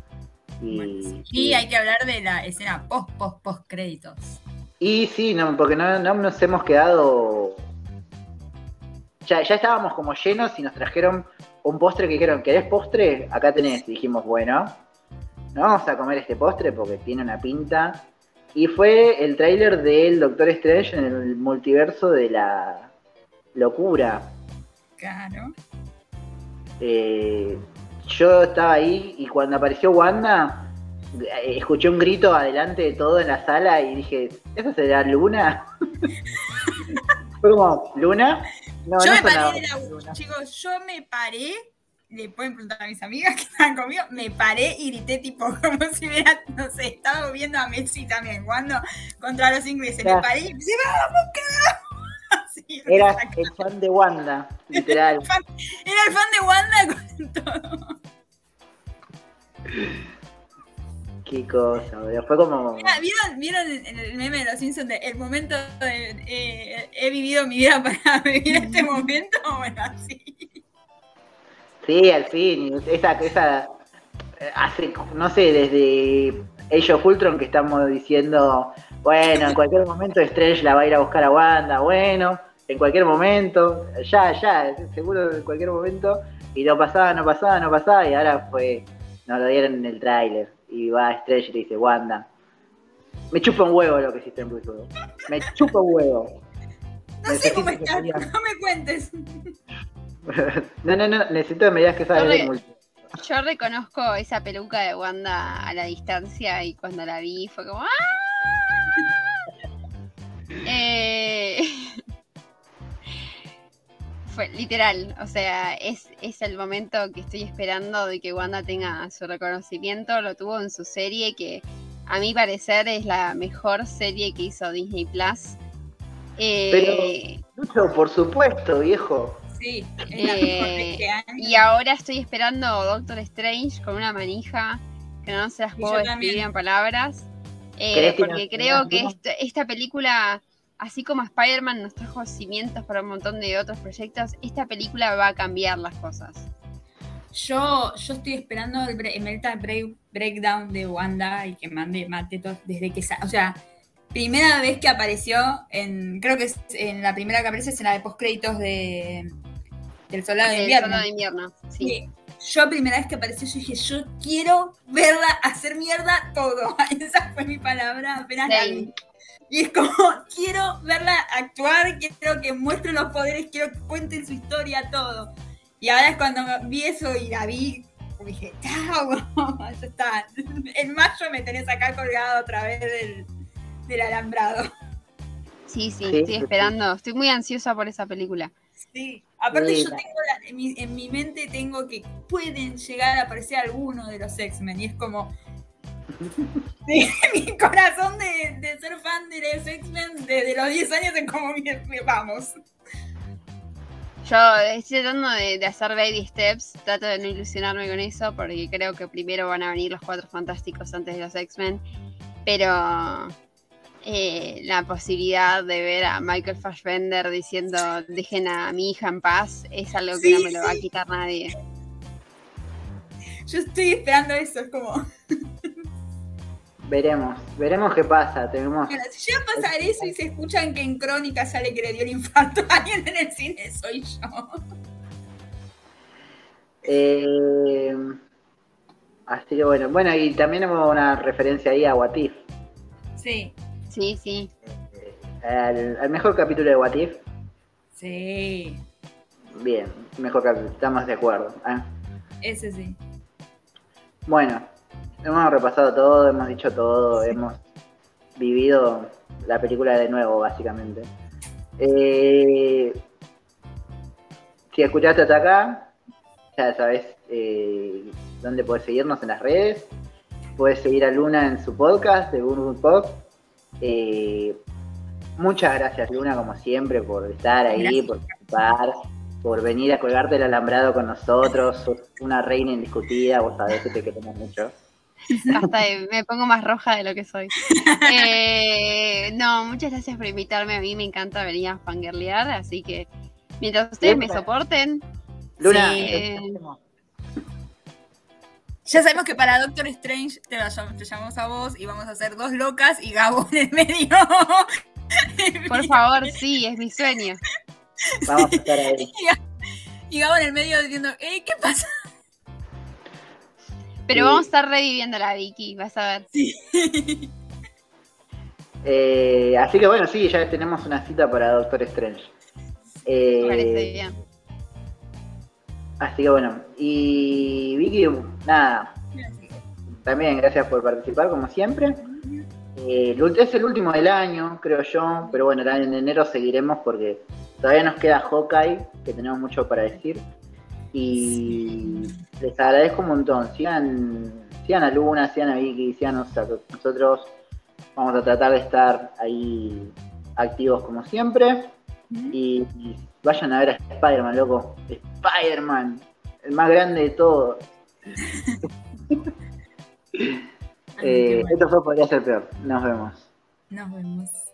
Y, Bueno, sí. Y hay que hablar de la escena post, post, post créditos. Y sí, no, porque no, no nos hemos quedado. Ya, ya estábamos como llenos y nos trajeron un postre que dijeron, ¿querés postre? Acá tenés. Y dijimos, bueno, no vamos a comer este postre porque tiene una pinta. Y fue el tráiler del Doctor Strange en el multiverso de la locura. Claro. Eh, yo estaba ahí y cuando apareció Wanda, eh, escuché un grito adelante de todo en la sala y dije, ¿eso será Luna? Fue como, ¿Luna? No, yo no me paré de la Luna. chicos, yo me paré le pueden preguntar a mis amigas que estaban conmigo, me paré y grité tipo como si hubiera, no sé, estaba viendo a Messi también jugando contra los ingleses. Me paré y dije, vamos, carajo. Así, Era el fan de Wanda, literal. Era el fan de Wanda con todo. Qué cosa, boludo. Fue como. ¿Vieron, ¿Vieron en el meme de los Simpsons de el momento de eh, he vivido mi vida para vivir este momento? Bueno, así. Sí, al fin. Esa, esa hace, no sé, desde ellos Ultron que estamos diciendo, bueno, en cualquier momento Strange la va a ir a buscar a Wanda, bueno, en cualquier momento, ya, ya, seguro en cualquier momento, y no pasaba, no pasaba, no pasaba, y ahora fue, nos lo dieron en el tráiler y va a Stretch y le dice, Wanda, me chupa un huevo lo que hiciste en Bruce Me chupa un huevo. No sé cómo estás, no me cuentes. no, no, no, necesito que me digas que sabes de multi. Yo reconozco esa peluca de Wanda a la distancia y cuando la vi fue como ¡Ah! eh... fue literal, o sea, es, es el momento que estoy esperando de que Wanda tenga su reconocimiento, lo tuvo en su serie que a mi parecer es la mejor serie que hizo Disney Plus. Eh, Pero, por supuesto, viejo. Sí, eh, y ahora estoy esperando Doctor Strange con una manija que no se las puedo escribir en palabras. Eh, porque creo que esta película así como Spider-Man nos trajo cimientos para un montón de otros proyectos, esta película va a cambiar las cosas. Yo, yo estoy esperando el, break, breakdown de Wanda y que mande mate todo desde que o sea, primera vez que apareció en creo que es en la primera que aparece es en la de postcréditos de del Soldado de Invierno. de Invierno, sí. Yo primera vez que apareció yo dije, yo quiero verla hacer mierda todo. Esa fue mi palabra apenas la vi. Y es como, quiero verla actuar, quiero que muestre los poderes, quiero que cuente su historia, todo. Y ahora es cuando vi eso y la vi, dije, chao, ya está. En mayo me tenés acá colgado otra vez del, alambrado. Sí, sí, estoy esperando. Estoy muy ansiosa por esa película. Sí, aparte yo tengo en, mi, en mi mente tengo que pueden llegar a aparecer algunos de los X-Men y es como, mi corazón de, ser fan de los X-Men desde los 10 años es como, vamos. Yo estoy tratando de, hacer baby steps, trato de no ilusionarme con eso, porque creo que primero van a venir los cuatro fantásticos antes de los X-Men, pero eh, la posibilidad de ver a Michael Fassbender diciendo dejen a mi hija en paz es algo que no me lo va a quitar nadie. Yo estoy esperando eso, es como... Veremos, veremos qué pasa. Tenemos... si llega a pasar eso y se escuchan que en Crónica sale que le dio el infarto a alguien en el cine, soy yo. Eh, así que bueno, bueno, y también hemos una referencia ahí a Watif. Sí. Sí, sí. Al, mejor capítulo de Watif. Sí. Bien, mejor capítulo, estamos de acuerdo. ¿eh? Ese sí. Bueno, hemos repasado todo, hemos dicho todo, hemos vivido la película de nuevo, básicamente. Eh, si escuchaste hasta acá, ya sabes eh, dónde puedes seguirnos en las redes. Puedes seguir a Luna en su podcast de Boom Pop. Eh, muchas gracias, Luna, como siempre, por estar ahí, por participar, por venir a colgarte el alambrado con nosotros. Sos una reina indiscutida, vos sabés que te queremos mucho. Hasta me pongo más roja de lo que soy. Eh, no, muchas gracias por invitarme. A mí me encanta venir a fangirlear, así que mientras ustedes me soporten. Luna, ya sabemos que para Doctor Strange te, llamamos a vos y vamos a hacer dos locas y Gabo en el medio. Por favor, sí, es mi sueño. Vamos a estar ahí. Y Gabo en el medio diciendo, ¿qué pasa? Pero vamos a estar reviviendo la Vicky, vas a ver. Sí. Eh, así que bueno, sí, ya tenemos una cita para Doctor Strange. Eh, parece bien. Así que bueno, y Vicky, nada. También gracias por participar como siempre. Eh, es el último del año, creo yo, pero bueno, en enero seguiremos porque todavía nos queda Hawkeye, que tenemos mucho para decir. Y les agradezco un montón. Sigan, sigan a Luna, sigan a Vicky, sigan a nosotros. Vamos a tratar de estar ahí activos como siempre. Y, vayan a ver a Spider-Man, loco. Spider-Man, el más grande de todos. eh, Esto fue Podría ser peor. Nos vemos. Nos vemos.